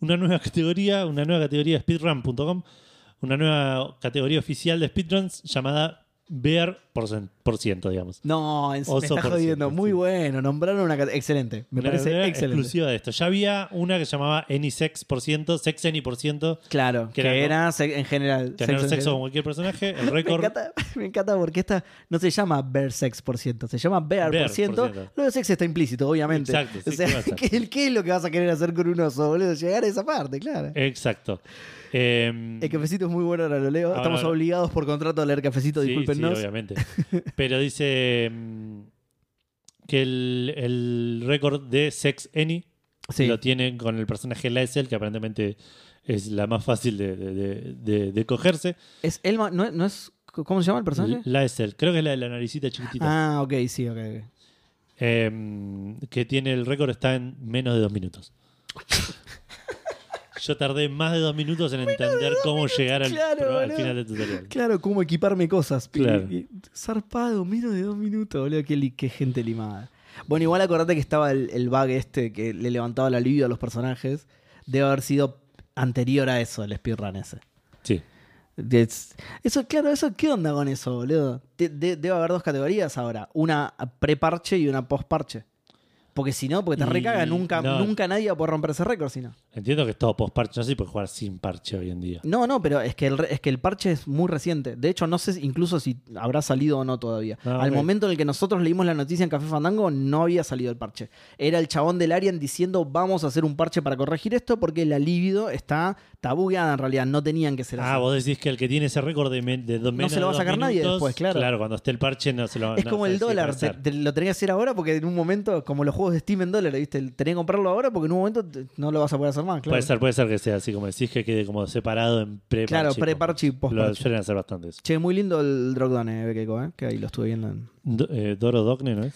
una nueva categoría, una nueva categoría de speedrun.com, una nueva categoría oficial de speedruns llamada Bear por, cen- por ciento, digamos. No, en, me Oso jodiendo. siempre, Muy sí. bueno. Nombraron una... Excelente. Me Una parece excelente. exclusiva de esto. Ya había una que se llamaba Anysex por ciento, Sex Any por ciento, Claro, que, Que era, en general. tener sexo con cualquier personaje, el Me récord. encanta, me encanta porque esta no se llama Bear Sex por ciento, se llama Bear, Bear por ciento. por ciento. Lo de sex está implícito, obviamente. Exacto, sí, o sea, ¿qué es lo que vas a querer hacer con un oso, boludo? Llegar a esa parte, claro. Exacto. Eh, El cafecito es muy bueno, ahora lo leo. Ahora- Estamos obligados por contrato a leer cafecito, sí, discúlpenos. sí, obviamente. Pero dice mm, que el, el récord de Sex Any Sí. lo tiene con el personaje Laezel, que aparentemente es la más fácil de, de- de- de- de cogerse. es Elma, ¿no, no es, ¿Cómo se llama el personaje? Laezel, creo que es la de la naricita chiquitita. Ah, ok, sí, ok. ok. Eh, que tiene el récord está en menos de dos minutos. Yo tardé más de dos minutos en entender cómo llegar al, claro, pro- al final del tutorial. Claro, cómo equiparme cosas. Claro. Y- y- zarpado, menos de dos minutos, boludo. Qué, gente limada. Bueno, igual acordate que estaba el, el bug este que le levantaba la libido a los personajes. Debe haber sido anterior a eso, el speedrun ese. Sí. De- Eso, claro, eso, ¿qué onda con eso, boludo? De- de- debe haber dos categorías ahora. Una pre-parche y una post-parche. Porque si no, porque te Y recaga, nunca, no. nunca nadie va a poder romper ese récord, si no. Entiendo que es todo post parche, no sé si puedes jugar sin parche hoy en día. No, no, pero es que, el, re- es que el parche es muy reciente. De hecho, no sé si- incluso si habrá salido o no todavía. Ah, Al ok. momento en el que nosotros leímos la noticia en Café Fandango, no había salido el parche. Era el chabón del Arian diciendo, vamos a hacer un parche para corregir esto porque la libido está tabugueada en realidad. No tenían que ser así. Ah, vos decís que el que tiene ese récord de, men- de dos, menos se lo va a de dos sacar nadie minutos, después, claro. Claro, cuando esté el parche no se lo Es no, como sí, el dólar, puede te- ser. te lo tenés que hacer ahora porque en un momento, como los juegos de Steam en dólares, ¿viste? Tenés que comprarlo ahora porque en un momento no lo vas a poder hacer más, claro. Puede ser, puede ser que sea así, como decís, que quede como separado en pre-parche. Claro, pre-parche y Lo post-parche. suelen hacer bastante eso. Che, muy lindo el Drogdone, eh, Bekeko, eh, que ahí lo estuve viendo en... Do- eh, Doro Dogne, ¿no es?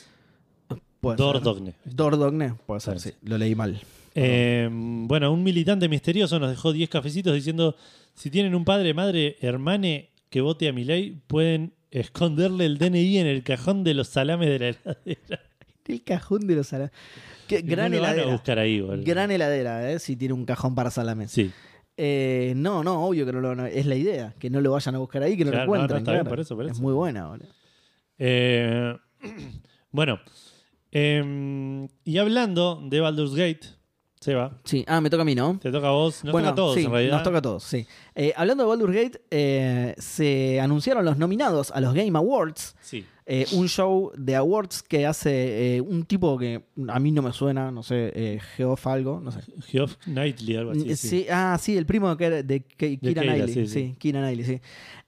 Puede Dor ser. Dogne. Dordogne, puede ser, Sí. sí. Lo leí mal. Eh, bueno, un militante misterioso nos dejó 10 cafecitos diciendo: si tienen un padre, madre, hermane que vote a mi ley, pueden esconderle el DNI en el cajón de los salames de la heladera. El cajón de los salames. Qué gran no lo van a heladera. buscar ahí. Gran heladera, ¿eh? Si tiene un cajón para salames. Sí, Eh, no, no, obvio que no lo van a... Es la idea, que no lo vayan a buscar ahí, que no Claro, lo no, no, encuentren. está bien, claro. por eso, por Es muy buena, boludo. Eh, bueno, eh, y hablando de Baldur's Gate, Seba, Sí, ah, me toca a mí, ¿no? te toca a vos, nos bueno, toca a todos sí, en realidad. nos toca a todos, sí. Eh, hablando de Baldur's Gate, eh, se anunciaron los nominados a los Game Awards. Sí. Eh, un show de awards que hace eh, un tipo que a mí no me suena, no sé, eh, Geoff algo, no sé. Geoff Knightley, algo así. Sí, sí. ah, sí, el primo era de Ke- Keira Keira, Knightley. sí. Keira Knightley, sí.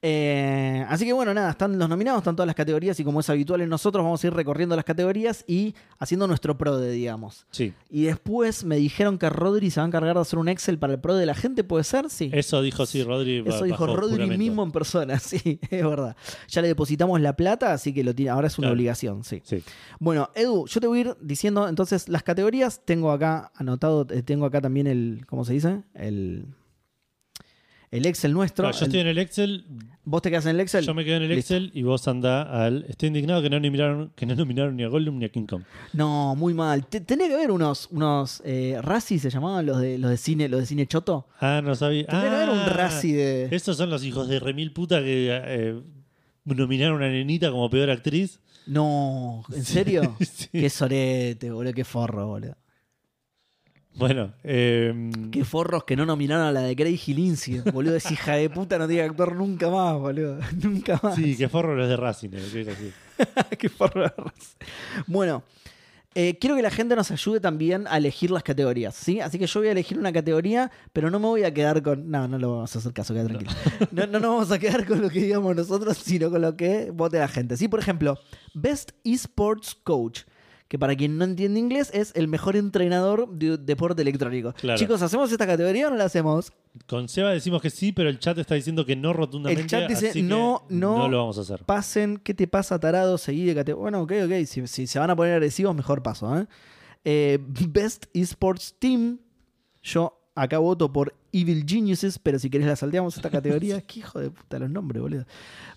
Eh, así que bueno, nada, están los nominados, están todas las categorías y como es habitual en nosotros, vamos a ir recorriendo las categorías y haciendo nuestro pro de, digamos. Sí. Y después me dijeron que Rodri se va a encargar de hacer un Excel para el pro de la gente, ¿puede ser? Sí. Eso dijo sí, Rodri. Eso dijo Rodri juramento. mismo en persona, sí, es verdad. Ya le depositamos la plata, así que lo tiene, ahora es una Claro. obligación, sí. Sí. Bueno, Edu, yo te voy a ir diciendo entonces las categorías. Tengo acá anotado, eh, tengo acá también el, ¿cómo se dice? El, el Excel nuestro. Claro, yo El- estoy en el Excel, ¿Vos te quedas en el Excel? yo me quedo en el Listo. Excel y vos andá al. Estoy indignado que no nominaron, que no nominaron ni a Gollum ni a King Kong. No, muy mal. Te- Tenía que haber unos, unos eh, Razzie, se llamaban los de, los de cine, los de cine choto. Ah, no sabía. Tendría que haber un Ah, Razzie de. Estos son los hijos de remil puta que eh, nominaron a nenita como peor actriz. No, ¿en serio? Sí. Qué sorete, boludo, qué forro, boludo. Bueno, eh, Qué forros que no nominaron a la de Grey Lindsay, boludo. Esa hija de puta no tiene que actuar nunca más, boludo. Nunca más. sí, que forro los de Racing. eh, que es así. Qué forros. Bueno, eh, quiero que la gente nos ayude también a elegir las categorías, ¿sí? Así que yo voy a elegir una categoría, pero no me voy a quedar con... No, no lo vamos a hacer caso, queda tranquilo. No, no nos vamos a quedar con lo que digamos nosotros, sino con lo que vote la gente. Sí, por ejemplo, Best Esports Coach. Que para quien no entiende inglés es el mejor entrenador de deporte electrónico. Claro. Chicos, ¿hacemos esta categoría o no la hacemos? Con Seba decimos que sí, pero el chat está diciendo que no rotundamente. El chat dice, así no, no. No lo vamos a hacer. pasen, ¿qué te pasa, tarado? Seguí de categoría. Bueno, ok, ok. Si, si se van a poner agresivos, mejor paso. ¿eh? Eh, Best Esports Team. Yo acá voto por Evil Geniuses, pero si querés la salteamos esta categoría. Qué hijo de puta los nombres, boludo.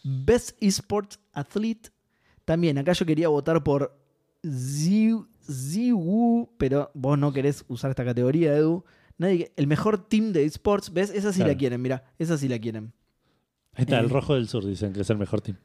Best Esports Athlete. También, acá yo quería votar por Ziwu, pero vos no querés usar esta categoría, Edu. Nadie, el mejor team de esports, ¿ves? Esa sí Claro. la quieren, mira, esa sí la quieren. Ahí está, Eh. el rojo del sur dicen que es el mejor team.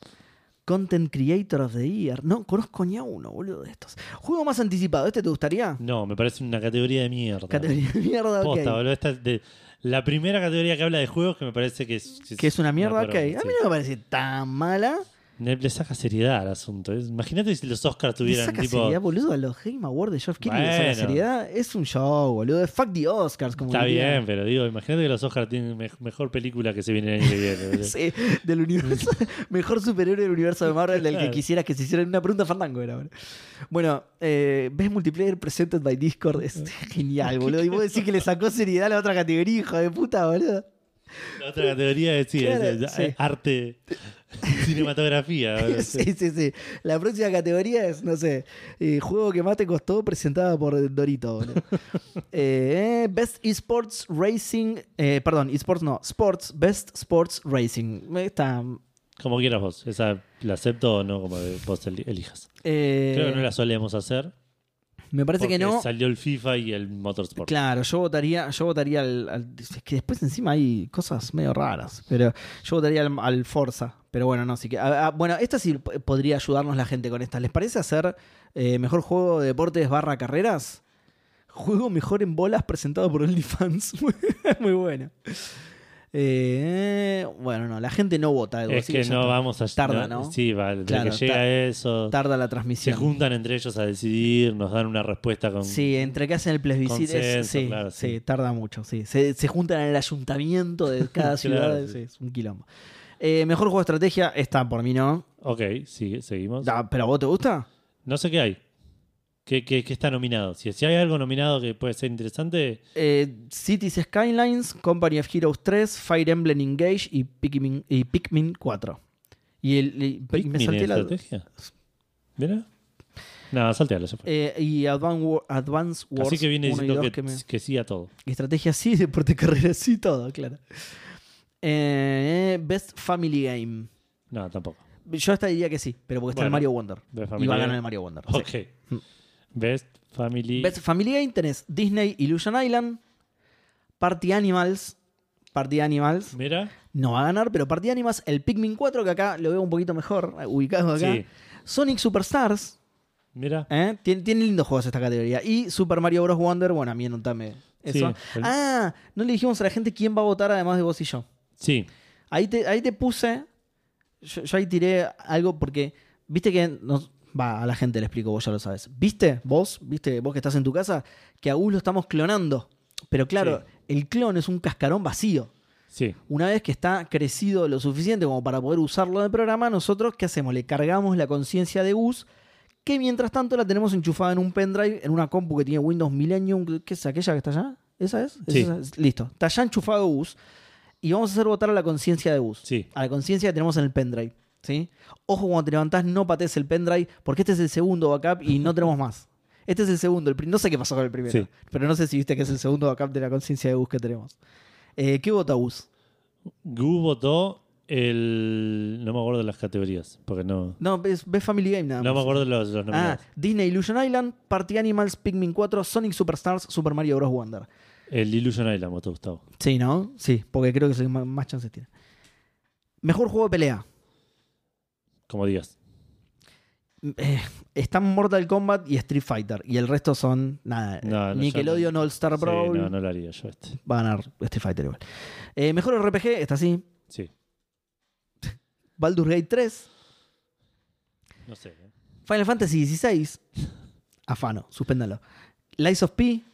Content Creator of the Year. No, conozco ni a uno, boludo, de estos. Juego más anticipado. ¿Este te gustaría? No, me parece una categoría de mierda. Categoría de mierda, ok. Boludo, esta es de la primera categoría que habla de juegos que me parece que es. Que es una mierda, ok. poronga, A mí no me parece tan mala. Le, le saca seriedad al asunto. Imagínate si los Oscars Le tuvieran saca tipo. seriedad, boludo, a los Game Awards de Geoff Keighley. le saca Bueno. seriedad. Es un show, boludo. Fuck the Oscars, como Está bien, pero digo, imagínate que los Oscars tienen me- mejor película que se viene el año que viene. Sí, del universo. Mejor superhéroe del universo de Marvel del que quisieras que se hiciera una pregunta fandango era, boludo. Bueno, eh, ves multiplayer presented by Discord. Es genial, boludo. Y vos decís que le sacó seriedad a la otra categoría, hijo de puta, boludo. La otra categoría es, sí, es- Claro, es- sí. arte, cinematografía. sí. Sí, sí. La próxima categoría es, no sé, eh, juego que más te costó presentada por Dorito. Eh, Best Esports Racing, eh, perdón, Esports no, Sports, Best Sports Racing. Está, Como quieras vos. Esa la acepto o no, como vos eli- elijas. eh, Creo que no la solemos hacer. Me parece que no. Salió el FIFA y el Motorsport. Claro, yo votaría, yo votaría al, al- Es que después encima hay cosas medio raras, pero yo votaría al, al Forza. Pero bueno, no, sí que. a- a- bueno, esta sí podría ayudarnos la gente con esta. ¿Les parece hacer eh, mejor juego de deportes barra carreras? Juego mejor en bolas presentado por OnlyFans. Muy bueno. Eh, bueno, no, la gente no vota. Es que no está. vamos a Tarda, ¿no? Sí, va, de Claro, que llega eso. Tarda la Se transmisión. juntan entre ellos a decidir, nos dan una respuesta con. Sí, entre que hacen el plebiscito. es- sí, claro, sí, sí. tarda mucho. Sí. Se, se juntan en el ayuntamiento de cada ciudad. Claro, sí, es un quilombo. Eh, mejor juego de estrategia está por mí, ¿no? Ok, sí, seguimos. ¿Pero a vos te gusta? No sé qué hay. ¿Qué, qué- qué está nominado? Si, si hay algo nominado que puede ser interesante, Eh, Cities Skylines, Company of Heroes 3, Fire Emblem Engage y Pikmin, y Pikmin 4. Y, el, y- me Pikmin salté la. estrategia. ¿Mira? No, saltealo, se fue. Eh, y Advance, Advance Wars Así que viene 1 y diciendo 2 que, que me- que sí a todo. Estrategia sí, deporte carrera sí, todo, claro. Eh, Best Family Game. No, tampoco. Yo hasta diría que sí, pero porque está el Bueno, Mario Wonder. Y va a ganar el Mario Wonder. sí. Best Family. Best Family Game tenés Disney Illusion Island, Party Animals. Party Animals Mira. no va a ganar, pero Party Animals, el Pikmin 4, que acá lo veo un poquito mejor, eh, ubicado acá. Sí. Sonic Superstars, Mira. ¿eh? tiene, tiene lindos juegos esta categoría. Y Super Mario Bros. Wonder, bueno, a mí anotame eso. Sí, el- Ah, no le dijimos a la gente quién va a votar además de vos y yo. Sí. Ahí te, ahí te puse, yo, yo ahí tiré algo porque Viste que nos, va, a la gente le explico, vos ya lo sabes. ¿Viste vos, viste vos que estás en tu casa, que a Gus lo estamos clonando? Pero claro, el clon es un cascarón vacío. Sí. Una vez que está crecido lo suficiente como para poder usarlo en el programa, nosotros, ¿qué hacemos? Le cargamos la conciencia de Gus, que mientras tanto la tenemos enchufada en un pendrive, en una compu que tiene Windows Millennium, ¿qué es aquella que está allá? ¿Esa es? Sí. ¿Esa es? Listo. Está ya enchufado Gus. Y vamos a hacer votar a la conciencia de Gus. Sí. A la conciencia que tenemos en el pendrive. ¿Sí? Ojo cuando te levantás, no patees el pendrive, porque este es el segundo backup y no tenemos más. Este es el segundo. El pri- no sé qué pasó con el primero. Sí. Pero no sé si viste que es el segundo backup de la conciencia de Gus que tenemos. Eh, ¿Qué vota Gus? Gus votó el. No me acuerdo de las categorías, porque no. No, ves, ves Family Game nada No más. me acuerdo de los, los Ah. Disney Illusion Island, Party Animals, Pikmin 4, Sonic Superstars, Super Mario Bros. Wonder. El Illusion Island votó Gustavo. Sí, ¿no? Sí, porque creo que es el más chances tiene. Mejor juego de pelea. Como digas. Eh, están Mortal Kombat y Street Fighter. Y el resto son, nada, No, no, Nickelodeon yo All Star Sí, Brawl. no, no lo haría yo este. Va a ganar Street Fighter igual. Eh, mejor RPG, está así. Sí. Baldur's Gate 3. No sé. ¿eh? Final Fantasy XVI. Afano, suspéndalo. Lies of P.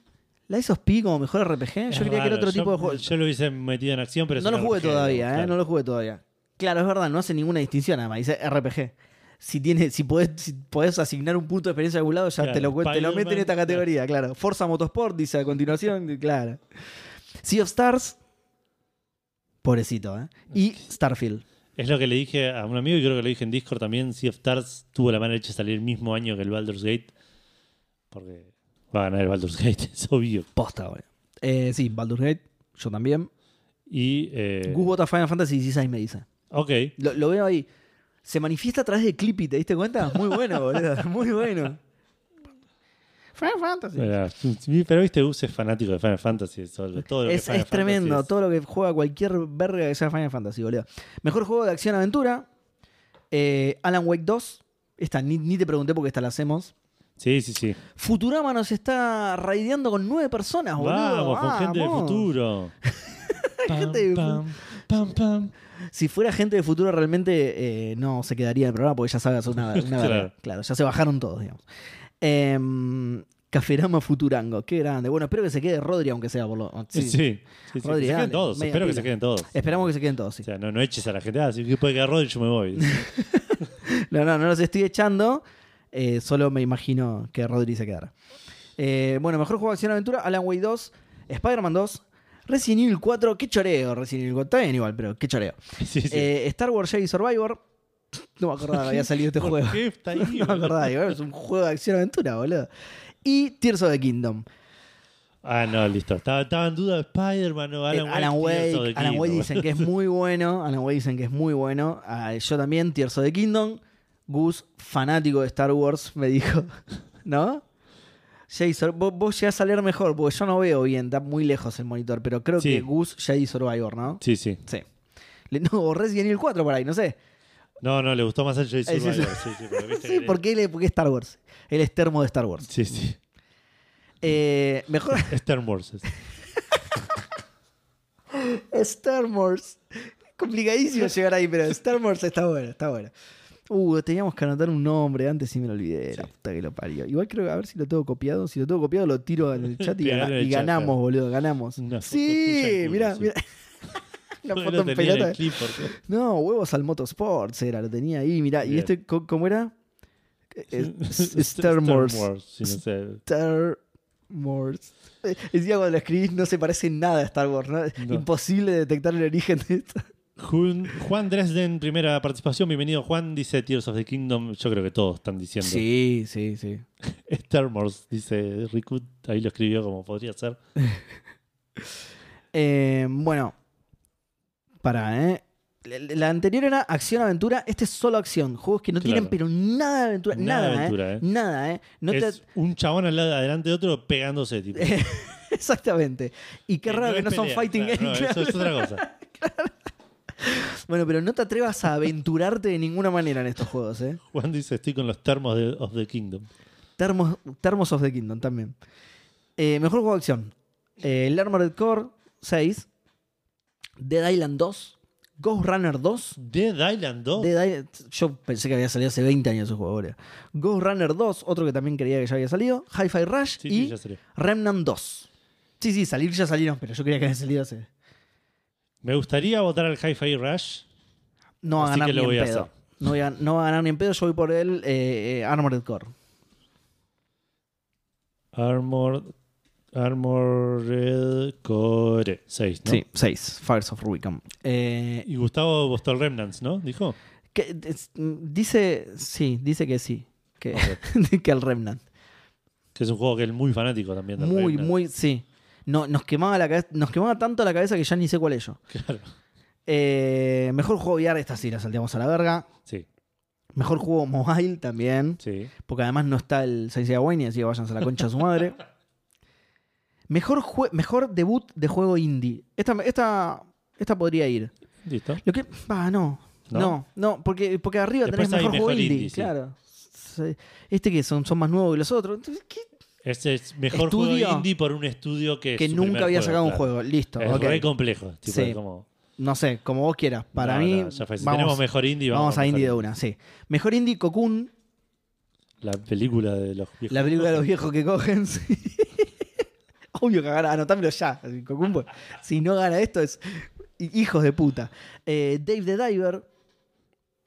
Lies of P como mejor RPG. Yo creía que era otro yo- tipo de juego. Yo lo hubiese metido en acción, pero No lo jugué RPG, todavía, ¿eh? claro. No lo jugué todavía. Claro, es verdad, no hace ninguna distinción, además. Dice RPG. Si, tiene, si, podés, si podés asignar un punto de experiencia a algún lado, ya Claro, te, lo, te lo meten en esta categoría, claro. Forza Motorsport, dice a continuación, claro. Sea of Stars. Pobrecito, ¿eh? Y Starfield. Es lo que le dije a un amigo y creo que lo dije en Discord también. Sea of Stars tuvo la mala leche de salir el mismo año que el Baldur's Gate. Porque va a ganar el Baldur's Gate, es obvio. Posta, güey. Eh, sí, Baldur's Gate, yo también. Y. Eh, Gus vota Final Fantasy XVI, me dice. Ok. Lo, lo veo ahí. Se manifiesta a través de Clippy, ¿te diste cuenta? Muy bueno, boludo. Muy bueno. Final Fantasy. Mira, Pero viste, Gus es fanático de Final Fantasy. sobre todo lo que Es, Final es tremendo, es. todo lo que juega cualquier verga que sea Final Fantasy, boludo. Mejor juego de acción-aventura. eh, Alan Wake 2. Esta ni, ni te pregunté porque esta la hacemos. Sí, sí, sí. Futurama nos está raideando con nueve personas, boludo. Vamos, con gente Vamos. futuro. Gente de pam, pam, pam. Si fuera gente de futuro, realmente eh, no se quedaría en el programa porque ya sabe hacer una, una Claro. Claro, ya se bajaron todos, digamos. Em, Caferama Futurango, qué grande. Bueno, espero que se quede Rodri, aunque sea por lo. Sí, sí. sí. sí, sí. Rodri, Que se queden todos. Espero que se queden todos. Esperamos que se queden todos, sí. O sea, no, no eches a la gente. Ah, si puede quedar Rodri, yo me voy. No, no, no los estoy echando. eh, solo me imagino que Rodri se quedará. Eh, bueno, mejor juego de acción aventura: Alan Wake 2, Spider-Man 2, Resident Evil 4. Qué choreo, Resident Evil 4. Está bien igual, pero qué choreo. Sí, sí. Eh, Star Wars Jedi Survivor. No me acordaba que había salido este ¿Por juego. qué está ahí? No me acordaba, es un juego de acción aventura, boludo. Y Tears of the Kingdom. Ah, no, listo. Estaba, estaba en duda de Spider-Man o Alan Eh, Wake. Alan Wake, the Alan Wake dicen que es muy bueno. Alan Wake dicen que es muy bueno. Ah, yo también, Tears of the Kingdom. Gus, fanático de Star Wars, me dijo. ¿No? Jason, vos, vos llegás a leer mejor, porque yo no veo bien, está muy lejos el monitor, pero creo Sí. que Gus Jedi Survivor, ¿no? Sí, sí. Sí. Le- No, o Resident Evil 4 por ahí, no sé. No, no, le gustó más el Jay sí, Survivor. sí. Sí, sí, porque viste Sí, que- porque él es, porque es Star Wars. Él es termo de Star Wars. Sí, sí. Eh, mejor Star Wars. es. Star Wars. Complicadísimo llegar ahí, pero Star Wars está bueno, está bueno. Uh, teníamos que anotar un nombre antes y me lo olvidé. La puta que lo parió. Igual creo que a ver si lo tengo copiado. Si lo tengo copiado, lo tiro en el chat y, Pegalo gana- en el y chat, ganamos, claro. boludo. Ganamos. Una Sí, sí. mira. Una foto en pelota. clip, No, huevos al Motorsports era, lo tenía ahí, mirá. ¿Y este cómo era? Star Wars. Star Wars. Decía cuando lo escribís no se parece nada a Star Wars, ¿no? No. Imposible detectar el origen de esto. Juan, Dresden, primera participación. Bienvenido, Juan. Dice Tears of the Kingdom. Yo creo que todos están diciendo. Sí, sí, sí. Star Wars, dice Rikut. Ahí lo escribió como podría ser. Eh, bueno, para, ¿eh? La, anterior era acción-aventura, este es solo acción. Juegos que no Claro. tienen pero nada de aventura. Nada Nada, ¿eh? aventura, ¿eh? Nada, ¿eh? No te- es un chabón al lado, adelante de otro pegándose, tipo. Exactamente. Y qué raro que no son fighting claro, games. no, eso es otra cosa. Bueno, pero no te atrevas a aventurarte de ninguna manera en estos juegos, ¿eh? Juan dice: Estoy con los termos de of the Kingdom. Termos, Termos of the Kingdom también. Eh, mejor juego de acción. Eh, el Armored Core 6. Dead Island 2. Ghost Runner 2. Dead Island 2. Dead Island- yo pensé que había salido hace 20 años ese juego ahora. Ghost Runner 2, otro que también creía que ya había salido. Hi-Fi Rush Sí, y sí. Remnant 2. Sí, sí, salir ya salieron, pero yo creía que había salido hace. Me gustaría votar al Hi-Fi Rush. No va a Así ganar que lo ni voy en a pedo. hacer. No, voy a, no va a ganar ni en pedo, yo voy por el eh, eh, Armored Core. Armored, Armored Core 6, ¿no? Sí, 6. Fires of Rubicon. Eh, Y Gustavo votó el Remnants, ¿no? Dijo. que- es- dice, sí, dice que sí. Que, que el Remnant. Que es un juego que es muy fanático también. del Muy, Remnant. muy, sí. No, nos, quemaba la cabeza, nos quemaba tanto la cabeza que ya ni sé cuál es yo. Claro. Eh, mejor juego VR, esta sí la salteamos a la verga. Sí, Mejor juego mobile también. sí. Porque además no está el Sensei Wayne, así que váyanse a la concha de su madre. Mejor, mejor debut de juego indie. Esta, esta, esta podría ir. Listo. Lo que. Va, no. ¿No? No, no, porque, porque arriba Después tenés mejor juego indie. indie, sí. Claro. Este que son, son más nuevos que los otros. Entonces, ¿qué? Este es mejor Estudio juego indie por un estudio que, es Que su nunca había sacado un juego. Listo. Es ok. re complejo. Tipo, Sí. es como, No sé, como vos quieras. Para no, mí. no. Si vamos, tenemos mejor indie, vamos, vamos a indie de una, sí. Mejor indie Cocoon, La película de los viejos. la película de los viejos que cogen. sí. Obvio que gana, anotámelo ya. Cocoon, pues, si no gana esto es hijos de puta. Eh, Dave the Diver,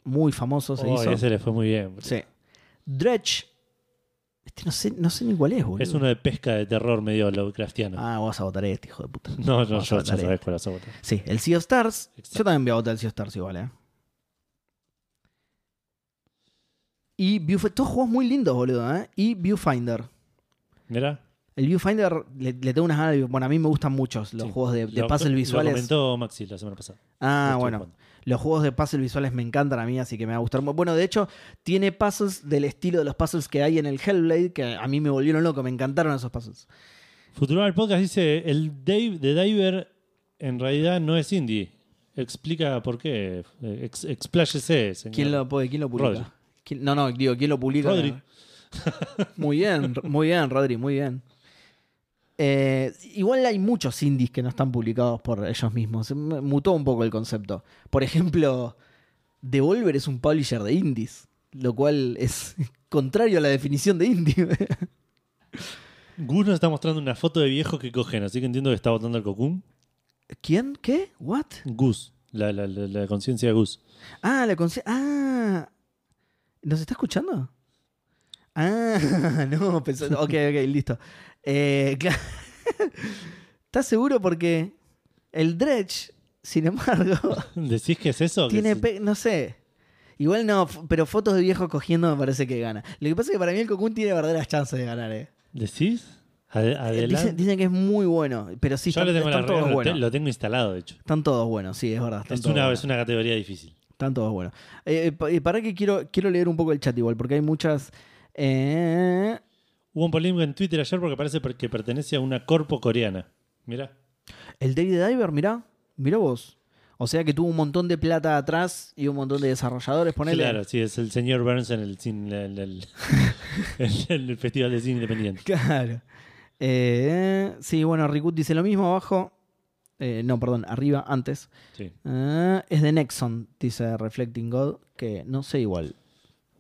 muy famoso se Oh, hizo. ese le fue muy bien. Sí. Dredge, este no sé, no sé ni cuál es, boludo. Es uno de pesca de terror medio Lovecraftiano. Ah, vas a votar este, hijo de puta. no, no, vas yo ya sabes este. cuál vas a votar. Sí, el Sea of Stars. Exacto. Yo también voy a votar el Sea of Stars igual, ¿eh? Y Viewfinder. Todos juegos muy lindos, boludo, ¿eh? Y Viewfinder. Mira. El Viewfinder le, le tengo unas ganas. de- Bueno, a mí me gustan mucho los Sí. juegos de, de Lo- puzzle Lo visuales. comentó Maxi la semana pasada. Lo ah, bueno. jugando. Los juegos de puzzle visuales me encantan a mí, así que me va a gustar. Bueno, de hecho, tiene puzzles del estilo de los puzzles que hay en el Hellblade, que a mí me volvieron loco, me encantaron esos puzzles. Futurama el podcast dice: el Dave de Diver en realidad no es indie. Explica por qué. Eh, Ex, expláyese, señor. ¿Quién lo, puede- quién lo publica? ¿Quién- no, no, digo, ¿quién lo publica? Rodri. Muy bien, muy bien, Rodri, muy bien. Eh, igual hay muchos indies que no están publicados por ellos mismos. Mutó un poco el concepto. Por ejemplo, Devolver es un publisher de indies, lo cual es contrario a la definición de indie. Gus nos está mostrando una foto de viejos que cogen, así que entiendo que está votando el Cocoon. ¿Quién? ¿Qué? ¿What? Gus, la, la, la, la conciencia de Gus. Ah, la conci- Ah. ¿Nos está escuchando? Ah, no, pensé. Ok, ok, listo. Eh, claro. ¿Estás seguro? Porque el Dredge, sin embargo, ¿Decís que es eso? Tiene. pe- No sé. Igual no, pero fotos de viejos cogiendo me parece que gana. Lo que pasa es que para mí el Cocoon tiene verdaderas chances de ganar, eh. ¿Decís? Eh, adelante. Dicen, dicen que es muy bueno, pero sí, Yo están, le tengo están todos buenos. lo tengo instalado, de hecho. Están todos buenos, sí, es verdad. Están Es una, buenos. es una categoría difícil. Están todos buenos. Eh, pa- eh, para que quiero, quiero leer un poco el chat igual, porque hay muchas. eh, Hubo un polémico en Twitter ayer porque parece que pertenece a una corpo coreana. Mira. el David Diver, mirá, mirá vos. O sea que tuvo un montón de plata atrás y un montón de desarrolladores, ponele. Claro, sí, es el señor Burns en el, cine- el, Festival de Cine Independiente. Claro. Eh, sí, bueno, Rikut dice lo mismo abajo. Eh, no, perdón, arriba, antes. Sí. Eh, es de Nexon, dice Reflecting God, que no sé igual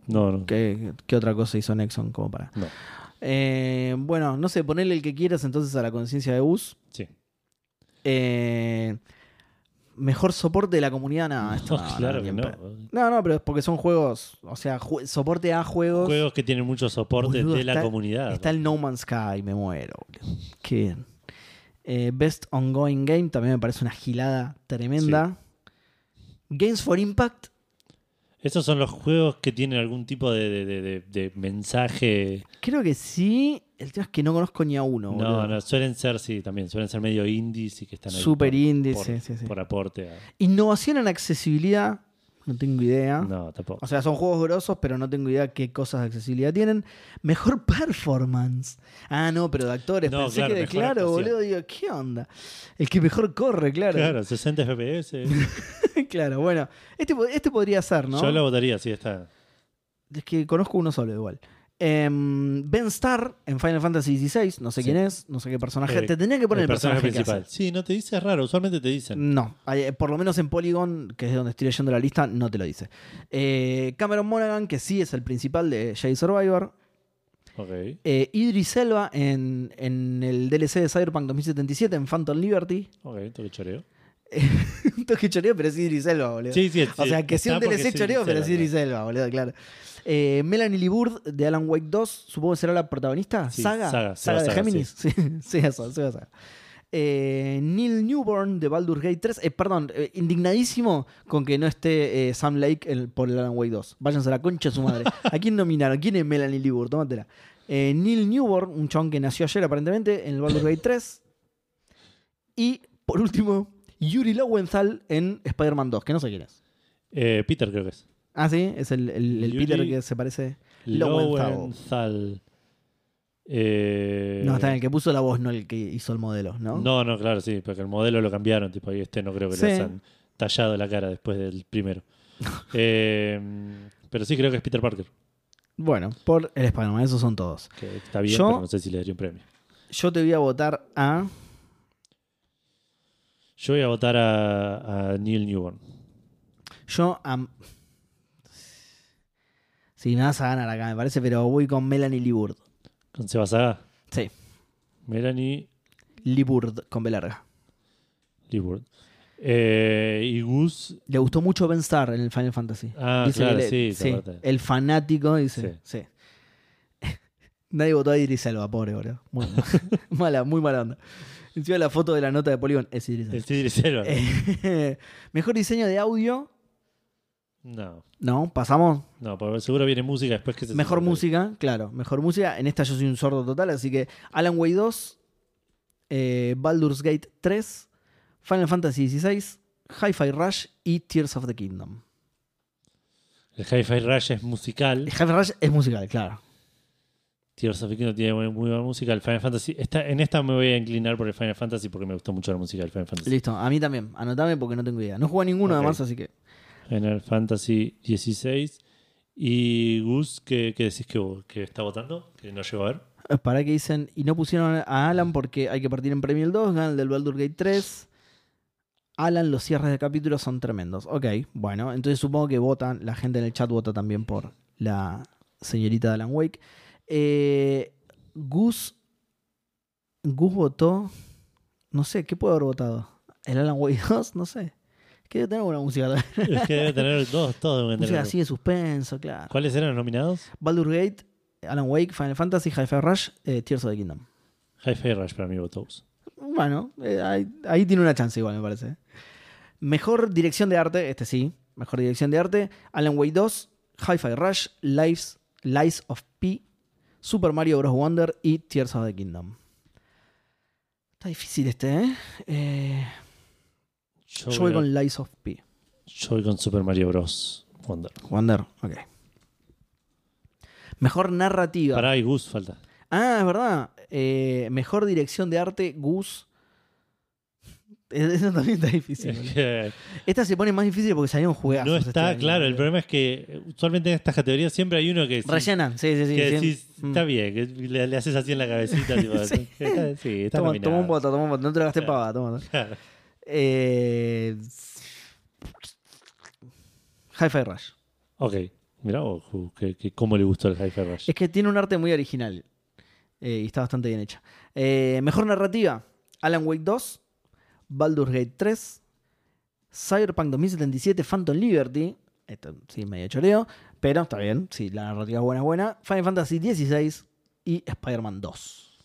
No, no. qué, qué otra cosa hizo Nexon como para. No. Eh, bueno, no sé, ponele el que quieras entonces a la conciencia de Bus. Sí. Eh, mejor soporte de la comunidad, no, esto No, no, claro ni que no. No, no, pero es porque son juegos, o sea, ju- soporte a juegos. Juegos que tienen mucho soporte Boludo, de la está- comunidad. Está el No Man's Sky, me muero. boludo. Qué bien. Eh, Best Ongoing Game también me parece una gilada tremenda. Games for Impact, Esos son los juegos que tienen algún tipo de, de- de- mensaje. creo que sí. El tema es que no conozco ni a uno. No, boludo. no, suelen ser, sí, también. Suelen ser medio indies y que están ahí. Super por- indie, por, sí, sí, sí. por aporte. a- Innovación en accesibilidad, no tengo idea. No, tampoco. O sea, son juegos grosos, pero no tengo idea qué cosas de accesibilidad tienen. Mejor performance. Ah, no, pero de actores. No, Pensé claro, que de claro, actuación. boludo. Digo, ¿qué onda? El que mejor corre, claro. Claro, 60 FPS. claro, bueno. Este, este podría ser, ¿no? Yo lo votaría, sí, está. Es que conozco uno solo igual. Em, ben Starr en Final Fantasy XVI, no sé Sí. quién es, no sé qué personaje. Eh, Te tendría que poner el, personaje, principal. Sí, no te dice es raro. Usualmente te dicen. No, hay- por lo menos en Polygon, que es donde estoy leyendo la lista, no te lo dice. Eh, Cameron Monaghan, que sí es el principal de Jade Survivor. Ok. Eh, Idris Elba en, en el DLC de Cyberpunk 2077 en Phantom Liberty. Ok, toque choreo. un toque choreo, pero es Idris Elba, boludo. Sí, sí, o sea, que sea un DLC sí, choreo, sí, pero es sí, Idris Elba, boludo, claro. Eh, Melanie Lee Bird de Alan Wake 2, supongo que será la protagonista. Sí, Saga. Saga, Saga de Saga, Géminis. Sí, sí, eso, sí, eso. Eh, Neil Newborn de Baldur's Gate 3. eh, perdón, eh, indignadísimo con que no esté eh, Sam Lake por el Alan Wake 2. Váyanse a la concha de su madre. ¿A quién nominaron? ¿Quién es Melanie Bird? Tómatela. Neil Newborn, un chabón que nació ayer aparentemente en el Baldur's Gate 3. Y por último, Yuri Lowenthal en Spider-Man 2, que no sé quién es. Eh, Peter creo que es. Ah, sí, es el, el- el Yuri Peter que se parece. Lowenthal. Lowenthal. Eh, No, está en el que puso la voz, no el que hizo el modelo, ¿no? No, no, claro, sí, porque el modelo lo cambiaron, tipo, ahí este no creo que Sí. le hayan tallado la cara después del primero. Eh, pero sí creo que es Peter Parker, Bueno, por el Spider-Man, esos son todos. que está bien, Yo- pero no sé si le daría un premio. Yo te voy a votar a. Yo voy a votar a, a Neil Newborn. Yo a. Sí, me vas a ganar acá, me parece, pero voy con Melanie Liburd. Con Sebasaga, Sí, Melanie Liburd con B larga. Leeward. Eh, y Gus. Le gustó mucho Ben Starr en el Final Fantasy. Ah, Dice claro, le- sí, sí. El fanático dice. Sí. Nadie votó a Idris Elba, pobre, boludo. Muy, mala, muy mala onda. Encima la foto de la nota de Polygon es Idris Elba. El. Eh, mejor diseño de audio. No, No, pasamos. no, porque seguro viene música después que se Mejor se- música, claro. Mejor música. En esta yo soy un sordo total, así que Alan Way 2, eh, Baldur's Gate 3, Final Fantasy XVI, Hi-Fi Rush y Tears of the Kingdom. El Hi-Fi Rush es musical. Hi-Fi Rush es musical, claro. Tears of the Kingdom tiene muy, muy buena música. El Final Fantasy. Esta, en esta me voy a inclinar por el Final Fantasy porque me gustó mucho la música del Final Fantasy. Listo, a mí también. Anotame porque no tengo idea. No juego a ninguno Ok. además, así que. Final Fantasy 16. Y Gus, ¿qué, qué decís que, que está votando? Que no llegó a ver. Eh, Para que dicen, y no pusieron a Alan porque hay que partir en Premio el 2, gana el del Baldur's Gate 3. Alan, los cierres de capítulos son tremendos. Ok, bueno, entonces supongo que votan, la gente en el chat vota también por la señorita de Alan Wake. Eh, Gus, Gus votó, no sé, ¿qué puede haber votado? ¿El Alan Wake 2? No sé. Es que debe tener buena música también. Es que debe tener todos, todos deben música tener. así de suspenso, claro. ¿Cuáles eran los nominados? Baldur's Gate, Alan Wake, Final Fantasy, Hi-Fi Rush, eh, Tears of the Kingdom. Hi-Fi Rush para mí votó. Bueno, eh, ahí, ahí tiene una chance igual, me parece. Mejor dirección de arte, este sí. Mejor dirección de arte. Alan Wake 2, Hi-Fi Rush, Lives, Lies of P, Super Mario Bros. Wonder y Tears of the Kingdom. Está difícil este, ¿eh? Eh, Yo, yo voy, a- con Lies of P. yo voy con Super Mario Bros. Wonder. Wonder, ok. Mejor narrativa. Pará, y Gus falta. Ah, es verdad. Eh, mejor dirección de arte, Gus. Eso también está difícil. Es boludo. que Esta se pone más difícil porque salieron juegazos. no este está año, claro. El problema es que usualmente en estas categorías siempre hay uno que, sí- Rellenan, sí, sí, sí. que sí. decís, Mm. está bien, que le, le haces así en la cabecita. tipo, Sí. está, sí, está Toma, un voto, toma un voto. No te lo gasté Claro. pavada, toma. Claro. Eh, Hi-Fi Rush. Ok, mirá que, que cómo le gustó el Hi-Fi Rush. Es que tiene un arte muy original. eh, y está bastante bien hecha. Eh, mejor narrativa: Alan Wake 2, Baldur's Gate 3, Cyberpunk 2077, Phantom Liberty. Esto sí, medio choreo, pero está bien. Sí, la narrativa es buena, es buena. Final Fantasy 16 y Spider-Man 2.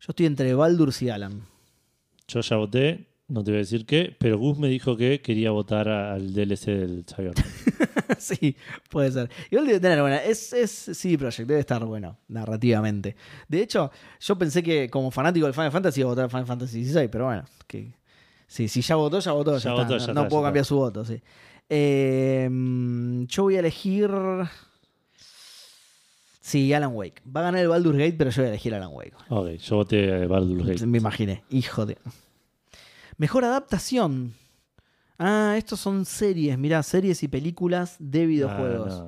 Yo estoy entre Baldur's y Alan. Yo ya voté, no te voy a decir qué, pero Gus me dijo que quería votar al DLC del Cyberpunk. sí, puede ser. Igual debe tener buena. Es, es CD Projekt, debe estar bueno, narrativamente. De hecho, yo pensé que como fanático del Final Fantasy iba a votar Final Fantasy XVI, pero bueno, que sí, si ya votó, ya votó. Ya, Ya está. votó, ya no está, puedo ya cambiar está. su voto, sí. Eh, yo voy a elegir. Sí, Alan Wake. Va a ganar el Baldur's Gate, pero yo voy a elegir Alan Wake. ok, yo voté a Baldur's Gate. Me imaginé. Hijo de. Mejor adaptación. Ah, estos son series. Mirá, series y películas de videojuegos. Ah,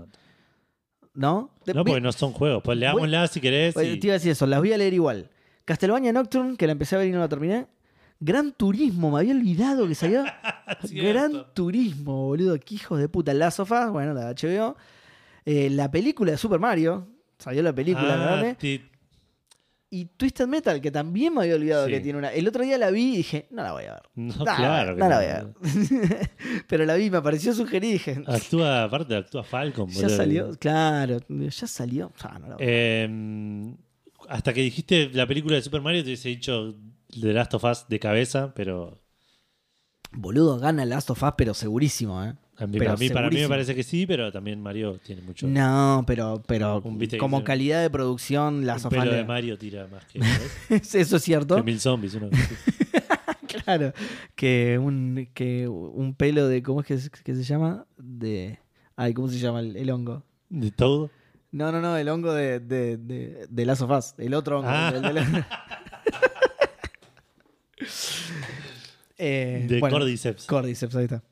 no. ¿No? No, porque no son juegos. Pues leámosla si querés. Pues, y- Te iba a decir eso, las voy a leer igual. Castlevania Nocturne, que la empecé a ver y no la terminé. Gran Turismo, me había olvidado que salió. Gran Turismo, boludo. Qué hijos de puta. La sofá, bueno, la HBO. Eh, la película de Super Mario. Salió la película, Ah, ¿verdad? Y Twisted Metal, que también me había olvidado Sí. que tiene una. El otro día la vi y dije, no la voy a ver. No, claro. no la voy a ver. Pero la vi, me pareció sugerir y dije, Actúa, aparte, actúa Falcon. ya salió. Claro, ya salió. Ah, no la voy a ver. Eh, hasta que dijiste la película de Super Mario, te hubiese dicho The Last of Us de cabeza, pero Boludo, gana Last of Us, pero segurísimo, ¿eh? A mí, Pero a mí- para mí me parece que sí, pero también Mario tiene mucho. No, pero, pero como calidad de producción, of Us. pelo de Mario tira más que. Eso es cierto. que mil zombies. una. Claro. Que un, que un pelo de. ¿Cómo es que, se- que se llama? De. Ay, ¿cómo se llama el, el hongo? De todo. No, no, no, el hongo de, de, de, de Last of Us. El otro hongo. Ah. el de la- Eh, De bueno, Cordyceps. Cordyceps, ahí está.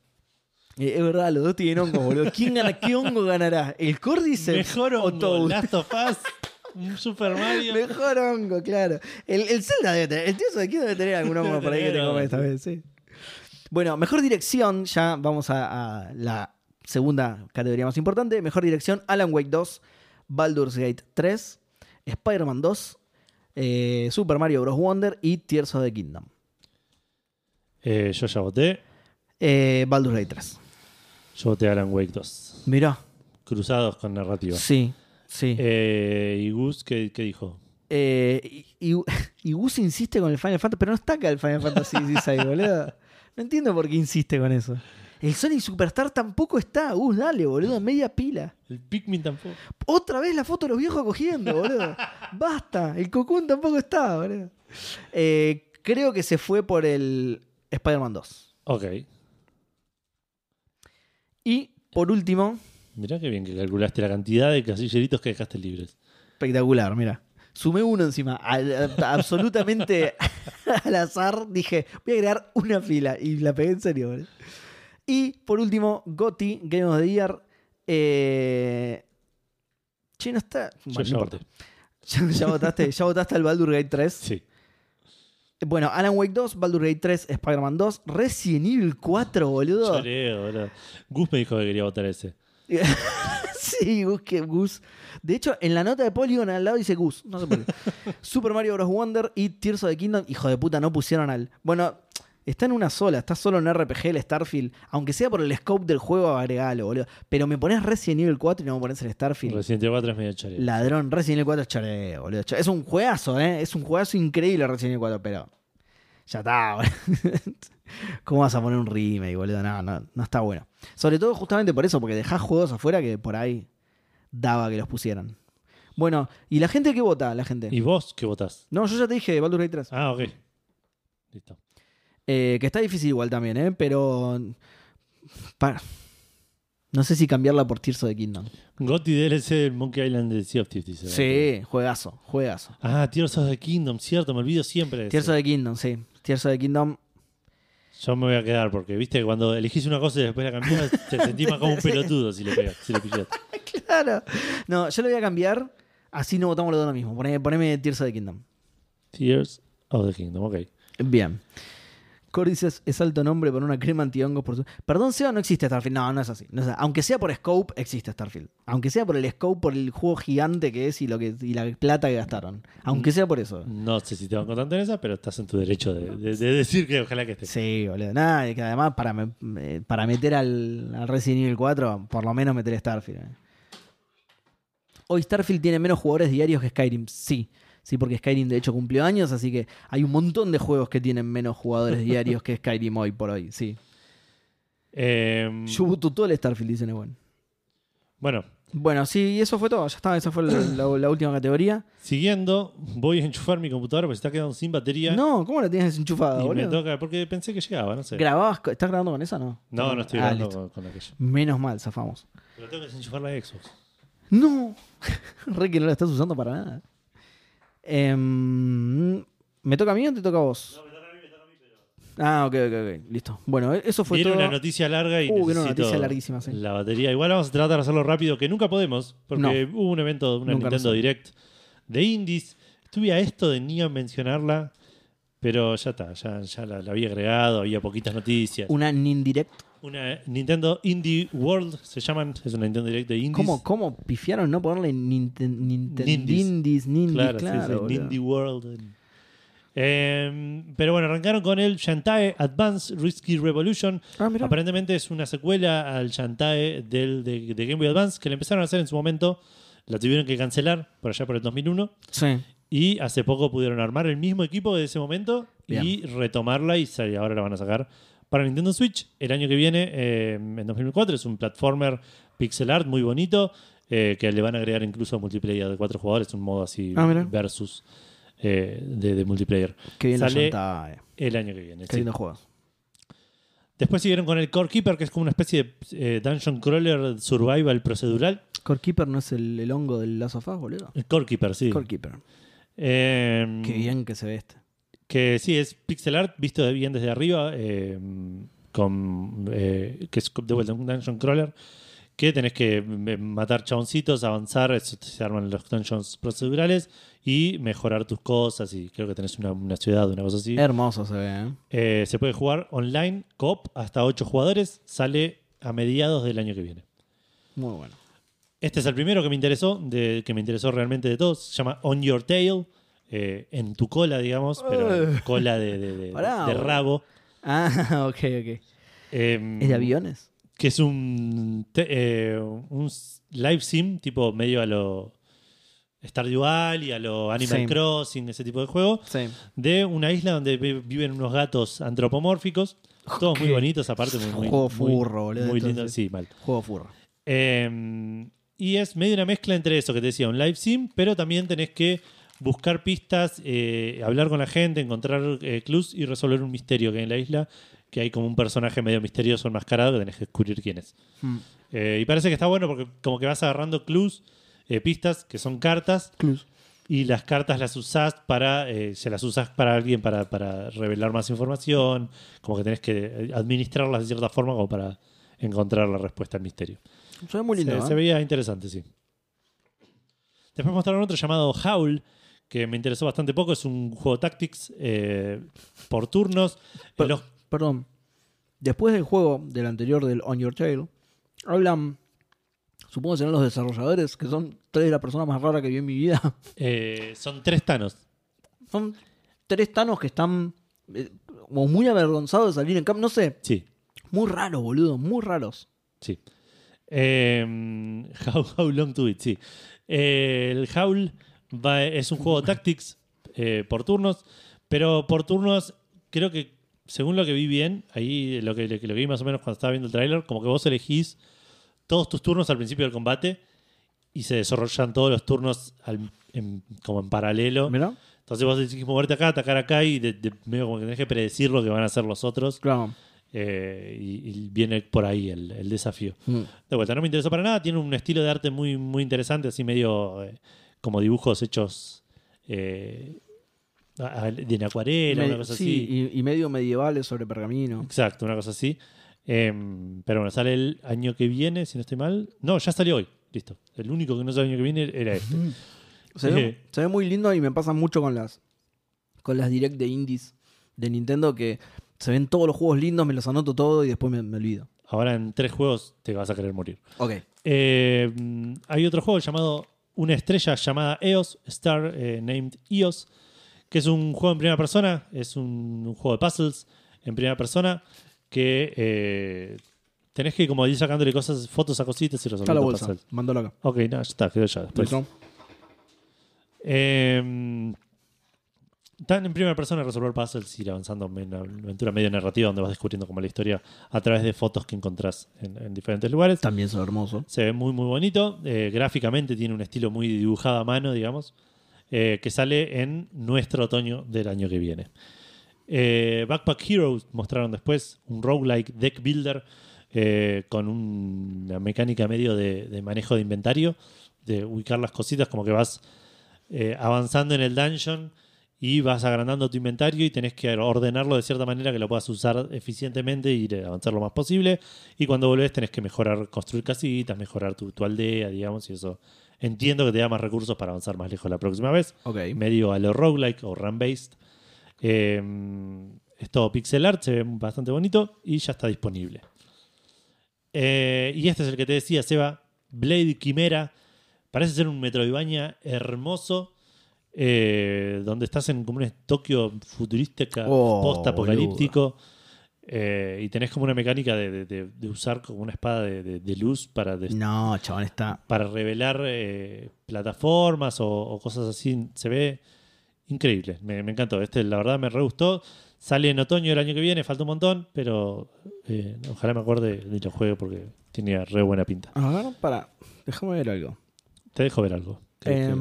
Eh, es verdad, los dos tienen hongo, boludo. ¿Quién gana? ¿Qué hongo ganará? ¿El Cordyceps Mejor o hongo, Toad? Last of Us, un Super Mario. Mejor hongo, claro. El, el Zelda debe tener, el tío de aquí debe tener algún hongo por ahí que te come esta vez, sí. Bueno, mejor dirección, ya vamos a, a la segunda categoría más importante. Mejor dirección, Alan Wake 2, Baldur's Gate 3, Spider-Man 2, eh, Super Mario Bros. Wonder y Tears of the Kingdom. Eh, yo ya voté. Eh, Baldur's Gate 3. Yo voté Alan Wake 2. Mirá, Cruzados con narrativa. sí, sí. Eh, ¿Y Gus qué, qué dijo? Eh, y, y- y Gus insiste con el Final Fantasy, pero no está acá el Final Fantasy XVI, boludo. No entiendo por qué insiste con eso. El Sonic Superstar tampoco está. Gus, dale, boludo, media pila. El Pikmin tampoco. Otra vez la foto de los viejos cogiendo, boludo. Basta, el Cocoon tampoco está, boludo. Eh, creo que se fue por el Spider-Man 2. Ok. Y por último, Mirá qué bien que calculaste la cantidad de casilleritos que dejaste libres. espectacular, mira. Sumé uno encima, al- a- absolutamente al azar. Dije, voy a agregar una fila y la pegué en serio. boludo. Y por último, Gotti, Game of the Year. Eh... Che, no está. Yo Bueno, ya no voté. importa. ¿Ya, ya votaste, ya votaste al Baldur Gate 3. Sí. Bueno, Alan Wake 2, Baldur Gate 3, Spider-Man 2, Resident Evil 4, boludo. Boludo. Gus me dijo que quería votar ese. sí, Gus, que Gus. De hecho, en la nota de Polygon al lado dice Gus. No sé por qué. Super Mario Bros. Wonder y Tears of the Kingdom. Hijo de puta, no pusieron al. Bueno, está en una sola. Está solo en RPG el Starfield. Aunque sea por el scope del juego, agregalo, boludo. Pero me pones Resident Evil 4 y no me pones el Starfield. Resident Evil 4 es medio choreo. Ladrón, Resident Evil 4 es choreo, boludo. Es un juegazo, ¿eh? Es un juegazo increíble Resident Evil 4, pero. Ya está, boludo. ¿Cómo vas a poner un remake, boludo? No, no, no está bueno. Sobre todo justamente por eso, porque dejás juegos afuera que por ahí daba que los pusieran. Bueno, ¿y la gente qué vota? La gente. ¿Y vos qué votás? No, yo ya te dije Baldur's Gate 3. Ah, ok. Listo. Eh, que está difícil igual también, ¿eh? Pero. pa- No sé si cambiarla por Tears of the Kingdom. Gotti DLC del Monkey Island de Sea of Thieves. Sí, juegazo, juegazo. Ah, Tears of the Kingdom, cierto, me olvido siempre de Tears eso. of the Kingdom, sí. Tears of the Kingdom. Yo me voy a quedar porque, viste, cuando elegís una cosa y después la cambiás, te sentís más como un pelotudo si le pegas, si le. Claro. No, yo lo voy a cambiar. Así no votamos los dos lo mismo. Poneme, poneme Tears of the Kingdom. Tears of the Kingdom, ok. Bien. Cordyceps es alto nombre para una crema antihongos por su... Perdón, Seba, no existe Starfield. No, no es así. No es así. Aunque sea por Scope, existe Starfield. Aunque sea por el Scope, por el juego gigante que es y, lo que, y la plata que gastaron. Aunque sea por eso. No sé si te van tanto en esa, pero estás en tu derecho de, de- de decir que ojalá que esté. Sí, boludo. Nada, que además para, me- eh, para meter al, al Resident Evil 4, por lo menos meter Starfield. eh. Hoy Starfield tiene menos jugadores diarios que Skyrim. Sí. Sí, porque Skyrim de hecho cumplió años, así que hay un montón de juegos que tienen menos jugadores diarios que Skyrim hoy por hoy. Sí. Eh, Yo voto todo el Starfield, dicen bueno. bueno, Bueno, sí, y eso fue todo. Ya está, esa fue la, la- la última categoría. siguiendo, voy a enchufar mi computadora porque se está quedando sin batería. No, ¿cómo la tienes desenchufada, y me toca, porque pensé que llegaba, no sé. ¿Grababas? ¿Estás grabando con esa no? No, no estoy Ah, grabando con, con aquello. Menos mal, zafamos. Pero tengo que desenchufar la Xbox. No, re que no la estás usando para nada. Em, ¿Me toca a mí o te toca a vos? Ah, ok, ok, ok. Listo. Bueno, e- eso fue Viene todo. una noticia larga y Uh, una noticia larguísima, sí. la batería. Igual vamos a tratar de hacerlo rápido, que nunca podemos, porque hubo un evento, una Nintendo Direct de indies. Estuve a esto de Neo mencionarla, pero ya está, ya, ya la, la había agregado, había poquitas noticias. Una Nindirect. Una Nintendo Indie World se llaman, es una Nintendo Direct de indies. ¿Cómo, ¿Cómo pifiaron no ponerle Ninten, Ninten, Nindies. Claro, claro, sí. Indie World. Eh, pero bueno, arrancaron con el Shantae Advance Risky Revolution. Ah. Aparentemente es una secuela al Shantae del, de, de Game Boy Advance que le empezaron a hacer en su momento. La tuvieron que cancelar por allá por el 2001. Sí. Y hace poco pudieron armar el mismo equipo de ese momento y Bien. retomarla y ahora la van a sacar para Nintendo Switch el año que viene, eh, en 2004. Es un platformer pixel art muy bonito eh, que le van a agregar incluso multiplayer de cuatro jugadores, un modo así Ah, versus eh, de, de multiplayer. Qué bien la Sale eh. el año que viene. Qué sí. lindo juego. Después siguieron con el Core Keeper, que es como una especie de eh, dungeon crawler survival procedural. Core Keeper no es el, el hongo del Last of Us, boludo. El Core Keeper, sí. Core Keeper. Eh, Qué bien que se ve este. Que sí, es pixel art visto bien desde arriba, eh, con, eh, que es de vuelta un dungeon crawler, que tenés que eh, matar chaboncitos, avanzar, eso se arman los dungeons procedurales y mejorar tus cosas y creo que tenés una, una ciudad, una cosa así. Hermoso se ve, ¿eh? Se puede jugar online, coop, hasta 8 jugadores, sale a mediados del año que viene. Muy bueno. Este es el primero que me interesó, de, que me interesó realmente de todos. Se llama On Your Tail, eh, en tu cola, digamos, pero cola de, de- de- Pará, de boludo. rabo. Ah, ok, ok. Eh, ¿Es de aviones? Que es un, te- eh, un live sim, tipo medio a lo Stardew Valley, a lo Animal Sí. Crossing, ese tipo de juego, Sí. de una isla donde vi- viven unos gatos antropomórficos, todos muy bonitos, aparte muy, muy, Juego muy- furro, boludo, Muy lindo, sí, mal. Juego furro. Eh, y es medio una mezcla entre eso que te decía, un live sim, pero también tenés que buscar pistas, eh, hablar con la gente, encontrar eh, clues y resolver un misterio que hay en la isla, que hay como un personaje medio misterioso enmascarado que tenés que descubrir quién es. Hmm. Eh, y parece que está bueno porque como que vas agarrando clues, eh, pistas, que son cartas, Clues. y las cartas las usás para, se las usás para alguien para, para revelar más información, como que tenés que administrarlas de cierta forma como para encontrar la respuesta al misterio. Se ve muy lindo, Se, se veía interesante, sí. Después mostraron otro llamado Howl, que me interesó bastante poco. Es un juego Tactics eh, por turnos. Los- Perdón. Después del juego del anterior del On Your Tail, hablan, supongo que serán los desarrolladores, que son tres de las personas más raras que vi en mi vida. eh, son tres Thanos. Son tres tanos que están eh, como muy avergonzados de salir en campo. No sé, Sí, muy raros, boludo, muy raros. sí. Eh, how, How Long to It, sí. El Howl va- es un juego Tactics eh, por turnos, pero por turnos creo que, según lo que vi bien, ahí lo que, lo que vi más o menos cuando estaba viendo el tráiler, como que vos elegís todos tus turnos al principio del combate y se desarrollan todos los turnos al- en- como en paralelo. Mira, Entonces vos decís moverte acá, atacar acá y de, de- medio como que tenés que predecir lo que van a hacer los otros. claro. eh, y, y viene por ahí el, el desafío. Mm. De vuelta, no me interesó para nada. Tiene un estilo de arte muy, muy interesante, así medio eh, como dibujos hechos eh, a- a- de en acuarela, Me- una cosa sí, así. Y, y medio medievales sobre pergamino. Exacto, una cosa así. Em, pero bueno, sale el año que viene, si no estoy mal. No, ya salió hoy. Listo. El único que no sale el año que viene era este. Se ve, Eh. se ve muy lindo y me pasa mucho con las con las direct de indies de Nintendo que se ven todos los juegos lindos, me los anoto todo y después me, me olvido. Ahora en tres juegos te vas a querer morir. Ok. Eh, mm, hay otro juego llamado Una estrella llamada EOS, Star eh, Named EOS, que es un juego en primera persona, es un, un juego de puzzles en primera persona que eh, tenés que como ir sacándole cosas, fotos a cositas y Está la resolviendo bolsa. puzzles. Mándalo acá. Ok, no, ya está, quedó ya después. Eh, están en primera persona resolver puzzles ir avanzando en una aventura medio narrativa donde vas descubriendo como la historia a través de fotos que encontrás en- en diferentes lugares. También son hermosos. Se ve muy, muy bonito. Eh, gráficamente tiene un estilo muy dibujado a mano, digamos, eh, que sale en nuestro otoño del año que viene. Eh, Backpack Heroes mostraron después un roguelike deck builder con un- una mecánica medio de, de manejo de inventario, de ubicar las cositas, como que vas eh, avanzando en el dungeon y vas agrandando tu inventario y tenés que ordenarlo de cierta manera que lo puedas usar eficientemente y avanzar lo más posible. Y cuando volvés tenés que mejorar, construir casitas, mejorar tu, tu aldea, digamos, y eso entiendo que te da más recursos para avanzar más lejos la próxima vez. Ok. Medio a lo roguelike o run-based. Eh, es todo pixel art, se ve bastante bonito y ya está disponible. Eh, y este es el que te decía, Seba, Blade Quimera. Parece ser un Metroidvania hermoso. Eh, donde estás en como un Tokio futurística, Oh, post-apocalíptico. eh, y tenés como una mecánica de, de- de- de usar como una espada de, de- de luz para, No, chabón, está. para revelar eh, plataformas o, o cosas así. Se ve increíble. Me, me encantó. Este, la verdad, me re gustó. Sale en otoño del año que viene, falta un montón, pero ojalá me acuerde y lo juegue porque tenía re buena pinta. A ver, para. Déjame ver algo. Te dejo ver algo. ¿Querés que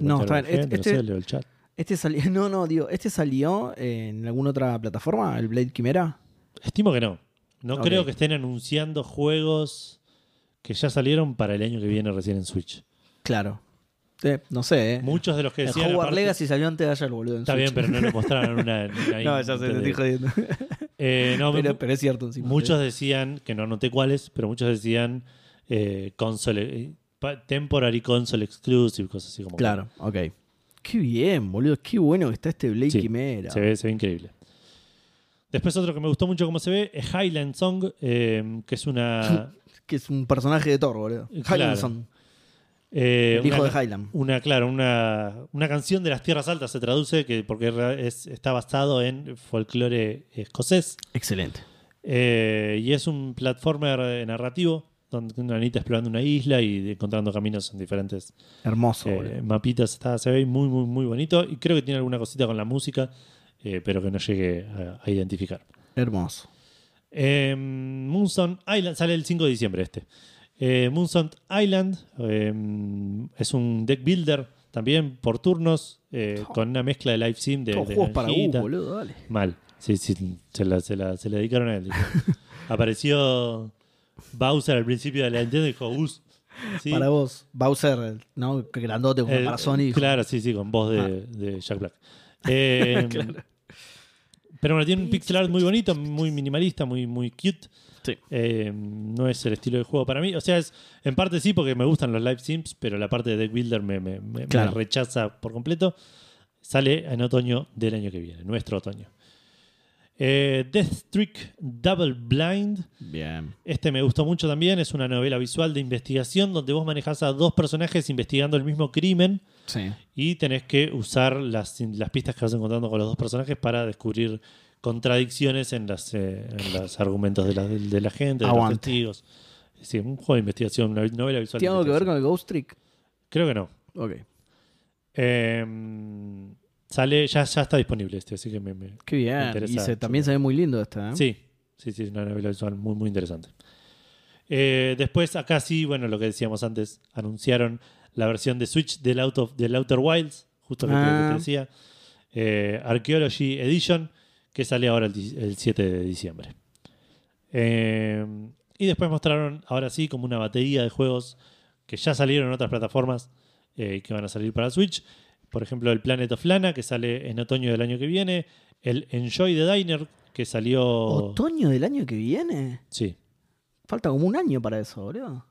No, está bien. gente? Este- no sé, leo el chat. este salió. No, no, digo, ¿este salió en alguna otra plataforma? ¿El Blade Quimera? Estimo que no. No creo que estén anunciando juegos que ya salieron para el año que viene recién en Switch. Claro. Eh, no sé, ¿eh? Muchos de los que el decían. Hogwarts aparte- Legacy salió antes de ayer, boludo. Está Switch. bien, pero no lo mostraron una. una no, ya sé, te estoy jodiendo. Eh, no, pero, pero es cierto encima. Muchos decían, que no anoté cuáles, pero muchos decían eh, console, temporary console exclusive, cosas así como. que Claro, ok. Qué bien, boludo. Qué bueno que está este Blade Sí, Quimera. Se ve, se ve increíble. Después otro que me gustó mucho cómo se ve es Highland Song, eh, que es una... Que es un personaje de Thor, boludo. Claro. Hylandson, eh, el hijo una- de Highland. Una, claro, una, una canción de las tierras altas se traduce, que porque es- está basado en folclore escocés. Excelente. Eh, y es un platformer narrativo, una Anita explorando una isla y encontrando caminos en diferentes Hermoso, eh, mapitas. Está, se ve muy, muy, muy bonito. Y creo que tiene alguna cosita con la música, eh, pero que no llegue a, a identificar. Hermoso. Eh, Moonstone Island sale el 5 de diciembre este. Eh, Moonstone Island eh, es un deck builder también por turnos, eh, Oh. con una mezcla de live sim de, de juegos para vos, boludo, dale. Mal. Sí, sí, se la, se la- se la dedicaron a él. Apareció Bowser al principio de la Nintendo dijo, Gus. Sí, Para vos, Bowser, ¿no? Grandote como el- para Sony. Claro, sí, sí, con voz de, Ah. de Jack Black. Eh, Pero bueno, tiene un pixel art muy bonito, muy minimalista, muy, muy cute. Sí. Eh, no es el estilo de juego para mí. O sea, es en parte sí, porque me gustan los live sims, pero la parte de deck builder me, me- me- me rechaza por completo. Sale en otoño del año que viene, nuestro otoño. Eh, Death Streak Double Blind. Bien. Este me gustó mucho también. Es una novela visual de investigación donde vos manejás a dos personajes investigando el mismo crimen Sí. y tenés que usar las, las pistas que vas encontrando con los dos personajes para descubrir contradicciones en, las, eh, en los argumentos de la, de la gente, de Aguante. los testigos. Sí, un juego de investigación, una novela visual. ¿Tiene algo que ver con el Ghost Trick? Creo que no. Ok. Eh, sale, ya, ya está disponible este, así que me, me- Qué bien. Me interesa Y se, también se ve muy lindo esta, ¿eh? Sí, sí, sí, es una novela visual muy, muy interesante. Eh, después, acá sí, bueno, lo que decíamos antes, anunciaron la versión de Switch del, Out of- del Outer Wilds, justo que te- Ah. que te decía, eh, Archaeology Edition, que sale ahora el, di- el 7 de diciembre. Eh, y después mostraron, ahora sí, como una batería de juegos que ya salieron en otras plataformas eh, y que van a salir para Switch. Por ejemplo, el Planet of Lana, que sale en otoño del año que viene. El Enjoy the Diner, que salió. ¿Otoño del año que viene? Sí. Falta como un año para eso, boludo.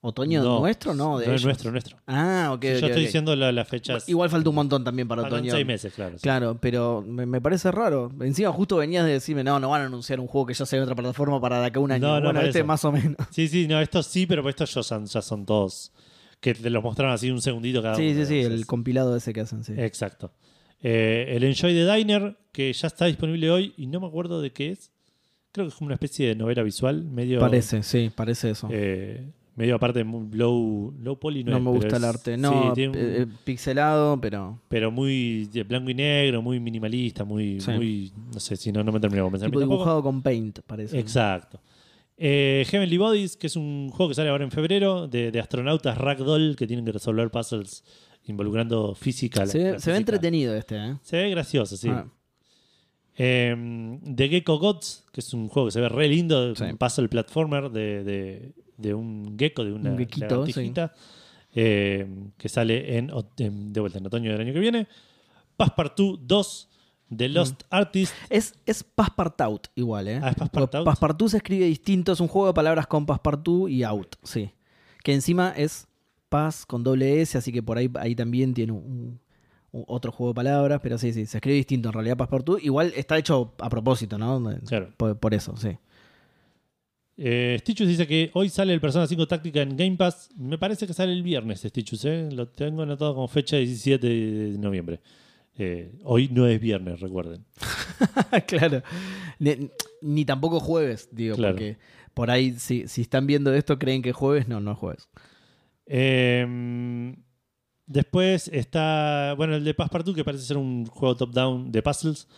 ¿Otoño No, nuestro? No, de no es nuestro, nuestro. Ah, ok. Sí, yo estoy diciendo la- las fechas. Igual falta un montón también para faltan otoño. seis meses, claro. sí. Claro, pero me, me parece raro. Encima justo venías de decirme, no, no van a anunciar un juego que ya salió en otra plataforma para de acá a un año. No, no, bueno, este eso. más o menos. Sí, sí, no, estos sí, pero estos ya son, ya son todos. Que te los mostraron así un segundito cada Sí, uno. sí, sí, el entonces- compilado ese que hacen, sí. Exacto. Eh, el Enjoy the Diner, que ya está disponible hoy y no me acuerdo de qué es. Creo que es como una especie de novela visual, medio. Parece, sí, parece eso. eh, medio aparte muy low, low poly. no es, me gusta el es- arte. sí, No, un- eh, eh, pixelado, pero pero muy de blanco y negro, muy minimalista, muy. Sí. muy no sé si no, no me terminó de convencer. tipo dibujado con paint, parece. Exacto. Eh, Heavenly Bodies, que es un juego que sale ahora en febrero, de, de astronautas ragdoll que tienen que resolver puzzles involucrando física. Se, ve- entretenido este, ¿eh? Se ve gracioso, sí. Ah, Eh, The Gecko Gods, que es un juego que se ve re lindo, Sí. un puzzle platformer de, de- de un gecko, de una Un gequito, eh, que sale en- de vuelta en otoño del año que viene. Passepartout 2, The Lost Artist. Es, es Passepartout igual, ¿eh? Ah, es Passepartout. Passepartout se escribe distinto, es un juego de palabras con Passepartout y out, sí. Que encima es Pass con doble S, así que por ahí, ahí también tiene un, un- otro juego de palabras, pero sí, sí, se escribe distinto en realidad Passepartout. Igual está hecho a propósito, ¿no? Claro. Por, por eso, sí. Eh, dice que hoy sale el Persona 5 Táctica en Game Pass. Me parece que sale el viernes, Stitchus. ¿eh? Lo tengo anotado como fecha 17 de noviembre. Eh, hoy no es viernes, recuerden. claro. Ni, ni tampoco jueves, digo, Claro. porque por ahí, si, si están viendo esto, creen que es jueves, no, no es jueves. Eh, después está, bueno, el de Passepartout, que parece ser un juego top-down de puzzles.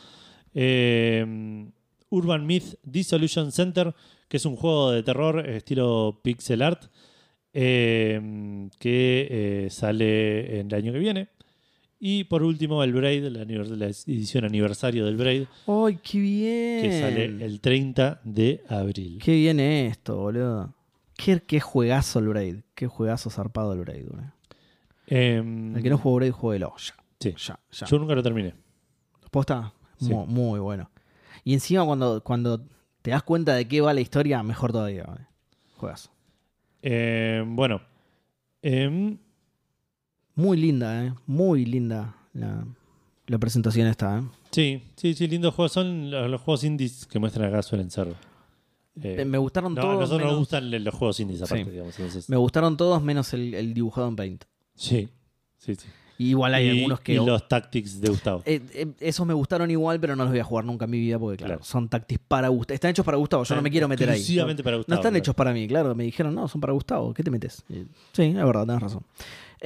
Eh, Urban Myth Dissolution Center, que es un juego de terror estilo pixel art, eh, que eh, sale en el año que viene. Y por último, el Braid, la, la edición aniversario del Braid, ¡Ay, qué bien! que sale el 30 de abril. Qué bien esto, boludo. Qué, qué juegazo el Braid. Qué juegazo zarpado el Braid, boludo. Em, El que no jugó Braid, jueguelo. Ya, sí. ya, ya. Yo nunca lo terminé. ¿Posta? Sí. Mu- Muy, bueno. Y encima cuando, cuando te das cuenta de qué va la historia, mejor todavía, boludo. Juegazo. Eh, bueno. Em, Muy linda, ¿eh? Muy linda la, la presentación esta, ¿eh? sí, sí, sí, lindos juegos. Son los, los juegos indies que muestran acá suelen ser. eh, Me gustaron no, a todos. nosotros nos menos- gustan los juegos indies aparte, Sí. digamos. entonces- Me gustaron todos menos el, el dibujado en Paint. sí, sí, sí. Y igual hay y, algunos que. y los tactics de Gustavo. Eh, eh, esos me gustaron igual, pero no los voy a jugar nunca en mi vida porque, claro, Claro. son tactics para Gustavo. Están hechos para Gustavo, yo no me quiero meter ahí. Exclusivamente para No Gustavo. están claro. hechos para mí, claro. Me dijeron, no, son para Gustavo. ¿Qué te metes? Sí, es verdad, tenés razón.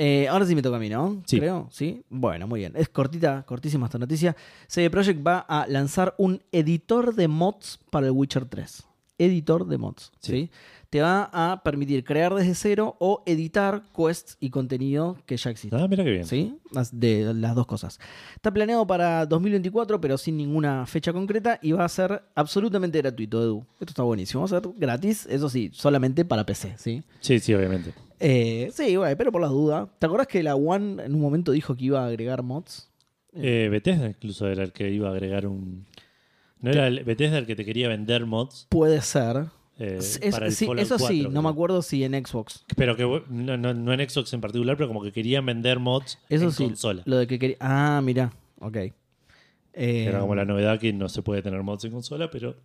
Eh, ahora sí me toca a mí, ¿no? Sí. Creo, sí. Bueno, muy bien. Es cortita, cortísima esta noticia. CD Projekt va a lanzar un editor de mods para el Witcher 3. Editor de mods, ¿sí? Sí. Te va a permitir crear desde cero o editar quests y contenido que ya existe. Ah, mira qué bien. ¿Sí? De las dos cosas. Está planeado para 2024, pero sin ninguna fecha concreta y va a ser absolutamente gratuito, Edu. Esto está buenísimo. Va a ser gratis, eso sí, solamente para PC, ¿sí? Sí, sí, obviamente. Eh, sí, bueno, pero por las dudas. ¿Te acordás que la One en un momento dijo que iba a agregar mods? Eh, Bethesda incluso era el que iba a agregar un... No era el Bethesda el que te quería vender mods Puede ser. eh, Es- para el sí, Fallout eso sí, 4, no me acuerdo si en Xbox. Pero que no, no- no en Xbox en particular, pero como que querían vender mods Eso en sí. consola. Lo de que quería. Ah, mira. Ok. Eh, Era como la novedad que no se puede tener mods en consola, pero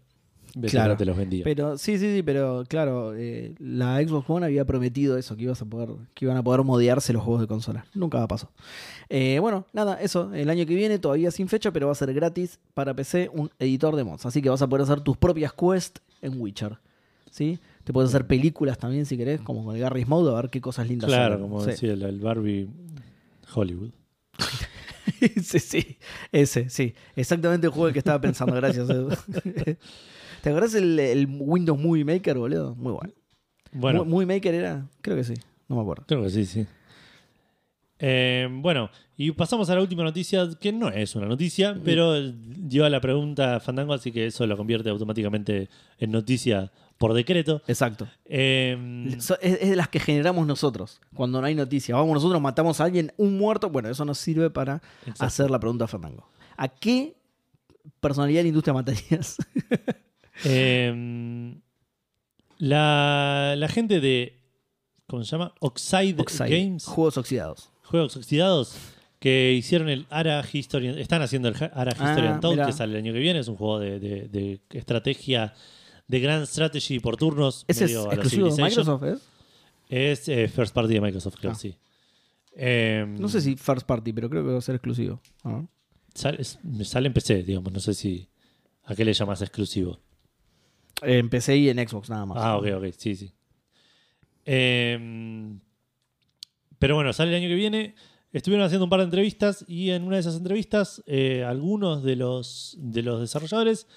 Claro. te los vendía. Pero sí, sí, sí, pero claro, eh, la Xbox One había prometido eso, que ibas a poder, que iban a poder modearse los juegos de consola. Nunca pasó. Eh, bueno, nada, eso, el año que viene, todavía sin fecha, pero va a ser gratis para PC un editor de mods. Así que vas a poder hacer tus propias quests en Witcher. ¿Sí? Te puedes hacer películas también si querés, como con el Garry's Mode, a ver qué cosas lindas claro, como Sí. decía el, el Barbie Hollywood. sí, sí, ese, sí. Exactamente el juego que estaba pensando, gracias. ¿Te acordás el, el Windows Movie Maker, boludo? Muy bueno. Bueno, Mo- Movie Maker era, creo que sí, no me acuerdo. creo que sí, sí. Eh, bueno, y pasamos a la última noticia, que no es una noticia, pero lleva la pregunta Fandango, así que eso lo convierte automáticamente en noticia por decreto. Exacto. Eh, So- Es, es de las que generamos nosotros cuando no hay noticias. Vamos, nosotros matamos a alguien, un muerto. Bueno, eso nos sirve para exacto. hacer la pregunta a Fandango. ¿A qué personalidad de la industria matarías? Eh, la, la gente de. ¿Cómo se llama? Oxide, Oxide, Games. Juegos oxidados. Juegos Oxidados. Que hicieron el Ara History. Están haciendo el Ara Ah, History Untold, mirá. que sale el año que viene. Es un juego de, de- de estrategia. De Grand Strategy por turnos. ¿Ese es medio a lo exclusivo de. Microsoft? ¿es? Es eh, First Party de Microsoft, creo, Ah. sí. Eh, No sé si first party, pero creo que va a ser exclusivo. Ah. Es- sale en PC, digamos. No sé si. ¿A qué le llamas exclusivo? En PC y en Xbox nada más. Ah, ok, ok, sí, sí. Eh, pero bueno, sale el año que viene. Estuvieron haciendo un par de entrevistas y en una de esas entrevistas eh, algunos de los, de los desarrolladores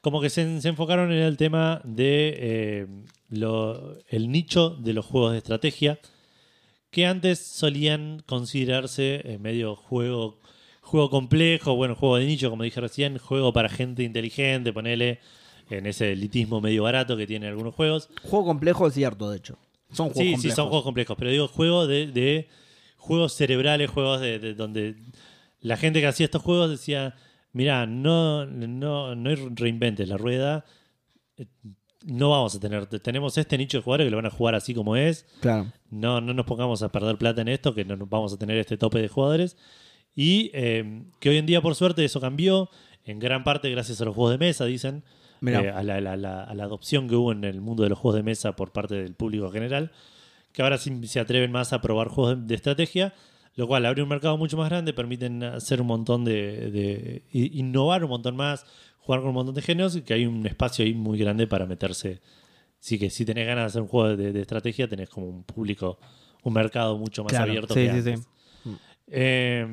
como que se, se enfocaron en el tema de eh, lo- el nicho de los juegos de estrategia que antes solían considerarse eh, medio juego, juego complejo, bueno, juego de nicho, como dije recién, juego para gente inteligente, ponele en ese elitismo medio barato que tienen algunos juegos. Juego complejo es cierto, de hecho. Son juegos Sí, complejos. sí, son juegos complejos, pero digo juegos de, de- juegos cerebrales, juegos de, de donde la gente que hacía estos juegos decía, mira, no, no, no reinventes la rueda, eh, no vamos a tener, tenemos este nicho de jugadores que lo van a jugar así como es, Claro. no, no nos pongamos a perder plata en esto, que no vamos a tener este tope de jugadores. Y eh, que hoy en día, por suerte, eso cambió, en gran parte gracias a los juegos de mesa, dicen. Eh, a, la, la- la- a la adopción que hubo en el mundo de los juegos de mesa por parte del público en general, que ahora sí se atreven más a probar juegos de, de estrategia, lo cual abre un mercado mucho más grande, permiten hacer un montón de, innovar un montón más, jugar con un montón de géneros y que hay un espacio ahí muy grande para meterse. Así que si tenés ganas de hacer un juego de, de estrategia, tenés como un público, un mercado mucho más Claro, abierto sí, que sí, antes. sí. Eh,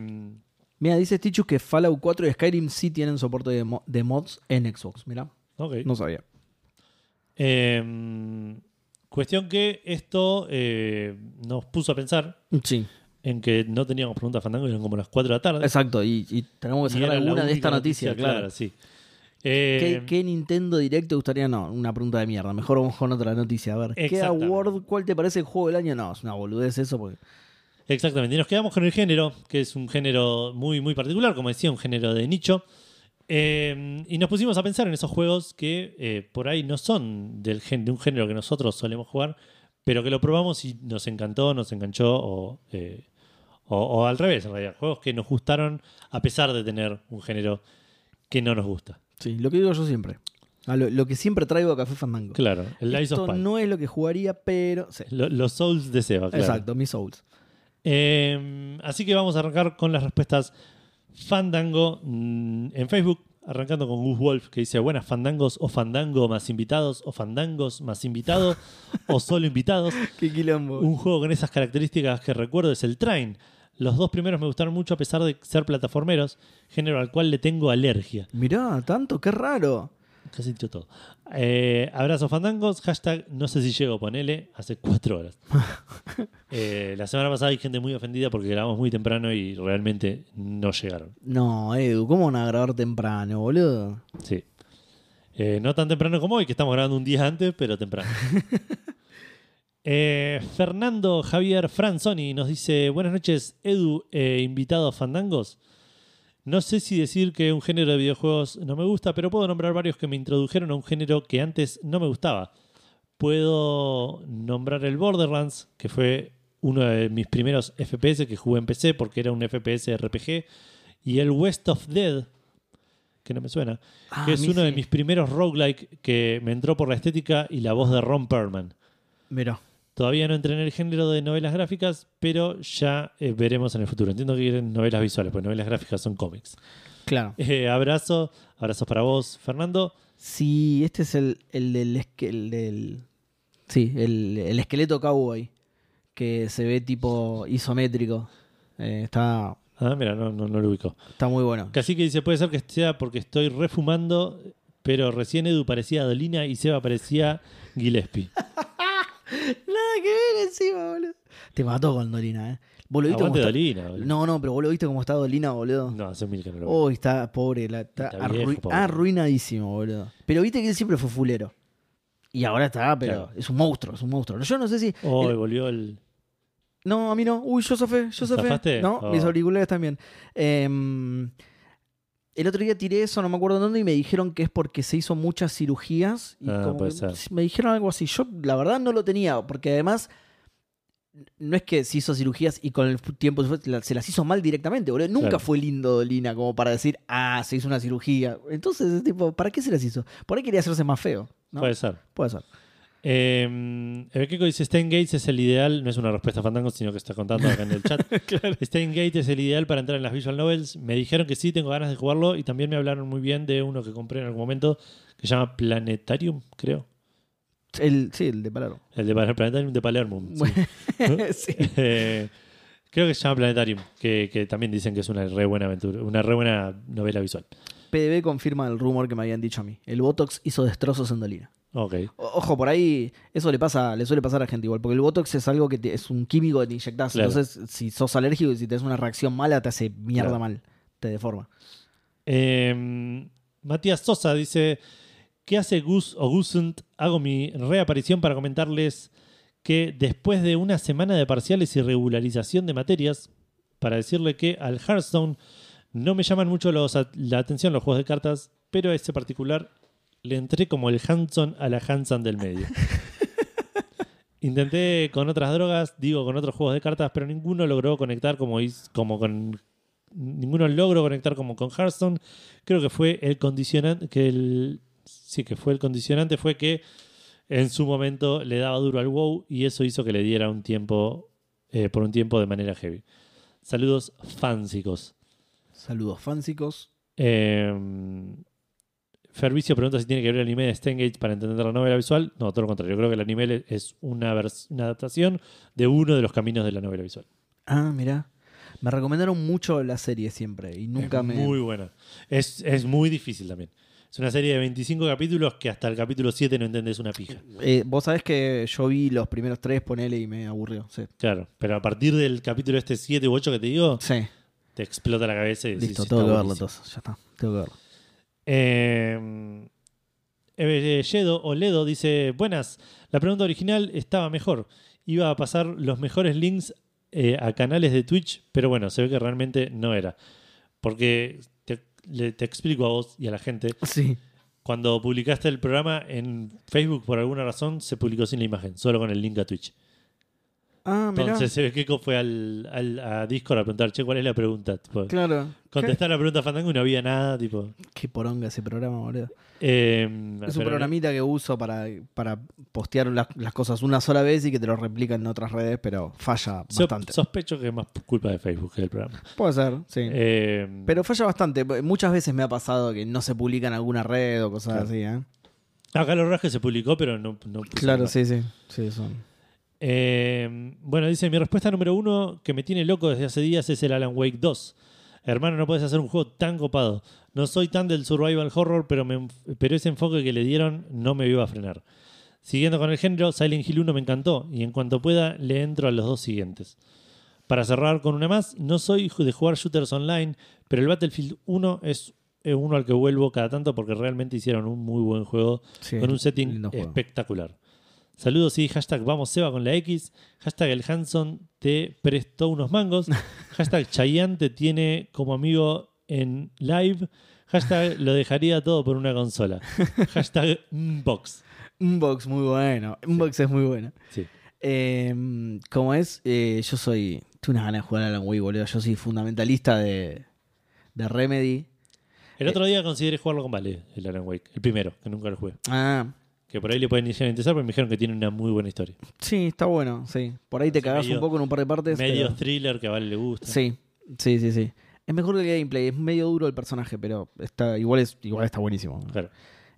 Mira, dice Tichus que Fallout 4 y Skyrim sí tienen soporte de, mo- de mods en Xbox. Mira, no sabía. Eh, cuestión que esto eh, nos puso a pensar Sí, en que no teníamos preguntas Fandango eran como las 4 de la tarde. exacto. Y, y tenemos que sacar alguna de esta noticia, claro. sí. Eh, ¿Qué, qué Nintendo Direct te gustaría? No, una pregunta de mierda. Mejor vamos con otra noticia. A ver, ¿qué award, cuál te parece el juego del año? No, es una boludez eso. Porque... Exactamente. Y nos quedamos con el género, que es un género muy, muy particular, como decía, un género de nicho. Eh, y nos pusimos a pensar en esos juegos que eh, por ahí no son del gen- de un género que nosotros solemos jugar, pero que lo probamos y nos encantó, nos enganchó, o, eh, o, o al revés, en realidad. Juegos que nos gustaron a pesar de tener un género que no nos gusta. Sí, lo que digo yo siempre. A lo, lo que siempre traigo a Café Fandango. Claro, el Lies Esto of no es lo que jugaría, pero... sí. Lo- los Souls de Seba, claro. Exacto, mis Souls. Eh, así que vamos a arrancar con las respuestas Fandango mm, en Facebook, arrancando con Gus Wolf, que dice buenas Fandangos o Fandango más invitados o Fandangos más invitados o solo invitados. Qué quilombo. Un juego con esas características que recuerdo es el Train. Los dos primeros me gustaron mucho a pesar de ser plataformeros, género al cual le tengo alergia. Mirá, tanto, qué raro. Casi dicho todo. Eh, abrazo fandangos, hashtag no sé si llego, ponele, hace cuatro horas. Eh, la semana pasada hay gente muy ofendida porque grabamos muy temprano y realmente no llegaron. No, Edu, ¿cómo van a grabar temprano, boludo? Sí. Eh, no tan temprano como hoy, que estamos grabando un día antes, pero temprano. Eh, Fernando Javier Franzoni nos dice: Buenas noches, Edu, eh, invitado a Fandangos. No sé si decir que un género de videojuegos no me gusta, pero puedo nombrar varios que me introdujeron a un género que antes no me gustaba. Puedo nombrar el Borderlands, que fue uno de mis primeros FPS que jugué en PC porque era un FPS RPG, y el West of Dead, que no me suena, Ah, que es uno de mis primeros roguelike que me entró por la estética y la voz de Ron Perlman. Mirá. Todavía no entré en el género de novelas gráficas, pero ya eh, veremos en el futuro. Entiendo que quieren novelas visuales, porque novelas gráficas son cómics. Claro. Eh, abrazo, abrazos para vos, Fernando. Sí, este es el, el del, esque- el del- Sí, el, el esqueleto cowboy. Que se ve tipo isométrico. Eh, está, Ah, mira, no, no, no lo ubico. está muy bueno. Casi que dice, puede ser que sea porque estoy refumando, pero recién Edu parecía Dolina y Seba parecía Gillespie. Nada que ver encima, boludo. Te mató con Dolina, ¿eh? ¿Vos lo viste Aguante cómo está? Dolina. boludo. No, no, pero vos lo viste cómo está Dolina, boludo. No, hace mil que no lo veo. Oh, está pobre, la- está, Está viejo, arrui- pobre. arruinadísimo, boludo. Pero viste que él siempre fue fulero. Y ahora está, pero Claro. es un monstruo, es un monstruo. Yo no sé si. Oh, el- volvió el... No, a mí no. Uy, yo zafé, yo. ¿Zafaste? No, Oh. mis auriculares también. Em, el otro día tiré eso, no me acuerdo dónde, y me dijeron que es porque se hizo muchas cirugías. Y Ah, como puede que ser. Me dijeron algo así. Yo, la verdad, no lo tenía, porque además. No es que se hizo cirugías y con el tiempo se las hizo mal directamente, boludo. Nunca Claro. fue lindo Dolina como para decir, ah, se hizo una cirugía. Entonces, es tipo, ¿para qué se las hizo? Por ahí quería hacerse más feo. ¿no? Puede ser. Puede ser. Eh, dice Stein Gates es el ideal, no es una respuesta fandango, sino que está contando acá en el chat. Stein Gate es el ideal para entrar en las visual novels. Me dijeron que sí, tengo ganas de jugarlo y también me hablaron muy bien de uno que compré en algún momento que se llama Planetarium, creo. El, sí, el de Palermo. El de Pal- Planetarium de Palermo. sí. Eh, creo que se llama Planetarium, que, que también dicen que es una re buena aventura, una re buena novela visual. PDB confirma el rumor que me habían dicho a mí. El Botox hizo destrozos en Dolina. Ok. O- Ojo, por ahí eso le pasa, le suele pasar a gente igual, porque el Botox es algo que te- es un químico que te inyectás. Claro. Entonces, si sos alérgico y si tenés una reacción mala, te hace mierda Claro. mal, te deforma. Eh, Matías Sosa dice: ¿Qué hace Gus o Gusent? Hago mi reaparición para comentarles que después de una semana de parciales y regularización de materias, para decirle que al Hearthstone no me llaman mucho los- la atención los juegos de cartas, pero a ese particular le entré como el Hanson a la Hanson del medio. Intenté con otras drogas, digo con otros juegos de cartas, pero ninguno logró conectar como, como con. Ninguno logró conectar como con Hearthstone. Creo que fue el condicionante. Que el, sí, que fue el condicionante. Fue que en su momento le daba duro al WoW y eso hizo que le diera un tiempo. eh, por un tiempo de manera heavy. Saludos fánsicos. Saludos fánsicos. Eh, Fervicio pregunta si tiene que ver el anime de Stengate para entender la novela visual. No, todo lo contrario. Creo que el anime es una, una adaptación de uno de los caminos de la novela visual. Ah, mira. Me recomendaron mucho la serie siempre y nunca es me. Muy buena. Es, es muy difícil también. Es una serie de 25 capítulos que hasta el capítulo 7 no entendés una pija. Eh, Vos sabés que yo vi los primeros tres, ponele y me aburrió. Sí. Claro, pero a partir del capítulo este 7 u 8 que te digo, Sí. te explota la cabeza y decís, Listo, "Sí, tengo que verlo buenísimo". entonces. Ya está. Tengo que verlo. Eh, eh, Yedo o Ledo dice: Buenas, la pregunta original estaba mejor. Iba a pasar los mejores links eh, a canales de Twitch, pero bueno, se ve que realmente no era. Porque te, le- te explico a vos y a la gente: Sí. cuando publicaste el programa en Facebook, por alguna razón, se publicó sin la imagen, solo con el link a Twitch. Ah. Entonces se ve que Keiko fue al, al- a Discord a preguntar: Che, ¿cuál es la pregunta? Tipo, Claro. contestar la pregunta a Fandango y no había nada. Tipo, Qué poronga ese programa, boludo. eh, Es un programita que uso para, para postear las, las cosas una sola vez y que te lo replican en otras redes, pero falla So- bastante. sospecho que es más culpa de Facebook que del programa. Puede ser, sí. Eh, pero falla bastante. Muchas veces me ha pasado que no se publica en alguna red o cosas Claro. así, ¿eh? acá los rasques se publicó, pero no. no Claro, sí, sí. Sí, son. Eh, bueno, dice: Mi respuesta número uno que me tiene loco desde hace días es el Alan Wake 2. Hermano, no puedes hacer un juego tan copado. No soy tan del survival horror, pero, me- pero ese enfoque que le dieron no me iba a frenar. Siguiendo con el género, Silent Hill 1 me encantó y en cuanto pueda le entro a los dos siguientes. Para cerrar con una más, no soy de jugar shooters online, pero el Battlefield 1 es eh, uno al que vuelvo cada tanto porque realmente hicieron un muy buen juego Sí, con un setting espectacular. Saludos y hashtag vamos Seba con la X, hashtag el Hanson te prestó unos mangos, hashtag Chayanne te tiene como amigo en live, hashtag lo dejaría todo por una consola, hashtag box. Unbox, muy bueno. Unbox es muy bueno. Sí. Eh, como es, eh, yo soy. Tuve unas ganas de jugar a Alan Wake, boludo. Yo soy fundamentalista de, de Remedy. El otro día consideré jugarlo con Vale, el Alan Wake, el primero, que nunca lo jugué. Ah, Que por ahí le pueden iniciar a interesar, porque me dijeron que tiene una muy buena historia. sí, está bueno, sí. Por ahí te Sí, cagás medio- un poco en un par de partes. Medio pero- thriller que a Vale le gusta. Sí, sí, sí, sí. Es mejor que el gameplay, es medio duro el personaje, pero está igual, es, igual está buenísimo. Claro.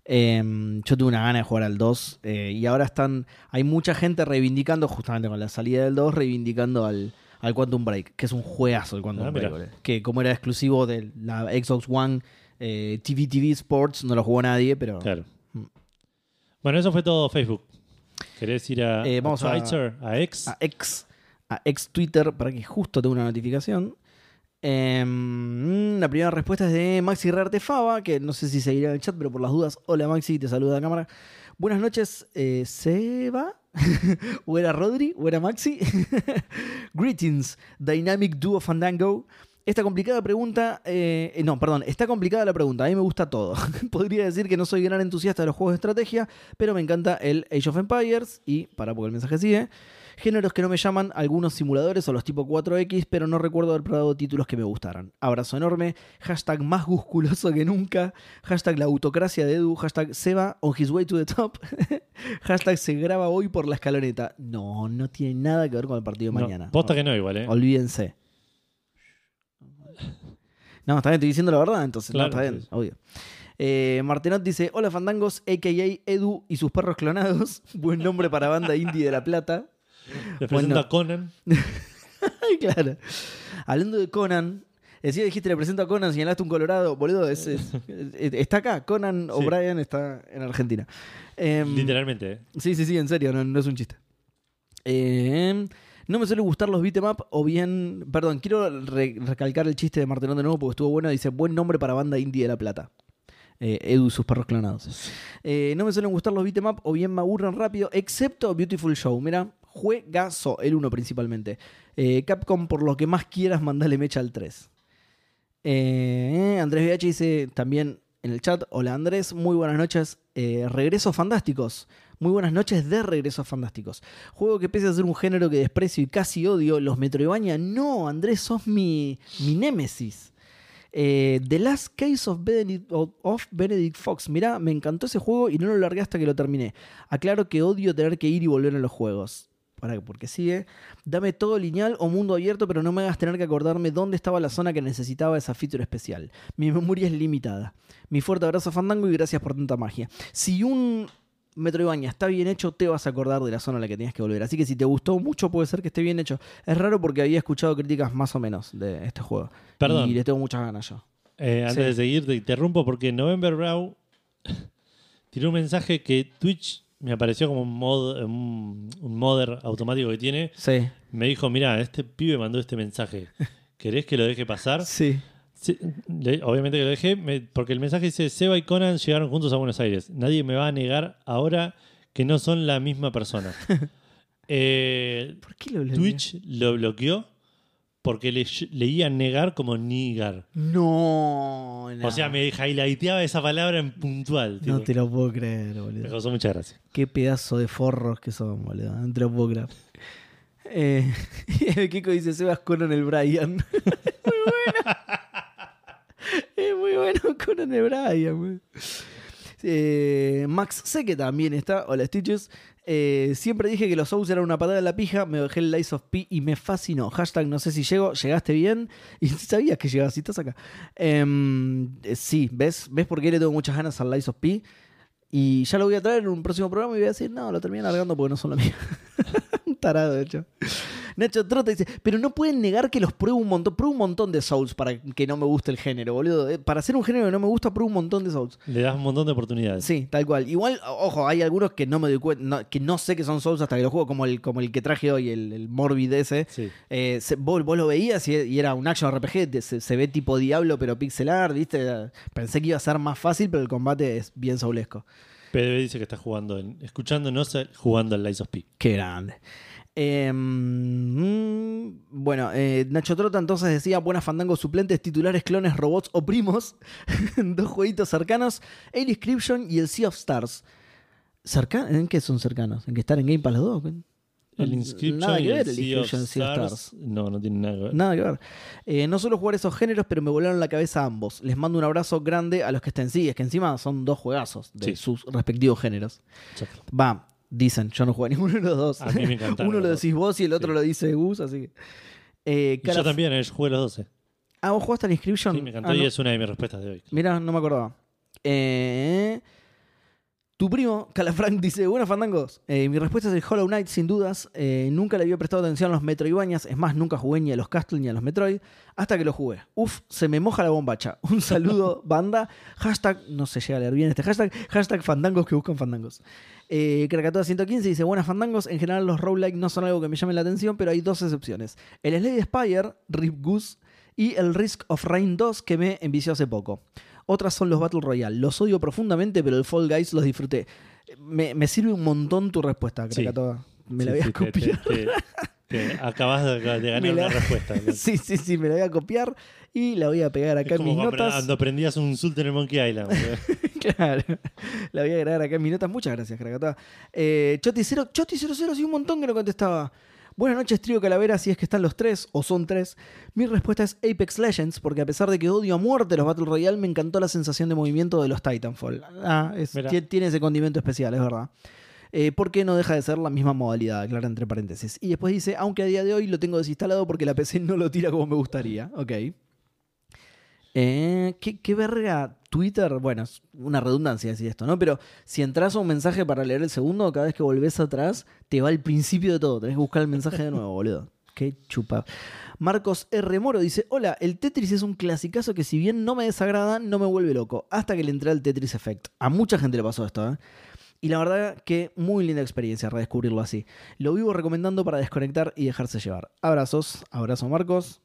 Eh, yo tuve una gana de jugar al 2 eh, y ahora están. Hay mucha gente reivindicando, justamente con la salida del 2, reivindicando al, al Quantum Break, que es un juegazo el Quantum Ah, Break. boludo. Que como era exclusivo de la Xbox One, eh, TV TV Sports, no lo jugó nadie, pero. Claro. Bueno, eso fue todo Facebook. ¿Querés ir a, Eh, vamos a a- Twitter, a X? a ex, a ex Twitter para que justo tenga una notificación. Em, la primera respuesta es de Maxi Reartefaba, que no sé si seguirá en el chat, pero por las dudas, hola Maxi, te saluda a cámara. Buenas noches, eh, Seba. o era Rodri, o era Maxi. Greetings, Dynamic Duo Fandango. Esta complicada pregunta, eh, no, perdón, está complicada la pregunta, a mí me gusta todo. Podría decir que no soy gran entusiasta de los juegos de estrategia, pero me encanta el Age of Empires y, para porque el mensaje sigue, géneros que no me llaman, algunos simuladores o los tipo 4X, pero no recuerdo haber probado títulos que me gustaran. Abrazo enorme, hashtag más musculoso que nunca, hashtag la autocracia de Edu, hashtag Seba on his way to the top, hashtag se graba hoy por la escaloneta. No, no tiene nada que ver con el partido de No, mañana. posta que no, igual, ¿eh? Olvídense. No, está bien, estoy diciendo la verdad, entonces. Claro, no, está bien, sí. obvio. Eh, Martenot dice: Hola Fandangos, a.k.a. Edu y sus perros clonados. Buen nombre para banda indie de La Plata. Bueno. presento a Conan. Ay, claro. Hablando de Conan, decía, dijiste, le presento a Conan, señalaste un colorado, boludo. es- es- es- está acá, Conan Sí. O'Brien está en Argentina. Em, Literalmente, ¿eh? Sí, sí, sí, en serio, no, no es un chiste. Eh, no me suelen gustar los beat'em up o bien... Perdón, quiero re- recalcar el chiste de Martenón de nuevo porque estuvo bueno. Dice, buen nombre para banda indie de La Plata. Eh, Edu y sus perros clonados. Eh, no me suelen gustar los beat'em up o bien me aburren rápido, excepto Beautiful Show. Mira, juegazo, el 1 principalmente. Eh, Capcom, por lo que más quieras, mandale mecha al 3. Eh, Andrés VH dice también en el chat, hola Andrés, muy buenas noches, regresos fantásticos. Muy buenas noches de Regresos Fantásticos. Juego que pese a ser un género que desprecio y casi odio, los Metroidvania, no, Andrés, sos mi, mi némesis. Eh, The Last Case of Benedict, Fox. Mirá, me encantó ese juego y no lo largué hasta que lo terminé. Aclaro que odio tener que ir y volver a los juegos. Para, porque sigue. Dame todo lineal o mundo abierto, pero no me hagas tener que acordarme dónde estaba la zona que necesitaba esa feature especial. Mi memoria es limitada. Mi fuerte abrazo Fandango y gracias por tanta magia. Si un Metroidvania está bien hecho, te vas a acordar de la zona a la que tenías que volver. Así que si te gustó mucho, puede ser que esté bien hecho. Es raro porque había escuchado críticas más o menos de este juego. Perdón. Y le tengo muchas ganas yo. Eh, antes Sí. de seguir, te interrumpo porque November Brow tiró un mensaje que Twitch me apareció como un, mod, un, un modder automático que tiene. Sí. Me dijo, mira, este pibe mandó este mensaje. ¿Querés que lo deje pasar? Sí. Sí, le- obviamente que lo dejé, me- porque el mensaje dice, Seba y Conan llegaron juntos a Buenos Aires. Nadie me va a negar ahora que no son la misma persona. Eh, ¿Por qué lo bloqueó? Twitch lo bloqueó porque le, leía negar como nigar. No, no. O sea, me highlighteaba esa palabra en puntual. No te lo puedo creer, Me boludo. causó mucha gracia. Qué pedazo de forros que son, boludo. No te lo puedo creer. Eh, Kiko dice Sebas Conan el Brian. muy bueno. es muy bueno Conan el Brian. Eh, Max sé que también está. Hola Stitches. Eh, siempre dije que los Souls eran una patada en la pija. Me bajé el Lies of P y me fascinó. Hashtag no sé si llego. Llegaste bien. Y sabías que llegabas. Si estás acá. Em, eh, sí, ¿ves? ¿Ves por qué le tengo muchas ganas al Lies of P? Y ya lo voy a traer en un próximo programa y voy a decir, no, lo terminé largando porque no son mío. un tarado, de hecho. Nacho Trota dice, pero no pueden negar que los pruebo un montón. Pruebo un montón de Souls para que no me guste el género, boludo. Eh, Para hacer un género que no me gusta, pruebo un montón de Souls. Le das un montón de oportunidades. Sí, tal cual. Igual, ojo, hay algunos que no me doy cuenta, no- que no sé que son Souls hasta que los juego, como el, como el que traje hoy, el, el Morbid ese. Sí. Eh, se- vos, vos lo veías y, y era un action RPG, se, se ve tipo Diablo, pero pixelar, ¿viste? Pensé que iba a ser más fácil, pero el combate es bien soulesco. PDB dice que está jugando, en, escuchándonos eh, jugando al Lies of P. Qué grande. Eh, mm, bueno, eh, Nacho Trota entonces decía buenas fandangos suplentes, titulares, clones, robots o primos. Dos jueguitos cercanos, El Inscription y el Sea of Stars. Cerca- ¿En qué son cercanos? ¿En que están en Game Pass los dos? El Inscription Nada que ver, el el Sea of Stars. No, no tiene nada que ver. Nada que ver. Eh, no suelo jugar esos géneros, pero me volaron la cabeza ambos. Les mando un abrazo grande a los que estén. Sí, es que encima son dos juegazos de Sí. sus respectivos géneros. Exacto. Va, dicen, yo no jugué ninguno de los dos. A mí me encantaron Uno lo decís vos y el otro Sí. lo dice Gus, así que. Eh, Y yo también, eh, jugué los 12. Ah, vos jugaste al Inscription. Sí, me encantó Ah, y no. es una de mis respuestas de hoy. Mirá, no me acordaba. Eh, tu primo, Calafranc, dice: Buenas fandangos. Eh, mi respuesta es el Hollow Knight, sin dudas. Eh, nunca le había prestado atención a los Metroidvanias. Es más, nunca jugué ni a los Castle ni a los Metroid. Hasta que lo jugué. Uf, se me moja la bombacha. Un saludo, banda. Hashtag, no se llega a leer bien este hashtag. Hashtag fandangos que buscan fandangos. Eh, Krakatoa 115 dice: Buenas fandangos. En general, los roguelike no son algo que me llame la atención, pero hay dos excepciones: el Slade Spire, Rip Goose, y el Risk of Rain 2, que me envició hace poco. Otras son los Battle Royale. Los odio profundamente, pero el Fall Guys los disfruté. Me, me sirve un montón tu respuesta, Sí. Krakatoa. Me la Sí, voy a copiar. te- te- te acabas de, ganar la- una respuesta. sí, sí, sí, me la voy a copiar y la voy a pegar acá es en mis notas. cuando aprendías un Sultan en Monkey Island. claro. La voy a agregar acá en mis notas. Muchas gracias, Krakatoa. Eh, Choti 0, Choti 00, sí, un montón que no contestaba. Buenas noches, Trío Calavera, si es que están los tres, o son tres. Mi respuesta es Apex Legends, porque a pesar de que odio a muerte los Battle Royale, me encantó la sensación de movimiento de los Titanfall. Ah, es- tiene ese condimento especial, es verdad. Eh, porque no deja de ser la misma modalidad, aclara entre paréntesis. Y después dice, aunque a día de hoy lo tengo desinstalado porque la PC no lo tira como me gustaría. Ok. Eh, ¿qué, verga Twitter? Bueno, es una redundancia decir esto, ¿no? Pero si entras a un mensaje para leer el segundo, cada vez que volvés atrás, te va al principio de todo. Tenés que buscar el mensaje de nuevo, boludo. Qué chupa. Marcos R. Moro dice: Hola, el Tetris es un clasicazo que, si bien no me desagrada, no me vuelve loco. Hasta que le entré al Tetris Effect. A mucha gente le pasó esto, ¿eh? Y la verdad que muy linda experiencia redescubrirlo así. Lo vivo recomendando para desconectar y dejarse llevar. Abrazos, abrazo Marcos.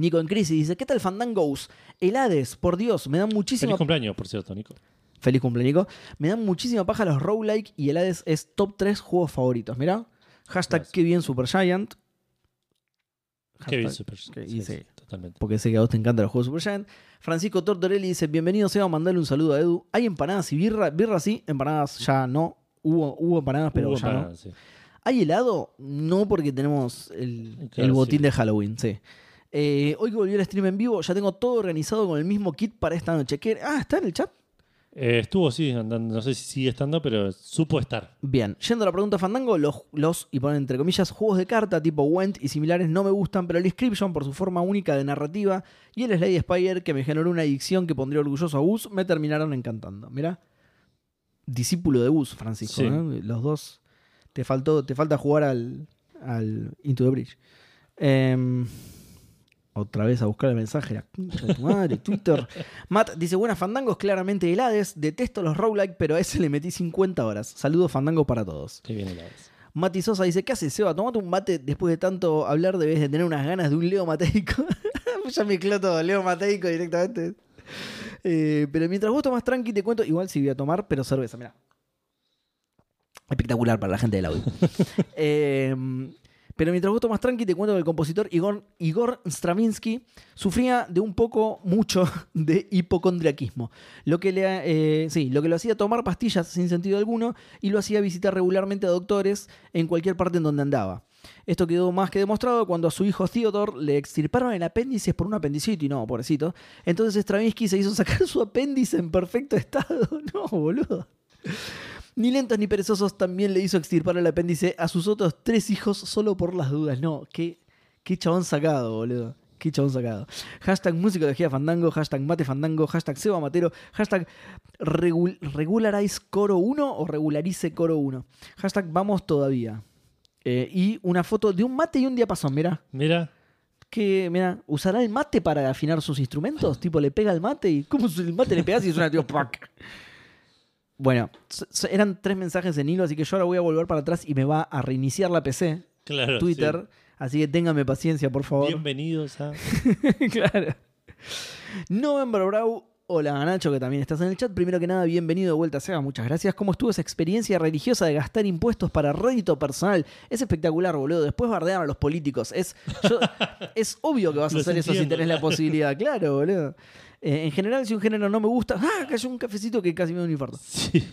Nico en crisis dice, ¿qué tal Fandangos? El Hades, por Dios, me dan muchísima Feliz cumpleaños, por cierto, Nico. Feliz cumpleaños, Nico. Me dan muchísima paja los roguelike y el Hades es top 3 juegos favoritos. Mirá. Hashtag Gracias. que bien Supergiant. Qué bien, Hashtag- super. que- sí, totalmente. porque sé que a vos te encantan los juegos Supergiant. Francisco Tortorelli dice, bienvenido Seba, mandale un saludo a Edu. ¿Hay empanadas y birra? Birra sí, empanadas ya no. Hubo, hubo empanadas, pero Hubo ya no. sí. ¿Hay helado? No, porque tenemos el, Claro, el botín sí. de Halloween, sí. Eh, hoy que volvió el stream en vivo, ya tengo todo organizado con el mismo kit para esta noche. ¿Qué- Ah, ¿está en el chat? Eh, estuvo, sí, andando. No sé si sigue estando, pero supo estar. Bien, yendo a la pregunta Fandango, los, los, y ponen entre comillas, juegos de carta tipo Went y similares no me gustan, pero el Inscription, por su forma única de narrativa, y el Slade Spire, que me generó una adicción que pondría orgulloso a Gus, me terminaron encantando. Mirá, discípulo de Gus, Francisco. Sí. ¿eh? Los dos. Te, faltó, te falta jugar al, al Into the Bridge. Em, otra vez a buscar el mensaje, la de tu madre, Twitter. Matt dice, buenas Fandangos, claramente el Hades. Detesto los roguelike, pero a ese le metí 50 horas. Saludos Fandangos para todos. Qué bien heladas. Mati Sosa dice, ¿qué haces, Seba? Tomate un mate después de tanto hablar, debes de tener unas ganas de un Leo Mateico. ya mezcló todo, Leo Mateico directamente. Eh, pero mientras vos tomás tranqui, te cuento, igual sí voy a tomar, pero cerveza, mirá. Espectacular para la gente del audio. Eh, pero mientras vos tomás tranqui, te cuento que el compositor Igor, Igor Stravinsky sufría de un poco, mucho de hipocondriaquismo. Lo que, le, eh, sí, lo que lo hacía tomar pastillas sin sentido alguno y lo hacía visitar regularmente a doctores en cualquier parte en donde andaba. Esto quedó más que demostrado cuando a su hijo Theodore le extirparon el apéndice por un apendicitis, no, pobrecito. Entonces Stravinsky se hizo sacar su apéndice en perfecto estado. No, boludo. Ni lentos ni perezosos también le hizo extirpar el apéndice a sus otros tres hijos solo por las dudas. No, qué, qué chabón sacado, boludo. Qué chabón sacado. Hashtag musicología fandango, hashtag mate fandango, hashtag seba matero, hashtag regul- regularize coro 1 o regularice coro 1. Hashtag vamos todavía. Eh, y una foto de un mate y un diapasón, mirá. Mira, Que, mira, ¿usará el mate para afinar sus instrumentos? Tipo, le pega el mate y. ¿Cómo el mate le pegas y suena tipo pac? Bueno, eran tres mensajes en hilo, así que yo ahora voy a volver para atrás y me va a reiniciar la PC, claro. Twitter. Así que ténganme paciencia, por favor. Bienvenidos a. claro. November Brow. Hola Nacho, que también estás en el chat. Primero que nada, bienvenido de vuelta, Seba. Muchas gracias. ¿Cómo estuvo esa experiencia religiosa de gastar impuestos para rédito personal? Es espectacular, boludo. Después bardean a los políticos. Es, yo- es obvio que vas a Los hacer eso si tenés la posibilidad. Claro, boludo. Eh, en general, si un género no me gusta. ¡Ah! Cayó un cafecito que casi me da un infarto. Sí.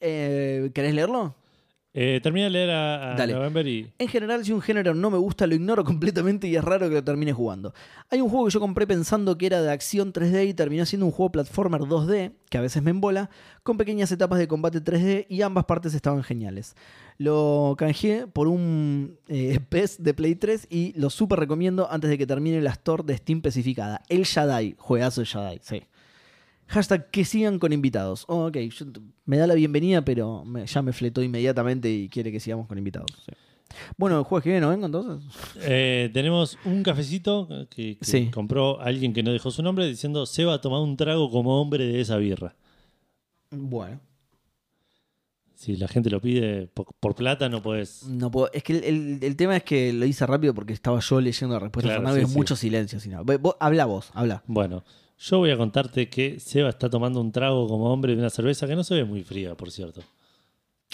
Eh, ¿Querés leerlo? Eh, termina de leer a, a Dale. November y. En general, si un género no me gusta, lo ignoro completamente y es raro que lo termine jugando. Hay un juego que yo compré pensando que era de acción 3D y terminó siendo un juego platformer 2D, que a veces me embola, con pequeñas etapas de combate 3D y ambas partes estaban geniales. Lo canjeé por un eh, PES de Play 3 y lo super recomiendo antes de que termine la store de Steam especificada. El Shaddai, juegazo el Shaddai, sí. Hashtag que sigan con invitados. Oh, ok, yo- me da la bienvenida, pero me- ya me fletó inmediatamente y quiere que sigamos con invitados. sí. Bueno, el jueves que viene, ¿no vengo entonces? Eh, tenemos un cafecito que, que Sí. compró alguien que no dejó su nombre diciendo: Se va a tomar un trago como hombre de esa birra. Bueno. Si la gente lo pide por, por plata, no puedes. No puedo, es que el, el- el tema es que lo hice rápido porque estaba yo leyendo la respuesta Claro, de Fernando y sí, mucho silencio. Si no. Ve- vos- habla vos, habla. Bueno, yo voy a contarte que Seba está tomando un trago como hombre de una cerveza que no se ve muy fría, por cierto.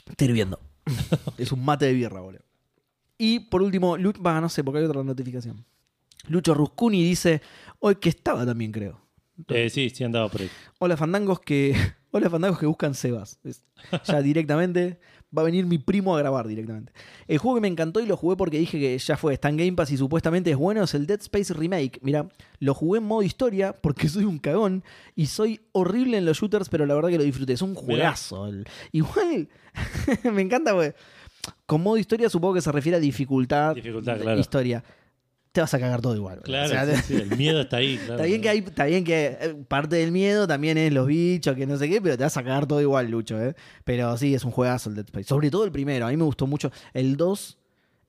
Estoy hirviendo. es un mate de birra, boludo. Y por último, Lu- va, no sé, porque hay otra notificación. Lucho Ruscuni dice, hoy que estaba también, creo. Eh, sí, sí andaba por ahí. Hola fandangos que. Hola fandangos que buscan Sebas. Es- ya directamente. Va a venir mi primo a grabar directamente. El juego que me encantó y lo jugué porque dije que ya fue, está en Game Pass y supuestamente es bueno, es el Dead Space Remake. Mira, lo jugué en modo historia porque soy un cagón y soy horrible en los shooters, pero la verdad que lo disfruté. Es un juegazo. El- Igual, me encanta, güey. Con modo historia supongo que se refiere a dificultad. Dificultad, de claro. Historia. Te vas a cagar todo igual. Claro, O sea, sí, sí, el miedo está ahí. claro. Está bien que hay, está bien que eh, parte del miedo también es los bichos, que no sé qué, pero te vas a cagar todo igual, Lucho, ¿eh? Pero sí, es un juegazo el Dead Space. Sobre todo el primero, a mí me gustó mucho. El 2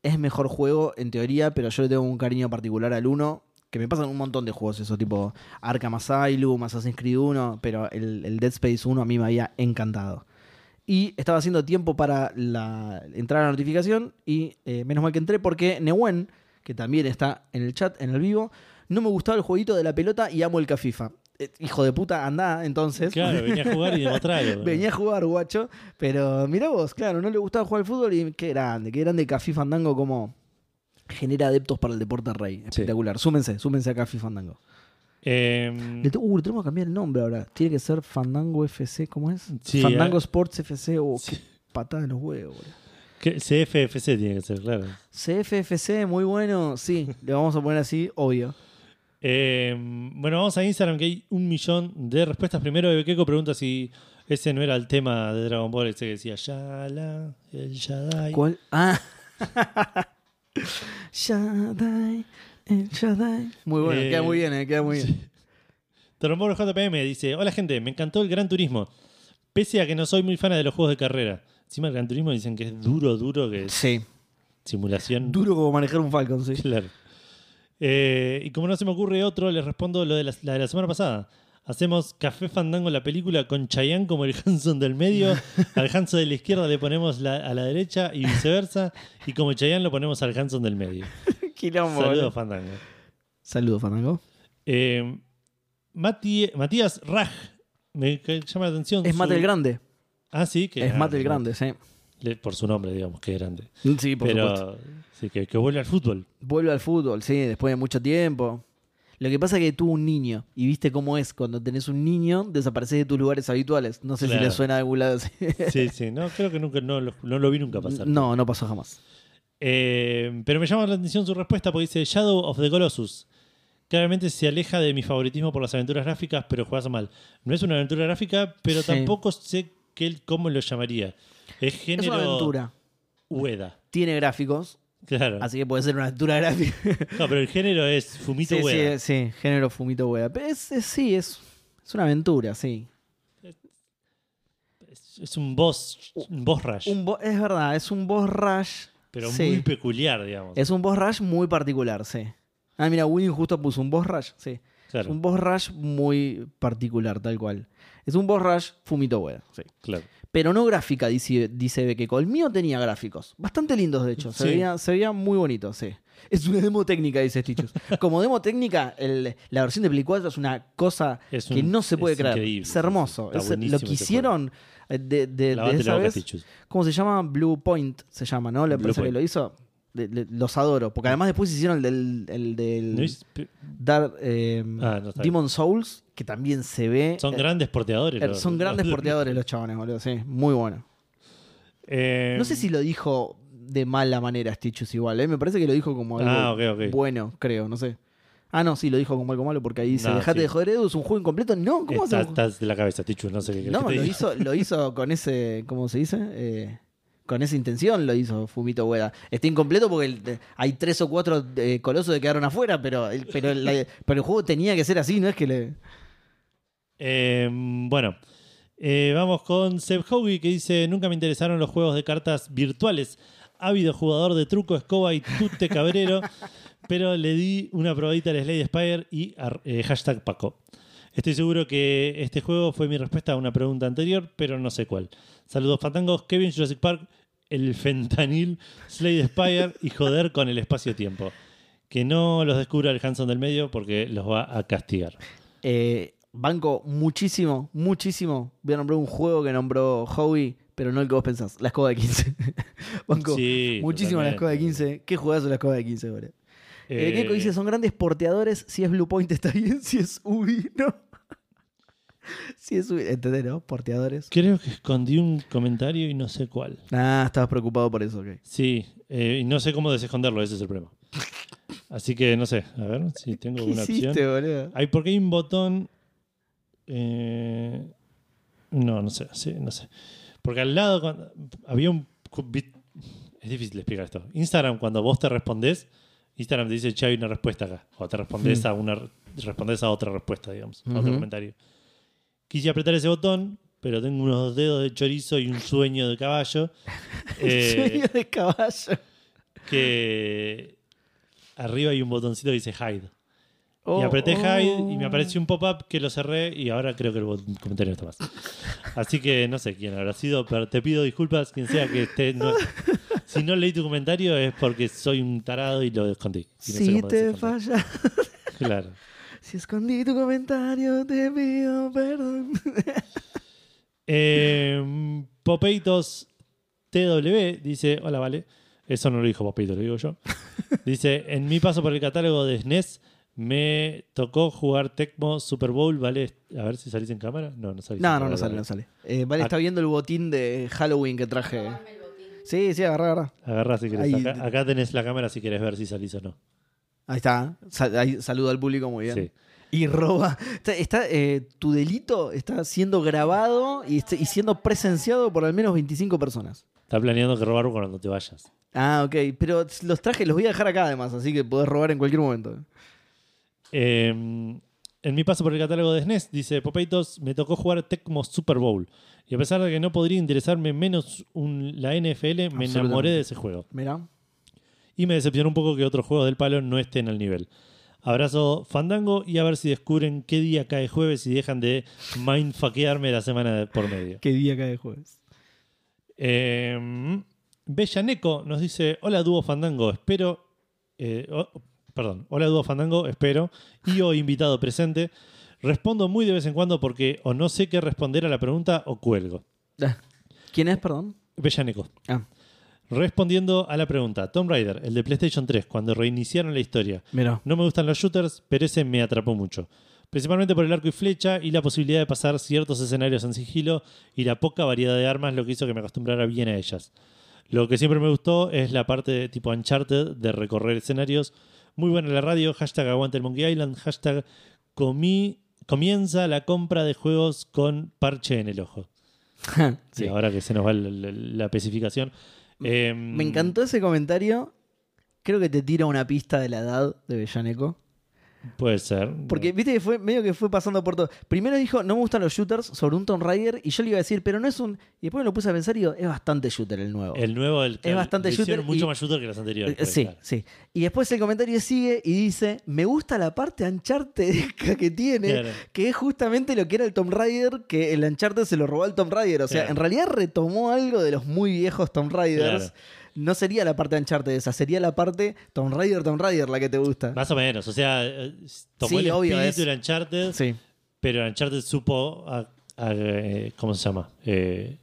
es mejor juego en teoría, pero yo le tengo un cariño particular al 1, que me pasan un montón de juegos, eso tipo Arkham Asylum, Assassin's Creed 1, pero el, el Dead Space 1 a mí me había encantado. Y estaba haciendo tiempo para la, entrar a la notificación y eh, menos mal que entré porque Newen, que también está en el chat, en el vivo, no me gustaba el jueguito de la pelota y amo el Cafifa. eh, hijo de puta, andá entonces. Claro, venía a jugar y demostrarlo. Venía a jugar, guacho. Pero mirá vos, claro, no le gustaba jugar al fútbol y qué grande, qué grande Café Fandango como genera adeptos para el deporte rey. Espectacular. Súmense, súmense a Café Fandango. Eh, Le uh, tenemos que cambiar el nombre ahora. Tiene que ser Fandango FC, ¿cómo es? Sí, Fandango eh. Sports FC o Sí. qué patada en los huevos, boludo. CFFC tiene que ser, claro. CFFC, muy bueno. Sí, le vamos a poner así, obvio. Eh, bueno, vamos a Instagram que hay un millón de respuestas. Primero, Bebequeco pregunta si ese no era el tema de Dragon Ball, ese que decía Yala, el Shaddai. ¿Cuál? Ah. Shaddai, el Shaddai. Muy bueno, Eh, queda muy bien, eh, queda muy bien. Trombolo JPM dice: Hola gente, me encantó el Gran Turismo. Pese a que no soy muy fan de los juegos de carrera. Encima el Gran Turismo dicen que es duro, duro, que es Sí, simulación. duro como manejar un Falcon, sí. Claro. Eh, y como no se me ocurre otro, les respondo lo de la, la de la semana pasada. Hacemos Café Fandango la película con Chayanne como el Hanson del medio. al Hanson de la izquierda le ponemos la- a la derecha y viceversa. Y como Chayanne lo ponemos al Hanson del medio. Quilombo. Saludos, Fandango. Saludos, Fandango. Eh, Mati- Matías Raj. Me llama la atención. Es su- Mate el Grande. Ah, sí, que Es ah, Mate el Grande, sí. Por su nombre, digamos, que es grande. Sí, por supuesto. Pero sí, que, que vuelve al fútbol. Vuelve al fútbol, sí, después de mucho tiempo. Lo que pasa es que tuvo un niño. Y viste cómo es. Cuando tenés un niño, desapareces de tus lugares habituales. No sé si le suena de algún lado así. Sí, sí. No, creo que nunca no, lo- no lo vi nunca pasar. No, no pasó jamás. Eh, pero me llama la atención su respuesta porque dice Shadow of the Colossus. Claramente se aleja de mi favoritismo por las aventuras gráficas, pero juegas mal. No es una aventura gráfica, pero Sí. tampoco sé cómo lo llamaría. Es Es género una aventura. Ueda. Tiene gráficos, Claro. así que puede ser una aventura gráfica. No, pero el género es Fumito sí, Ueda. sí, sí, género fumito. Pero es, es- sí, es, es una aventura, sí. Es, es un boss, un boss rush, Un bo- es verdad, es un boss rush. pero sí. muy peculiar, digamos. Es un boss rush muy particular, sí. Ah, mira, Winnie justo puso un boss rush, sí. claro, Es un boss rush muy particular, tal cual. Es un boss rush fumito hueá, sí. claro. Pero no gráfica, dice, dice Bequeco. El mío tenía gráficos. Bastante lindos, de hecho. Se, Sí. veía, se veía muy bonito, sí. Es una demo técnica, dice Stitchus. Como demo técnica, el- la versión de Play 4 es una cosa Es que no se puede es creer. increíble, es hermoso. Es- lo que hicieron eh, de, de- de esa vez. ¿Cómo se llama? Blue Point se llama, ¿no? La empresa que lo hizo. Los adoro. Porque además después hicieron el del, el del ¿No es- pe- Dark, eh, Ah, no Demon Souls, que también se ve. Son eh, grandes porteadores. eh, los- son grandes los- porteadores los chabones, boludo. Sí, muy bueno. Eh, No sé si lo dijo de mala manera Stitchus igual. Me parece que lo dijo como algo Ah, bueno, creo, no sé. Ah, no, sí, lo dijo como algo malo porque ahí dice, No, dejate sí. de joder, Edu, es un juego incompleto. No, ¿cómo Está- hace un- Estás de la cabeza, Tichu, no sé qué No, lo hizo, lo hizo con ese, ¿cómo se dice? Eh, con esa intención lo hizo Fumito Ueda. Está incompleto porque el- hay tres o cuatro eh, colosos que quedaron afuera, pero, el- pero, la- pero el juego tenía que ser así, no es que le... Eh, bueno, eh, vamos con Seb Howie que dice: Nunca me interesaron los juegos de cartas virtuales. Ávido jugador de truco, escoba y tute cabrero, pero le di una probadita al Slade Spire y eh, hashtag Paco. Estoy seguro que este juego fue mi respuesta a una pregunta anterior, pero no sé cuál. Saludos fatangos, Kevin Jurassic Park, el fentanil, Slade Spire y joder con el espacio-tiempo. Que no los descubra el Hanson del medio porque los va a castigar. Eh, banco muchísimo, muchísimo. Voy a nombrar un juego que nombró Howie, pero no el que vos pensás, la escoba de 15. banco Sí, muchísimo la escoba de totalmente. 15. Qué juegazo la escoba de 15, boludo. Eh, Eh, Keiko dice, son grandes porteadores. Si es Blue Point está bien, si es Ubi, no. Si es ¿entendés, no? Porteadores. Creo que escondí un comentario y no sé cuál. Ah, estabas preocupado por eso, ok. Sí, eh, y no sé cómo desesconderlo, ese es el problema. Así que no sé, a ver si tengo ¿Qué alguna hiciste, opción. boludo? Hay, porque hay un botón. eh, no, no sé, sí, no sé. Porque al lado cuando- había un. Es difícil explicar esto. Instagram, cuando vos te respondés, Instagram te dice, che, hay una respuesta acá. O te respondes, Hmm. a, una, respondes a otra respuesta, digamos, a otro comentario. Quise apretar ese botón, pero tengo unos dedos de chorizo y un sueño de caballo. eh, Sueño de caballo. que arriba hay un botoncito que dice hide. y Oh, apreté hide y me oh. apareció un pop-up que lo cerré y ahora creo que el comentario no está más. Así que no sé quién habrá sido, pero te pido disculpas quien sea que esté. no- si no leí tu comentario es porque soy un tarado y lo escondí. Y no sé te falla. Claro. Si escondí tu comentario, te pido perdón. Eh, Popeitos TW dice: Hola, vale. Eso no lo dijo Popeitos, lo digo yo. Dice: En mi paso por el catálogo de SNES me tocó jugar Tecmo Super Bowl, ¿vale? A ver si salís en cámara. No, no salís. en No, no, cámara, no sale, vale. no sale. Eh, vale, Ac- está viendo el botín de Halloween que traje. El botín. Sí, sí, agarrá, agarrá. Agarrá si querés. Ahí- Acá, acá tenés la cámara si querés ver si salís o no. Ahí está. Sal- ahí saluda al público muy bien. Sí. Y roba. Está, está, eh, tu delito está siendo grabado y, est- y siendo presenciado por al menos 25 personas. Está planeando que robar cuando te vayas. Ah, ok. Pero los trajes los voy a dejar acá además, así que podés robar en cualquier momento. Eh, en mi paso por el catálogo de SNES, dice Popeitos, me tocó jugar Tecmo Super Bowl. Y a pesar de que no podría interesarme menos un- la NFL, me enamoré de ese juego. Mira. Y me decepcionó un poco que otros juegos del palo no estén al nivel. Abrazo Fandango y a ver si descubren qué día cae jueves y dejan de mindfuckearme la semana por medio. Qué día cae jueves. Eh, Bellaneco nos dice: Hola, dúo Fandango, espero. eh, oh, perdón, hola, dúo Fandango, espero. Y o invitado presente. Respondo muy de vez en cuando porque o no sé qué responder a la pregunta o cuelgo. ¿Quién es, perdón? Bellaneco. Ah, Respondiendo a la pregunta: Tomb Raider, el de PlayStation 3, cuando reiniciaron la historia. mira. No me gustan los shooters, pero ese me atrapó mucho. Principalmente por el arco y flecha y la posibilidad de pasar ciertos escenarios en sigilo y la poca variedad de armas, lo que hizo que me acostumbrara bien a ellas. Lo que siempre me gustó es la parte de tipo Uncharted de recorrer escenarios. Muy buena la radio, hashtag aguante el Monkey Island, hashtag comí- comienza la compra de juegos con parche en el ojo. Sí. Y ahora que se nos va la, la- la especificación. Eh, Me encantó ese comentario. Creo que te tira una pista de la edad de Bellaneco. Puede ser. Porque, viste, que fue medio que fue pasando por todo. Primero dijo, no me gustan los shooters sobre un Tomb Raider. Y yo le iba a decir, pero no es un. Y después me lo puse a pensar y digo, es bastante shooter el nuevo. El nuevo, el, Es bastante shooter mucho y- más shooter que los anteriores. Eh, sí, sí. Y después el comentario sigue y dice, me gusta la parte Uncharted que tiene, Claro. que es justamente lo que era el Tomb Raider, que el Uncharted se lo robó al Tomb Raider. O sea, Claro. en realidad retomó algo de los muy viejos Tomb Raiders. Claro. No sería la parte Uncharted esa, sería la parte Tomb Raider, Tomb Raider la que te gusta. Más o menos, o sea, eh, tomó Sí, el obvio, espíritu es- de Uncharted, Sí. pero Uncharted supo, a- a, eh, ¿cómo se llama? Eh,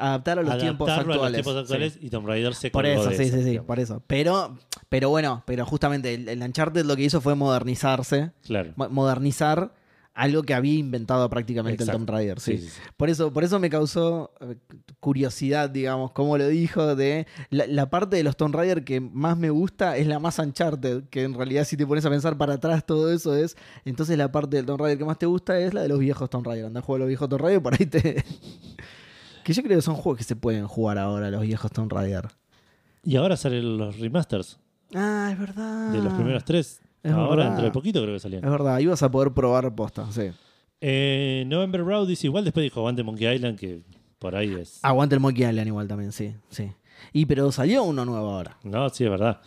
Adaptar a los tiempos adaptarlo actuales. a los tiempos actuales sí. y Tomb Raider se Por eso, de sí, sí, sí, por eso. Pero, pero bueno, pero justamente el, el Uncharted lo que hizo fue modernizarse, Claro. mo- modernizar algo que había inventado prácticamente Exacto. el Tomb Raider, sí. Sí, sí, sí. Por eso, por eso me causó eh, curiosidad, digamos, como lo dijo, de la, la parte de los Tomb Raider que más me gusta es la más Uncharted, que en realidad si te pones a pensar para atrás todo eso es, entonces la parte del Tomb Raider que más te gusta es la de los viejos Tomb Raider. Anda a jugar los viejos Tomb Raider, por ahí te... que yo creo que son juegos que se pueden jugar ahora, los viejos Tomb Raider. Y ahora salen los remasters Ah, es verdad. de los primeros tres. Es ahora, verdad. dentro de poquito creo que salían. Es verdad, ibas a poder probar posta, sí. Eh, November Raw dice igual, después dijo Aguante Monkey Island, que por ahí es. Aguante el Monkey Island igual también, sí, sí. Y pero salió uno nuevo ahora. No, sí, es verdad.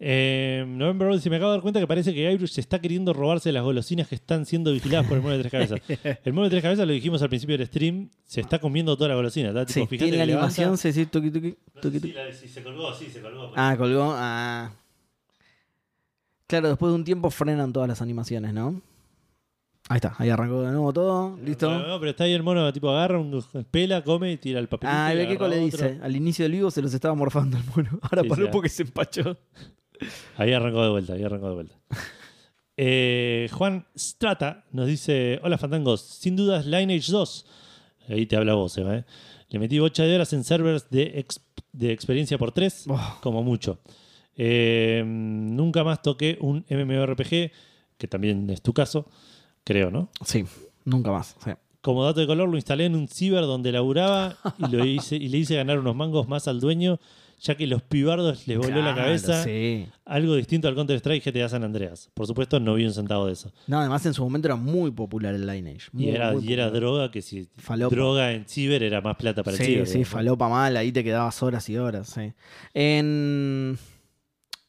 Eh, November Road dice, me acabo de dar cuenta que parece que Irish se está queriendo robarse las golosinas que están siendo vigiladas por el mueble de tres cabezas. El mueble de tres cabezas, lo dijimos al principio del stream, se está comiendo toda la golosina. ¿tá? Tipo, Sí, tiene la animación, sí, sí, tuki, tuki, No sé tuki, si, tuki. la- si se colgó, sí, se colgó. Ah, colgó. Ah. Claro, después de un tiempo frenan todas las animaciones, ¿no? Ahí está, ahí arrancó de nuevo todo, listo. No, no, pero está ahí el mono, tipo, agarra, un, pela, come y tira el papelito. Ah, y Bequeco agarra le dice, al inicio del vivo se los estaba morfando el mono. Ahora Sí, paró sí, porque se empachó. Ahí arrancó de vuelta, ahí arrancó de vuelta. Eh, Juan Strata nos dice: Hola Fandangos, sin dudas Lineage 2. Ahí te habla vos, Eva, ¿eh? Le metí 8 de horas en servers de, de experiencia por 3, Oh. como mucho. Eh, nunca más toqué un MMORPG, que también es tu caso, creo, ¿no? Sí, nunca más. sí. Como dato de color, lo instalé en un ciber donde laburaba y, lo hice, y le hice ganar unos mangos más al dueño, ya que los pibardos les voló la cabeza. Sí. Algo distinto al Counter-Strike GTA San Andreas. Por supuesto, no vi un centavo de eso. No, además en su momento era muy popular el Lineage. Y muy, era, muy y era popular. droga que si Falopa. droga en ciber era más plata para el Sí, ciber. sí, digamos. falopa mal, ahí te quedabas horas y horas. sí. En,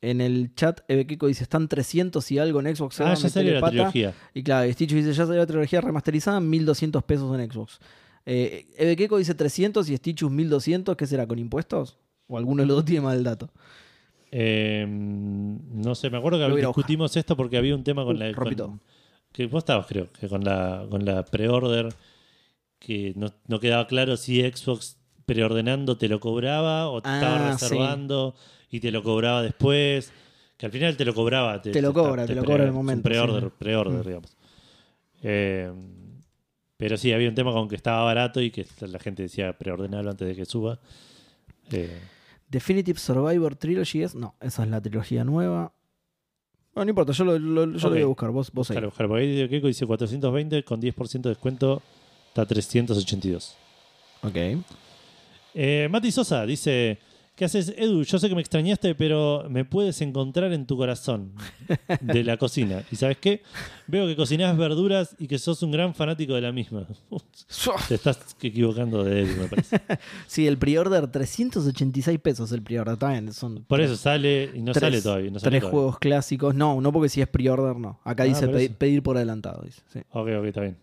en el chat, Ebekeko dice: están 300 y algo en Xbox. Ah, ya salió la pata". trilogía. Y claro, Stitch dice: Ya salió la trilogía remasterizada, 1200 pesos en Xbox. Eh, Ebekeko dice 300 y Stitchus 1200. ¿Qué será? ¿Con impuestos? O alguno de los dos tiene mal dato. Eh, no sé, me acuerdo que Lo discutimos esto porque había un tema con, Uh, la, con, que vos estabas, creo, que con la, con la pre-order, que no, no quedaba claro si Xbox preordenando te lo cobraba o te Ah, estaba sí. Y te lo cobraba después. Que al final te lo cobraba. Te lo cobra, te lo cobra en el momento, Pre-order, sí. pre-order, Mm. digamos. Eh, pero sí, había un tema con que estaba barato y que la gente decía preordenarlo antes de que suba. Eh, Definitive Survivor Trilogy es. No, esa es la trilogía nueva. No, no importa, yo lo, lo- yo lo voy a buscar. Vos, vos ahí. Buscar, buscar, porque ahí Keiko dice 420 con 10% de descuento está 382. Ok. Eh, Mati Sosa dice: ¿Qué haces, Edu? Yo sé que me extrañaste, pero me puedes encontrar en tu corazón de la cocina. ¿Y sabes qué? Veo que cocinás verduras y que sos un gran fanático de la misma. Te estás equivocando de Edu, me parece. Sí, el pre-order, 386 pesos el pre-order. También son Por eso sale y no tres- sale todavía. No sale tres todavía. juegos clásicos. No, no porque si es pre-order, no. Acá Ah, dice pedir por adelantado. Dice. Sí. Ok, ok, está bien.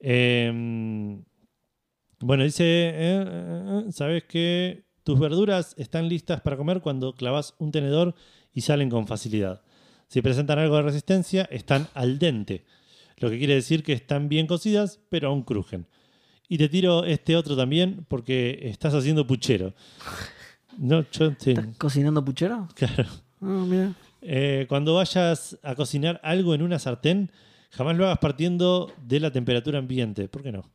Eh, bueno, dice, eh, eh, eh, ¿sabes que tus verduras están listas para comer cuando clavas un tenedor y salen con facilidad? Si presentan algo de resistencia, están al dente, lo que quiere decir que están bien cocidas, pero aún crujen. Y te tiro este otro también porque estás haciendo puchero. No, yo te- ¿Estás cocinando puchero? claro. Ah, mira. Eh, cuando vayas a cocinar algo en una sartén, jamás lo hagas partiendo de la temperatura ambiente. ¿Por qué no?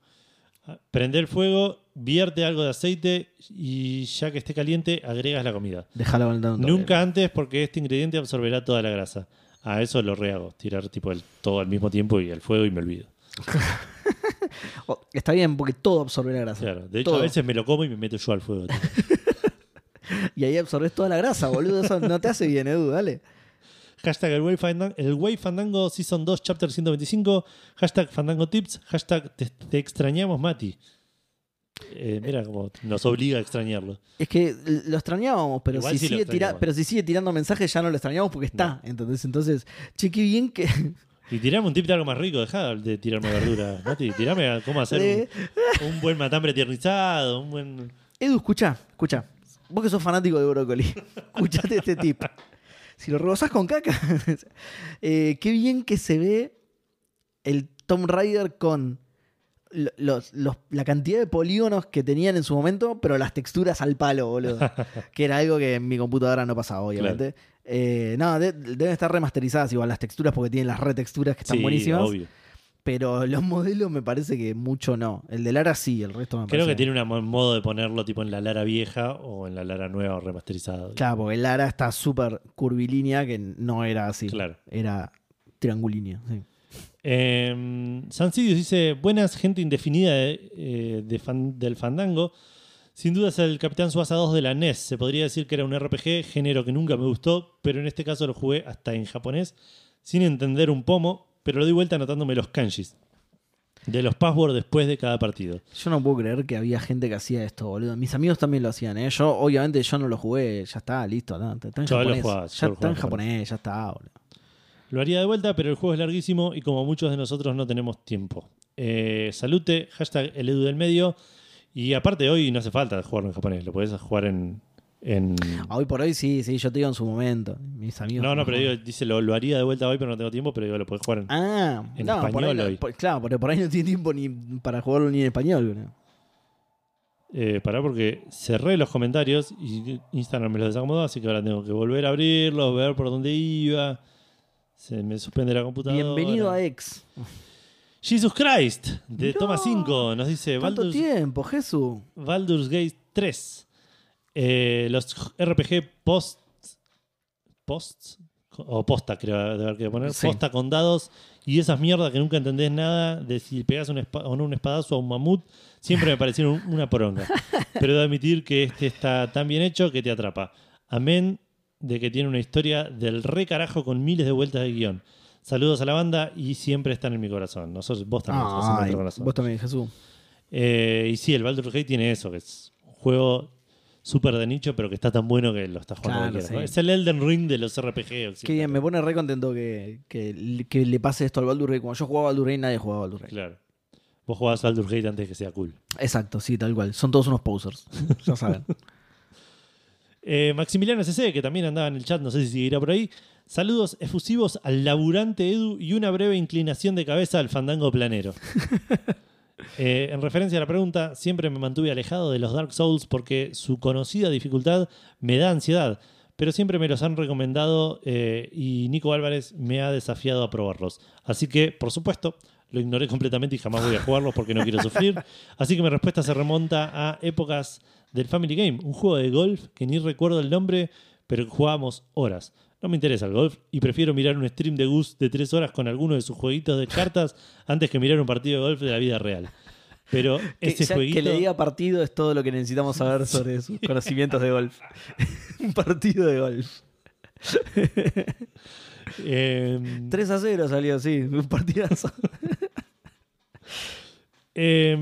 Ah, Prende el fuego, vierte algo de aceite y ya que esté caliente, agregas la comida. Un toque. Nunca antes porque este ingrediente absorberá toda la grasa. A eso lo rehago, tirar tipo el, todo al mismo tiempo y al fuego y me olvido. Oh, está bien, porque todo absorbe la grasa. Claro, de hecho Todo. a veces me lo como y me meto yo al fuego. Y ahí absorbes toda la grasa, boludo. Eso no te hace bien, Edu, dale. Hashtag el Way, Fandango, el Way Fandango Season 2 Chapter 125. Hashtag Fandango Tips. Hashtag te, te extrañamos, Mati. Eh, mira cómo nos obliga a extrañarlo. Es que lo extrañábamos, pero Igual si, sí sigue tira- extrañamos. pero si sigue tirando mensajes ya no lo extrañamos porque está. Entonces, entonces, che, qué bien que. Y tirame un tip de algo más rico. Dejá de tirarme verdura. Mati, tirame a cómo hacer un, un buen matambre tiernizado. Un buen. Edu, escucha, escucha. Vos que sos fanático de brócoli, escuchate este tip. Si lo rebosás con caca, eh, qué bien que se ve el Tomb Raider con los- los- la cantidad de polígonos que tenían en su momento, pero las texturas al palo, boludo. que era algo que en mi computadora no pasaba, obviamente. Eh, no, de- deben estar remasterizadas igual las texturas porque tienen las retexturas que están Sí, buenísimas. obvio. Pero los modelos me parece que mucho no. El de Lara sí, el resto me Creo parece que tiene un modo de ponerlo tipo en la Lara vieja o en la Lara nueva o remasterizada. Claro, porque el Lara está súper curvilínea que no era así. Claro. Era triangulínea. sí. Eh, Sancidius dice: Buenas, gente indefinida de, eh, de fan- del Fandango. Sin duda es el Capitán Suasa 2 de la NES. Se podría decir que era un RPG, género que nunca me gustó, pero en este caso lo jugué hasta en japonés, sin entender un pomo, pero lo di vuelta anotándome los kanjis de los passwords después de cada partido. Yo no puedo creer que había gente que hacía esto, boludo. Mis amigos también lo hacían, ¿eh? Yo, obviamente, yo no lo jugué. Ya está, listo. no, está en Yo lo japonés. jugaba, yo ya está en japonés, ya está, boludo. Lo haría de vuelta, pero el juego es larguísimo y como muchos de nosotros no tenemos tiempo. Eh, salute, hashtag el edu del medio. Y aparte hoy no hace falta jugarlo en japonés, lo podés jugar en... en- Ah, Hoy por hoy sí, sí, yo te digo en su momento. Mis amigos. No, no, pero digo, dice, lo, lo haría de vuelta hoy, pero no tengo tiempo, pero digo, lo podés jugar en... Ah, en no, por español ahí no- hoy. por- claro, porque por ahí no tiene tiempo ni para jugarlo ni en español, boludo. Eh, pará porque cerré los comentarios y Instagram me los desacomodó, así que ahora tengo que volver a abrirlos, ver por dónde iba. Se me suspende la computadora. Bienvenido a Ex. Jesus Christ, de Mirá, Toma 5, nos dice ¿Cuánto Baldur's, tiempo, Jesús? Baldur's Gate 3. Eh, los RPG post. Post. O posta, creo de haber que poner. Sí. Posta con dados y esas mierdas que nunca entendés nada de si pegas un, o no un espadazo a un mamut. Siempre me parecieron un- una poronga. Pero de admitir que este está tan bien hecho que te atrapa. Amén de que tiene una historia del re carajo con miles de vueltas de guion. Saludos a la banda y siempre están en mi corazón. Nosotros, vos también estás en nuestro corazón. vos también, Jesús. Eh, y sí, el Baldur's Gate tiene eso, que es un juego súper de nicho, pero que está tan bueno que lo estás jugando Claro, sí. Es el Elden Ring de los RPG. Qué bien, me pone re contento que, que, que le pase esto al Baldur's Gate. Cuando yo jugaba Baldur's Gate, nadie jugaba Baldur's Gate. Claro. Vos jugabas Baldur's Gate antes que sea cool. Exacto, sí, tal cual. Son todos unos posers. ya saben. Eh, Maximiliano SC, que también andaba en el chat, no sé si seguirá por ahí, Saludos efusivos al laburante Edu y una breve inclinación de cabeza al fandango planero. Eh, en referencia a la pregunta, siempre me mantuve alejado de los Dark Souls porque su conocida dificultad me da ansiedad, pero siempre me los han recomendado eh, y Nico Álvarez me ha desafiado a probarlos. Así que, por supuesto, lo ignoré completamente y jamás voy a jugarlos porque no quiero sufrir. Así que mi respuesta se remonta a épocas del Family Game, un juego de golf que ni recuerdo el nombre, pero que jugábamos horas. No me interesa el golf y prefiero mirar un stream de Gus de tres horas con alguno de sus jueguitos de cartas antes que mirar un partido de golf de la vida real. Pero Que, ese ya jueguito. que le diga partido es todo lo que necesitamos saber sobre sus conocimientos de golf. Un partido de golf. eh, 3 a 0 salió, sí. Un partidazo. Eh,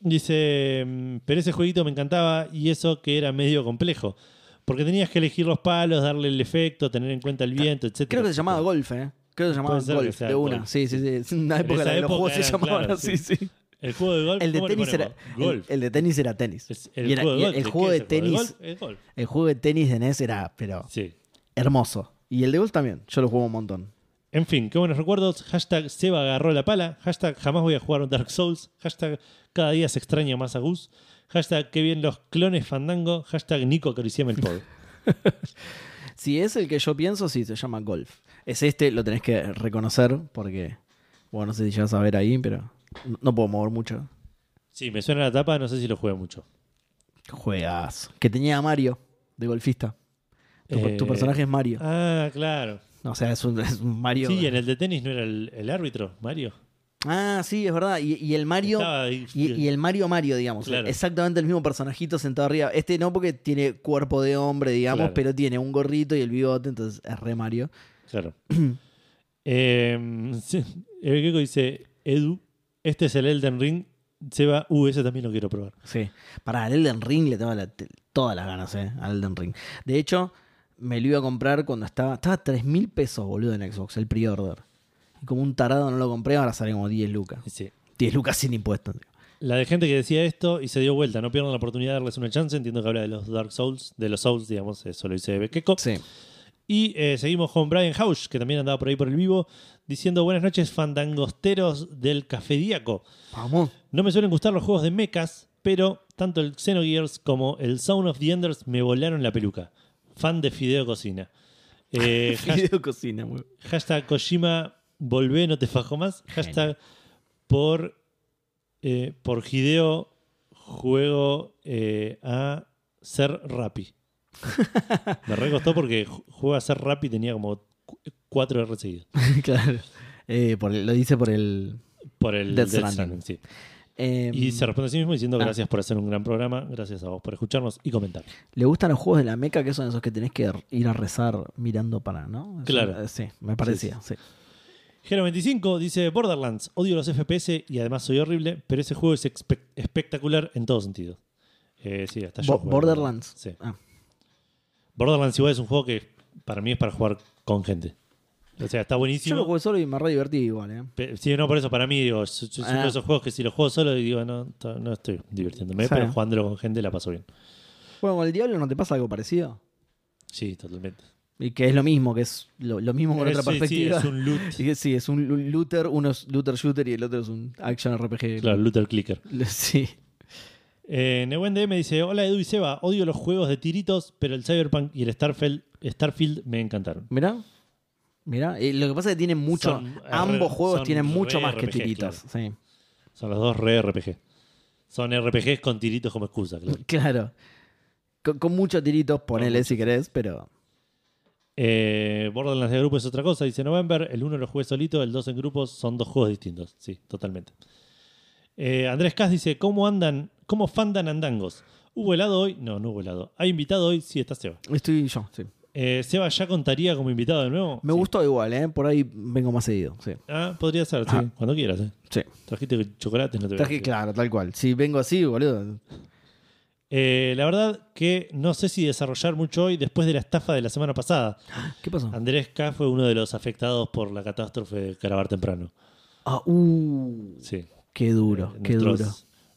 dice, mm, pero ese jueguito me encantaba y eso que era medio complejo. Porque tenías que elegir los palos, darle el efecto, tener en cuenta el viento, etc. Creo que se llamaba golf, ¿eh? Creo que se llamaba golf de una. golf. Sí, sí, sí. Es una En época en la que los juegos se llamaban claro, así, sí. sí. El juego de golf. El de ¿cómo le tenis era. ponemos? El, Golf. el de tenis era tenis. Es el Y era- juego de y golf. el ¿Qué juego de es el tenis. golf? Golf. El juego de tenis de NES era, pero Sí. hermoso. Y el de golf también. Yo lo juego un montón. En fin, qué buenos recuerdos. Hashtag Seba agarró la pala. Hashtag jamás voy a jugar un Dark Souls. Hashtag cada día se extraña más a Gus. Hashtag qué bien los clones fandango. Hashtag Nico acariciame el pod. Si es el que yo pienso, sí, se llama golf. Es este, lo tenés que reconocer porque, bueno, no sé si llegas a ver ahí, pero no- no puedo mover mucho. Sí, me suena la tapa, no sé si lo juega mucho. Juegas. Que tenía a Mario de golfista. Tu, Eh, tu personaje es Mario. Ah, claro. O sea, es un, es un Mario. Sí, en el de tenis no era el, el árbitro, Mario. Ah, sí, es verdad. Y, y el Mario. Ahí- Y, y el Mario Mario, digamos. Claro. Exactamente el mismo personajito sentado arriba. Este no porque tiene cuerpo de hombre, digamos, Claro. pero tiene un gorrito y el bigote, entonces es re Mario. Claro. eh, sí, el dice, Edu, este es el Elden Ring. Seba, uh, ese también lo quiero probar. Sí. Para el Elden Ring le tengo la- todas las ganas, ¿eh? Al Elden Ring. De hecho, me lo iba a comprar cuando estaba. Estaba a 3 mil pesos, boludo, en Xbox, el pre-order. Y como un tarado no lo compré, ahora sale como 10 lucas. Sí. 10 lucas sin impuestos. tío. La de gente que decía esto y se dio vuelta, no pierdan la oportunidad de darles una chance. Entiendo que habla de los Dark Souls, de los Souls, digamos, eso lo dice Bekeko. Sí. Y eh, seguimos con Brian Hausch, que también andaba por ahí por el vivo, diciendo buenas noches, fandangosteros del Cafedíaco. Vamos. No me suelen gustar los juegos de mechas, pero tanto el Xenogears como el Sound of the Enders me volaron la peluca. Fan de Fideo Cocina. Eh, Video cocina, muy- hashtag Kojima, volvé, no te fajo más. Hashtag por, eh, por Hideo, juego eh, a ser Rappi. Me recostó porque ju- juego a ser Rappi tenía como cu- cuatro R seguidos. claro. Eh, por el- lo dice por el. Por el Death Death Stranding. Stranding, sí. Eh, Y se responde a sí mismo diciendo ah. gracias por hacer un gran programa, gracias a vos por escucharnos y comentar. Le gustan los juegos de la meca, que son esos que tenés que ir a rezar mirando para, ¿no? Eso, Claro. eh, sí, me parecía, sí. Gero25 dice Borderlands, odio los FPS y además soy horrible, pero ese juego es espe- espectacular en todo sentido. Eh, sí, hasta Bo- Borderlands. Sí. Ah, Borderlands igual es un juego que para mí es para jugar con gente. O sea, está Yo buenísimo. lo jugué solo y me re divertí igual, ¿eh? Pe- Sí, no, por eso para mí, digo, es, es uno Ah. de esos juegos que si lo juego solo, digo, no, no estoy divirtiéndome, Sí. pero jugándolo con gente la paso bien. Bueno, con el Diablo no te pasa algo parecido. Sí, totalmente. Y que es lo mismo, que es lo, lo mismo con Es- otra sí, sí, perspectiva. es un loot. Y que sí, es un lu- looter, uno es looter shooter y el otro es un action RPG. Claro, looter clicker. Sí. Eh, DM dice: Hola Edu y Seba, odio los juegos de tiritos, pero el Cyberpunk y el Starfield, Starfield me encantaron. Mirá. Mirá. Y lo que pasa es que tienen mucho. Son ambos R- juegos tienen mucho más que tiritos. Sí. Son los dos re RPG. Son RPGs con tiritos como excusa, claro. Claro. Con, con muchos tiritos, ponele si querés, pero. Eh, Borderlands de grupo es otra cosa, dice November. El uno lo jugué solito, el 2 en grupos, son dos juegos distintos. Sí, totalmente. Eh, Andrés Cas dice: ¿Cómo andan? ¿Cómo fandan andangos? ¿Hubo helado hoy? No, no hubo helado. ¿Hay invitado hoy? Sí, está Seba. Estoy yo, sí. Eh, ¿Seba ya contaría como invitado de nuevo? Me Sí. gustó igual, ¿eh? Por ahí vengo más seguido, sí. Ah, podría ser, sí. Ah. Cuando quieras, eh. Sí. Trajiste chocolates, no te Traje- claro, tal cual. Si vengo así, boludo. Eh, la verdad que no sé si desarrollar mucho hoy después de la estafa de la semana pasada. ¿Qué pasó? Andrés K fue uno de los afectados por la catástrofe de Carabar temprano. Ah, uh. Sí. Qué duro, Eh, qué nuestros, duro.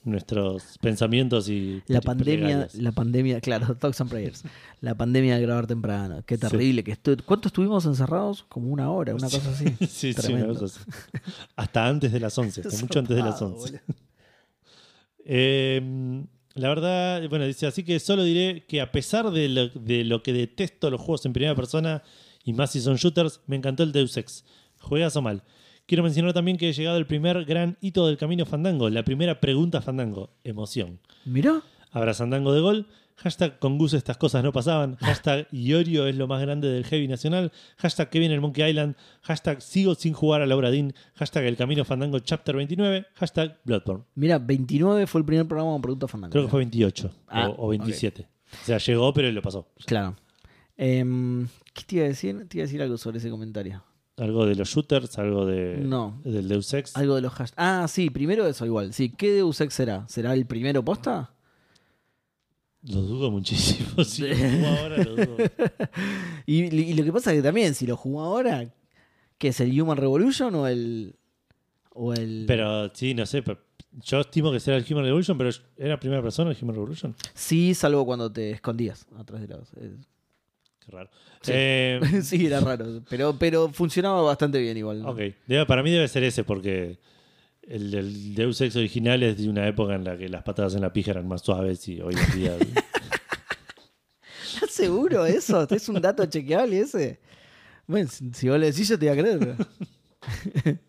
Nuestros pensamientos y La pandemia, la pandemia, claro, Thoughts and Prayers. La pandemia de grabar temprano. Qué terrible que estu- ¿Cuánto estuvimos encerrados? Como una hora, una cosa así. Sí, sí, una cosa así. Hasta antes de las 11, hasta mucho antes de las Zarpado, 11. boludo. Eh, la verdad, bueno, dice, así que solo diré que a pesar de lo, de lo que detesto los juegos en primera persona, y más si son shooters, me encantó el Deus Ex. Juegas o mal. Quiero mencionar también que he llegado el primer gran hito del camino Fandango, la primera pregunta Fandango, emoción. Mirá. Habrá Fandango de gol, hashtag con Gus estas cosas no pasaban, hashtag Iorio es lo más grande del heavy nacional, hashtag que viene el Monkey Island, hashtag sigo sin jugar a Laura Dean, hashtag el camino Fandango chapter 29, hashtag Bloodborne. Mira, 29 fue el primer programa con Pregunta Fandango. Creo que fue 28 Ah, o, o 27. O sea, llegó, pero lo pasó. Claro. Em, ¿Qué te iba a decir? Te iba a decir algo sobre ese comentario. Algo de los shooters, algo de No. del Deus Ex. Algo de los hashtags. Ah, sí, primero eso igual. Sí, ¿qué Deus Ex será? ¿Será el primero posta? Lo dudo muchísimo. Si lo juego ahora, lo dudo. Y, y lo que pasa es que también, si lo jugó ahora, ¿qué es el Human Revolution o el. o el. Pero sí, no sé. pero yo estimo que será el Human Revolution, pero ¿era primera persona el Human Revolution? Sí, salvo cuando te escondías atrás de los. Qué raro. Sí. Eh, sí, era raro. Pero, pero funcionaba bastante bien igual. ¿no? ok. Debe- para mí debe ser ese, porque el, el Deus Ex original es de una época en la que las patadas en la pija eran más suaves y hoy en día. ¿Estás seguro eso? ¿Es un dato chequeable ese? Bueno, si si vos le decís, yo te voy a creer.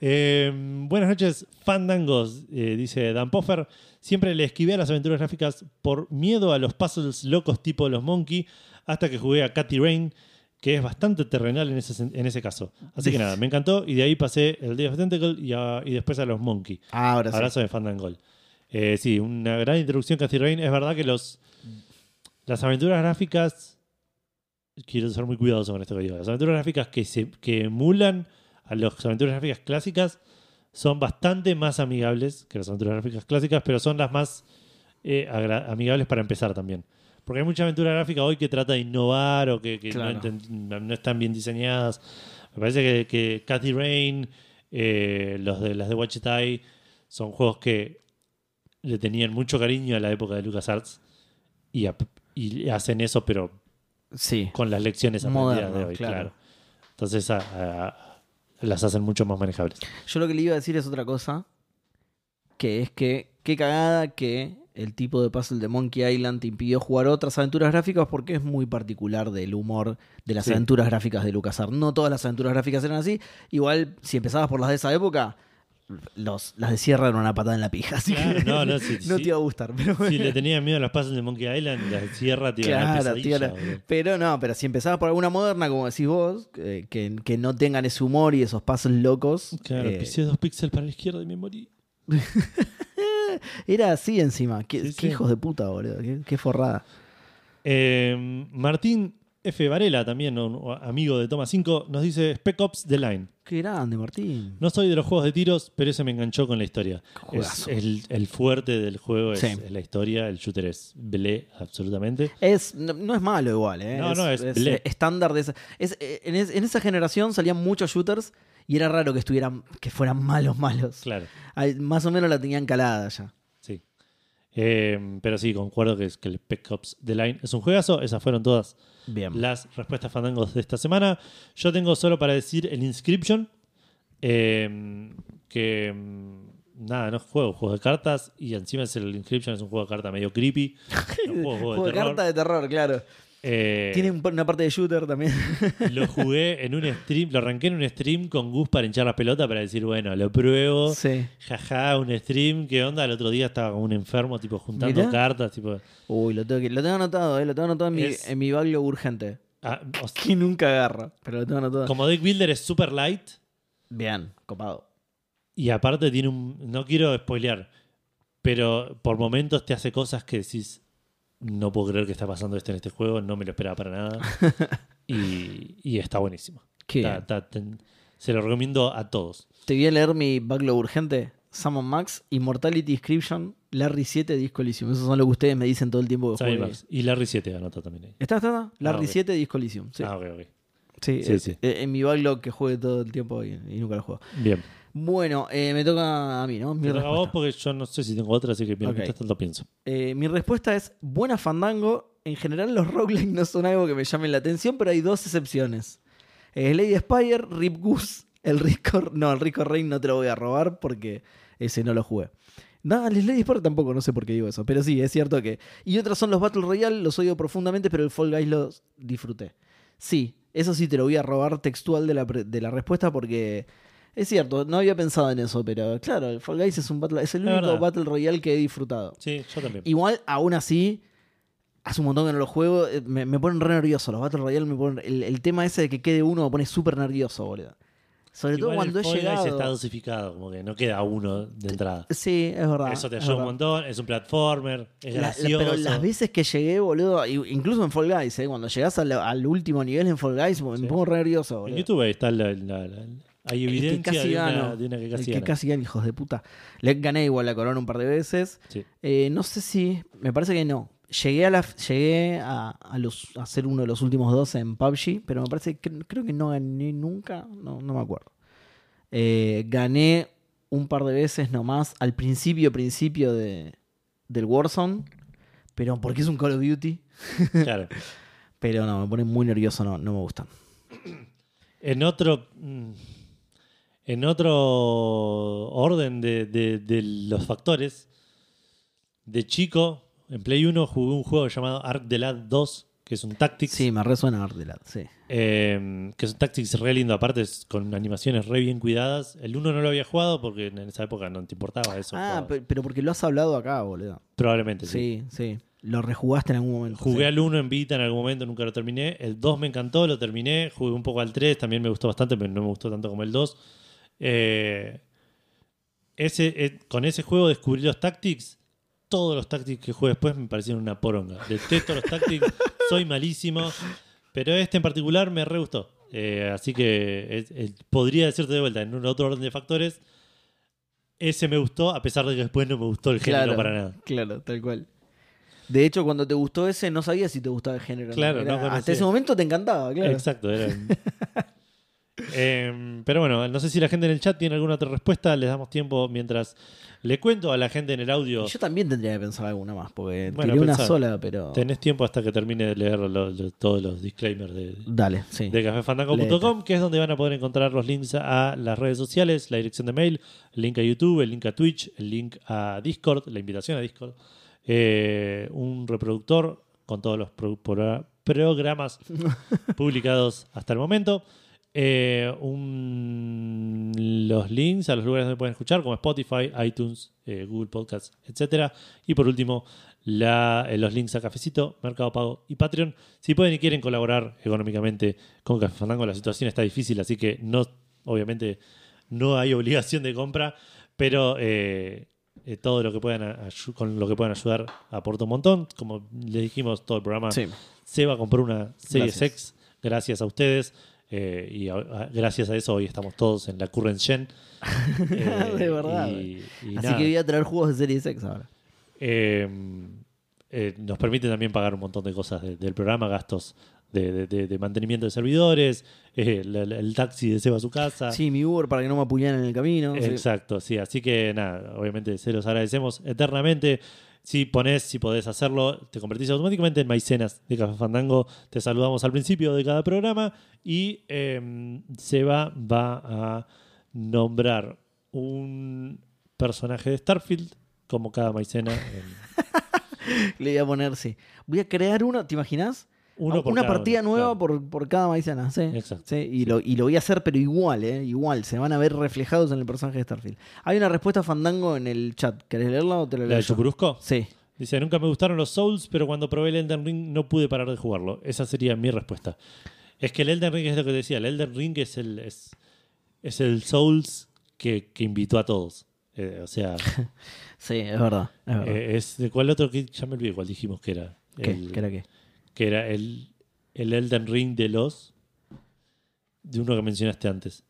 Eh, buenas noches, fandangos, eh, dice Dan Poffer. Siempre le esquivé a las aventuras gráficas por miedo a los puzzles locos tipo los Monkey, hasta que jugué a Cathy Rain, que es bastante terrenal en ese, en ese caso. Así que nada, me encantó y de ahí pasé el Day of Tentacle y, a- y después a los Monkey. Ah, ahora sí. Abrazo de Fandangol. Eh, sí, una gran introducción Cathy Rain. Es verdad que los las aventuras gráficas. Quiero ser muy cuidadoso con esto que digo. Las aventuras gráficas que, se, que emulan a las aventuras gráficas clásicas son bastante más amigables que las aventuras gráficas clásicas, pero son las más eh, amigables para empezar también. Porque hay mucha aventura gráfica hoy que trata de innovar o que, que Claro. no, están bien diseñadas. Me parece que, que Cathy Rain, eh, los de las de Watch It Eye, son juegos que le tenían mucho cariño a la época de LucasArts y, y hacen eso, pero Sí. con las lecciones aprendidas Moderno, de hoy, claro. claro. Entonces a- a- las hacen mucho más manejables. Yo lo que le iba a decir es otra cosa. Que es que, qué cagada que el tipo de puzzle de Monkey Island te impidió jugar otras aventuras gráficas porque es muy particular del humor de las Sí. aventuras gráficas de LucasArts. No todas las aventuras gráficas eran así. Igual, si empezabas por las de esa época, los, las de Sierra eran una patada en la pija. Así Claro, que no, no, sí, no te iba a gustar. Pero, Si le tenían miedo a las puzzles de Monkey Island, las de Sierra te iban Claro, a- pero no, pero si empezabas por alguna moderna, como decís vos, eh, que, que no tengan ese humor y esos puzzles locos. Claro, eh, pisé dos píxeles para la izquierda y me morí. Era así encima. Qué, Sí, qué sí. hijos de puta, boludo. Qué, qué forrada. Eh, Martín F. Varela, también un amigo de Toma 5, nos dice Spec Ops The Line. Qué grande, Martín. No soy de los juegos de tiros, pero ese me enganchó con la historia. Es el, el fuerte del juego es, Sí. es la historia, el shooter es blé, absolutamente. Es, no, no es malo igual, ¿eh? No, no, es bleh. eh, estándar de esa. es, eh, en, es- en esa generación salían muchos shooters y era raro que estuvieran, que fueran malos, malos. Claro, Ay, Más o menos la tenían calada ya. sí. Eh, pero sí, concuerdo que, es, que el Spec Ops The Line es un juegazo. Esas fueron todas Bien. las respuestas fandangos de esta semana. Yo tengo solo para decir el Inscription. eh, que mm, nada, no juego juegos de cartas. Y encima es el Inscription, es un juego de cartas medio creepy. No juego Juego de de terror. carta de terror, claro. Eh, Tiene un- una parte de shooter también. Lo jugué en un stream, lo arranqué en un stream con Gus para hinchar la pelota para decir, bueno, lo pruebo. sí. Jaja, un stream, ¿qué onda? El otro día estaba como un enfermo, tipo juntando Mirá. cartas, tipo. Uy, lo tengo, que- lo tengo anotado, ¿eh? Lo tengo anotado en mi, en mi backlog urgente. ah, o sea, Que nunca agarra, pero lo tengo anotado. como deck builder es super light Bien, copado. y aparte tiene un. No quiero spoilear, pero por momentos te hace cosas que decís. No puedo creer que está pasando esto en este juego, no me lo esperaba para nada. y, y está buenísimo. Está- está- se lo recomiendo a todos. Te voy a leer mi backlog urgente. Summon Max, Immortality Inscription, Larry 7, Disco Elysium. Esos son lo que ustedes me dicen todo el tiempo que. Max. Y Larry 7 anota también ahí. ¿Está, está, está? Larry ok. 7, Disco Elysium. Sí, Ah, ok, ok. sí, sí, eh, sí. eh, en mi backlog que juegue todo el tiempo y, y nunca lo juego. Bien. Bueno, eh, me toca a mí, ¿no? Mi Te toca a vos porque yo no sé si tengo otra, así que mientras tanto pienso. Eh, mi respuesta es buena fandango. En general los roguelikes no son algo que me llamen la atención, pero hay dos excepciones. Eh, Lady Spire, Rip Goose, el Rico... No, el Rico Rain no te lo voy a robar porque ese no lo jugué. No, el Lady Spire tampoco, no sé por qué digo eso. Pero sí, es cierto que... Y otros son los Battle Royale, los odio profundamente, pero el Fall Guys los disfruté. Sí, eso sí te lo voy a robar textual de la, de la respuesta porque... Es cierto, no había pensado en eso, pero claro, el Fall Guys es, un battle, es el único verdad. Battle Royale que he disfrutado. Sí, yo también. Igual, aún así, hace un montón que no lo juego, eh, me, me ponen re nervioso. Los Battle Royale me ponen. El, el tema ese de que quede uno me pone súper nervioso, boludo. Sobre todo cuando el he llegado. está dosificado, como que no queda uno de entrada. Sí, es verdad. Eso te ayuda un montón, es un platformer, es La- la- gracioso. pero las veces que llegué, boludo, incluso en Fall Guys, eh, cuando llegás al, al último nivel en Fall Guys, me Sí. pongo re nervioso, En boludo. YouTube ahí está la- la- hay El que evidencia casi de, gano. una, de una que El casi que gana. casi gana, hijos de puta. Le gané igual la corona un par de veces. Sí. Eh, no sé si. Me parece que no. Llegué a la llegué a, a los, a ser uno de los últimos dos en PUBG, pero me parece que creo que no gané nunca. No, no me acuerdo. Eh, gané un par de veces nomás al principio, principio de, del Warzone. Pero porque es un Call of Duty. Claro. Pero no, me pone muy nervioso, no, no me gustan. En otro. mm, En otro orden de, de- de los factores, de chico, en Play 1 jugué un juego llamado Ark the Lad 2, que es un Tactics. Sí, me resuena Ardelad, sí. eh, que es un Tactics re lindo, aparte es con animaciones re bien cuidadas. El 1 no lo había jugado porque en esa época no te importaba eso. Ah, pero porque lo has hablado acá, boludo. Probablemente sí. Sí, sí. Lo rejugaste en algún momento. Jugué sí. al 1 en Vita en algún momento, nunca lo terminé. El 2 me encantó, lo terminé. Jugué un poco al 3, también me gustó bastante, pero no me gustó tanto como el 2. Eh, ese, eh, con ese juego descubrí los Tactics. Todos los Tactics que jugué después me parecieron una poronga. Detesto los Tactics, soy malísimo. Pero este en particular me re gustó. Eh, así que es- es- podría decirte de vuelta, en un otro orden de factores, ese me gustó, a pesar de que después no me gustó el género Claro, para nada. Claro, tal cual. De hecho, cuando te gustó ese, no sabías si te gustaba el género. Claro, no hasta ese momento te encantaba, claro. Exacto, era- Em, pero bueno, no sé si la gente en el chat tiene alguna otra respuesta. Les damos tiempo mientras le cuento a la gente en el audio. Yo también tendría que pensar alguna más, porque Bueno, tiré una sola, pero. Tenés tiempo hasta que termine de leer lo- lo- todos los disclaimers de, Dale, sí. de cafefandango.com, que es donde van a poder encontrar los links a las redes sociales, la dirección de mail, el link a YouTube, el link a Twitch, el link a Discord, la invitación a Discord, eh, un reproductor con todos los pro- pro- programas publicados hasta el momento. Eh, un- los links a los lugares donde pueden escuchar, como Spotify, iTunes, eh, Google Podcasts, etc. Y por último, la- eh, los links a Cafecito, Mercado Pago y Patreon. Si pueden y quieren colaborar económicamente con Café Fandango, la situación está difícil, así que no, obviamente no hay obligación de compra, pero todo lo que puedan a- con lo que puedan ayudar aporta un montón. Como les dijimos, todo el programa Sí. Seba compró una Series Gracias. X gracias a ustedes. Eh, y a- a- gracias a eso hoy estamos todos en la Current Gen. Eh, De verdad, y- y Así nada, que voy a traer juegos de Series X ahora. eh, eh, nos permite también pagar un montón de cosas de- del programa, gastos de, de- de- de mantenimiento de servidores, el, taxi de Seba a su casa. Sí, mi Uber para que no me apuñalen en el camino. sí. Exacto, sí. Así que nada, obviamente se los agradecemos eternamente. Si ponés, si podés hacerlo, te convertís automáticamente en maicenas de Café Fandango. Te saludamos al principio de cada programa y eh, Seba va a nombrar un personaje de Starfield como cada maicena. en- Le voy a poner, sí. Voy a crear uno, ¿te imaginas? Uno por una cada partida uno, nueva claro. por, por cada maicena, sí. Exacto. Sí, y, Lo, y lo voy a hacer, pero igual, ¿eh? Igual. Se van a ver reflejados en el personaje de Starfield. Hay una respuesta fandango en el chat. ¿Querés leerla o te la ¿La leo de yo? Chucurusco? Sí. Dice, nunca me gustaron los Souls, pero cuando probé el Elden Ring no pude parar de jugarlo. Esa sería mi respuesta. Es que el Elden Ring es lo que decía, el Elden Ring es el, es, es el Souls que, que invitó a todos. Eh, o sea, Sí, es verdad. Es verdad. eh, es de cuál otro que ya me olvidé cuál dijimos que era. ¿Qué? El- ¿Qué era qué? Que era el, el Elden Ring de los de uno que mencionaste antes.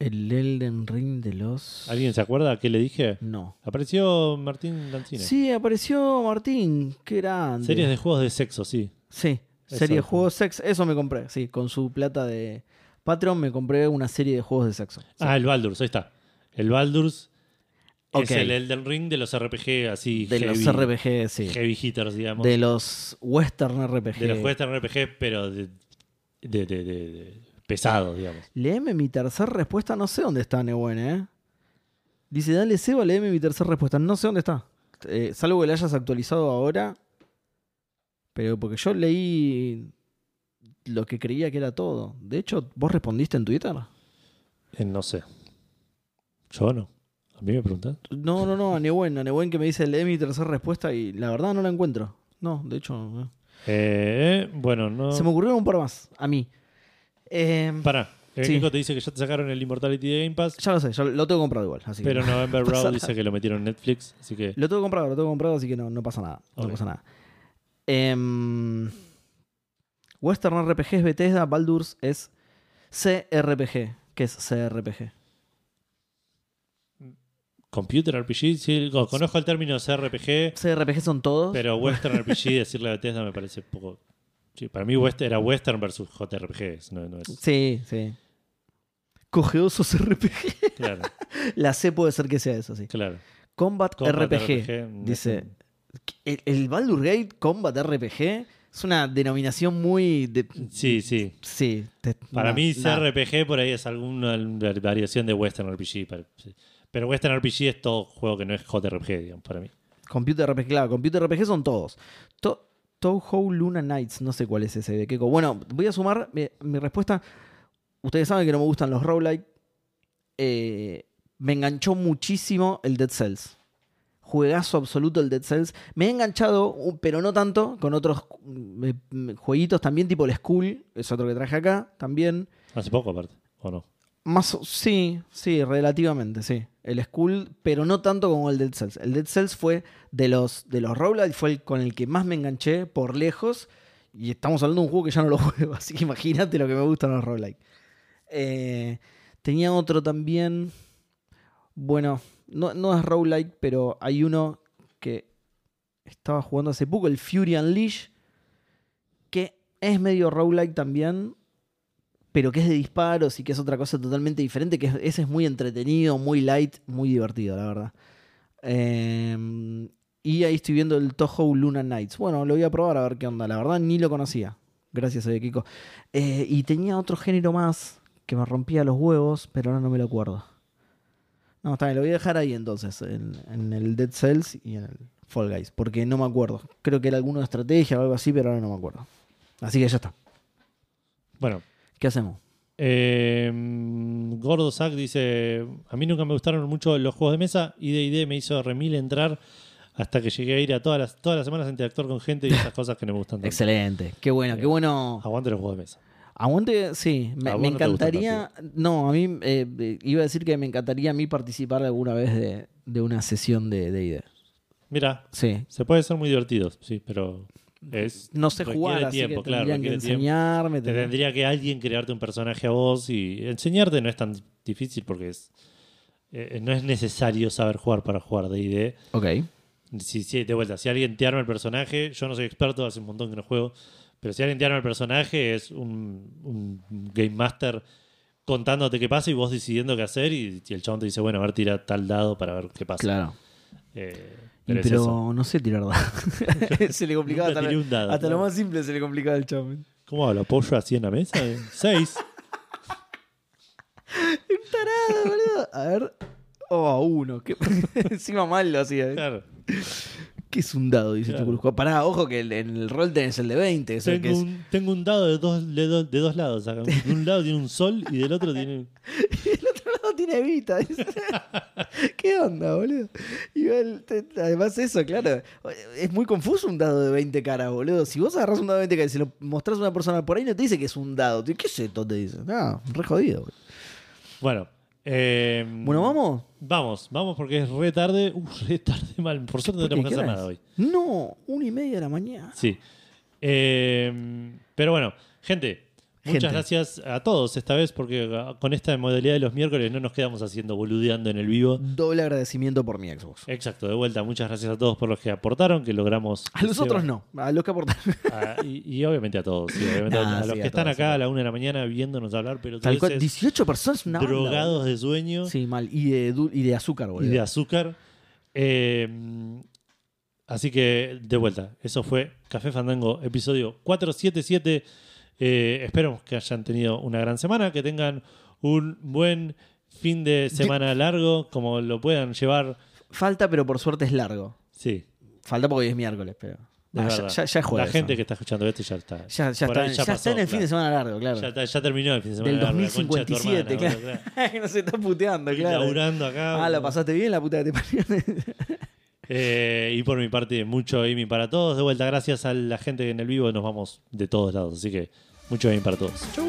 El Elden Ring de los. ¿Alguien se acuerda qué le dije? No. Apareció Martín Dancina. Sí, apareció Martín. Qué grande. Series de juegos de sexo, sí. Sí, Eso serie de juegos sexo. Eso me compré, sí. Con su plata de Patreon me compré una serie de juegos de sexo. Sí. Ah, el Baldur's, ahí está. El Baldur's Ok. es el Elden Ring de los RPG así De los RPG, sí. heavy hitters, digamos. De los Western RPG. De los Western RPG, pero de, de, de- de- pesados, digamos. Leeme mi tercera respuesta, no sé dónde está Nebuen, ¿eh? Dice, dale Seba, leeme mi tercera respuesta. No sé dónde está. Eh, salvo que la hayas actualizado ahora. Pero porque yo leí lo que creía que era todo. De hecho, ¿vos respondiste en Twitter? Eh, no sé. Yo no. A mí me. No, no, no, a Nebuen, a que me dice, lee mi tercera respuesta y la verdad no la encuentro. No, de hecho, no. Eh, bueno, no. se me ocurrieron un par más, a mí. Eh, Pará. El Sí. Nico te dice que ya te sacaron el Immortality de Game Pass, ya lo sé, ya lo tengo comprado igual. Así que pero no. November nada. dice que lo metieron en Netflix, así que Lo tengo comprado, lo tengo comprado, así que no, no pasa nada. No pasa nada. Em, Western RPG es Bethesda, Baldur's es CRPG. ¿Qué es CRPG? Computer RPG, sí, co- conozco el término CRPG, CRPG son todos. pero Western RPG decirle a Bethesda me parece poco. Sí, para mí West- era Western versus JRPG, no, no es. Sí, sí. Cogeosos RPG. Claro, La C puede ser que sea eso, sí. claro. Combat, Combat RPG. Dice. El, el Baldur Gate Combat RPG es una denominación muy. de- Sí, sí. sí. te- Para no, mí no. CRPG por ahí es alguna variación de Western RPG. para- sí. Pero Western RPG es todo juego que no es JRPG, digamos, para mí. Computer RPG, claro, Computer RPG son todos. To Touhou Luna Nights, no sé cuál es ese de Keiko. Bueno, voy a sumar mi, mi respuesta. Ustedes saben que no me gustan los roguelike. Eh, me enganchó muchísimo el Dead Cells. Juegazo absoluto el Dead Cells. Me he enganchado, pero no tanto, con otros mm, eh, jueguitos también, tipo el Skull, es otro que traje acá también. Hace poco, aparte, ¿o no? Más, sí, sí, relativamente, sí. El Skull, pero no tanto como el Dead Cells. El Dead Cells fue de los, de los fue el con el que más me enganché por lejos. Y estamos hablando de un juego que ya no lo juego, así que imagínate lo que me gustan los roguelike. Eh, tenía otro también. Bueno, no, no es roguelike, pero hay uno que estaba jugando hace poco, el Fury Unleash, que es medio roguelike también, pero que es de disparos y que es otra cosa totalmente diferente, que es- ese es muy entretenido, muy light, muy divertido, la verdad. Eh, y ahí estoy viendo el Toho Luna Nights. Bueno, lo voy a probar a ver qué onda. La verdad ni lo conocía. Gracias, eh, Kiko. Eh, y tenía otro género más que me rompía los huevos, pero ahora no me lo acuerdo. No, está bien, lo voy a dejar ahí entonces, en, en el Dead Cells y en el Fall Guys, porque no me acuerdo. Creo que era alguno de estrategia o algo así, pero ahora no me acuerdo. Así que ya está. Bueno, ¿Qué hacemos? eh, Gordo Zack dice: A mí nunca me gustaron mucho los juegos de mesa. y D&D me hizo remil entrar hasta que llegué a ir a todas las, todas las semanas a interactuar con gente y esas cosas que no me gustan tanto. Excelente. Qué bueno, qué bueno. Aguante los juegos de mesa. Aguante, sí, me, ¿A vos me no te gusta encantaría. No, a mí eh, iba a decir que me encantaría a mí participar alguna vez de, de una sesión de DD. Mira, Sí. se puede ser muy divertido, sí, pero es. No sé jugar, así tiempo, que claro, que tiempo. enseñarme. Te tendría- que alguien crearte un personaje a vos y enseñarte no es tan difícil porque es eh, no es necesario saber jugar para jugar D&D. Ok. Si, si- de vuelta, si alguien te arma el personaje, yo no soy experto, hace un montón que no juego, pero si alguien te arma el personaje es un, un game master contándote qué pasa y vos decidiendo qué hacer y, y el chabón te dice, bueno, a ver, tira tal dado para ver qué pasa. Claro. Eh, Y pero es pero eso. no sé tirar dados. se le complicaba Nunca hasta, un dado, hasta claro. lo más simple se le complicaba al chabón. ¿Cómo lo apoyo así en la mesa? Eh, Seis. Tarado, boludo. A ver. Oh, a uno. ¿Qué? Encima mal lo hacía. ¿eh? Claro. ¿Qué es un dado? Dice Claro. Tucurusco. Pará, ojo que el- en el rol tenés el de 20. eso que Tengo es- un, tengo un dado de dos, de, de dos lados. acá. De un lado tiene un sol y del otro tiene. El otro lado tiene Evita. ¿Qué onda, boludo? Te- además eso, claro. Es muy confuso un dado de 20 caras, boludo. Si vos agarrás un dado de 20 caras y se lo mostrás a una persona por ahí, no te dice que es un dado. ¿Qué es esto? Te dice. No, re jodido. boludo. Bueno. Eh, Bueno, ¿vamos? Vamos, vamos porque es re tarde. Uf, re tarde mal. Por suerte no tenemos que ¿Qué hacer nada hoy. No, una y media de la mañana. Sí. Eh, pero bueno, gente, Gente. Muchas gracias a todos esta vez, porque ah, con esta modalidad de los miércoles no nos quedamos haciendo boludeando en el vivo. Doble agradecimiento por mi Xbox. Exacto, de vuelta, muchas gracias a todos por los que aportaron, que logramos. A los otros no, a los que aportan. Ah, y, y obviamente a todos, sí, obviamente Nah, a los sí, que a están todos, acá a a la una de la mañana viéndonos hablar, pero Tal cual, 18 personas, una drogados de sueño. Sí, mal. Y de, y de azúcar, y boludo. de azúcar. Eh, así que, de vuelta, eso fue Café Fandango, episodio 477. Eh, esperamos que hayan tenido una gran semana, que tengan un buen fin de semana largo, como lo puedan llevar. Falta, pero por suerte es largo. Sí, Falta porque hoy es miércoles, pero. Ah, ya, ya, ya es jueves, La gente que está escuchando esto ya está. Ya, ya está, pasó, está en el fin de claro. semana largo, claro. Ya, está- ya terminó el fin de semana. Del largo, la concha de tu 2057, hermana, claro. boludo, no se está puteando, Estoy claro. laburando acá. Ah, la pasaste bien, la puta que te parió. Eh, y por mi parte, mucho gaming para todos. De vuelta, gracias a la gente en el vivo nos vamos de todos lados. Así que mucho gaming para todos. Chau.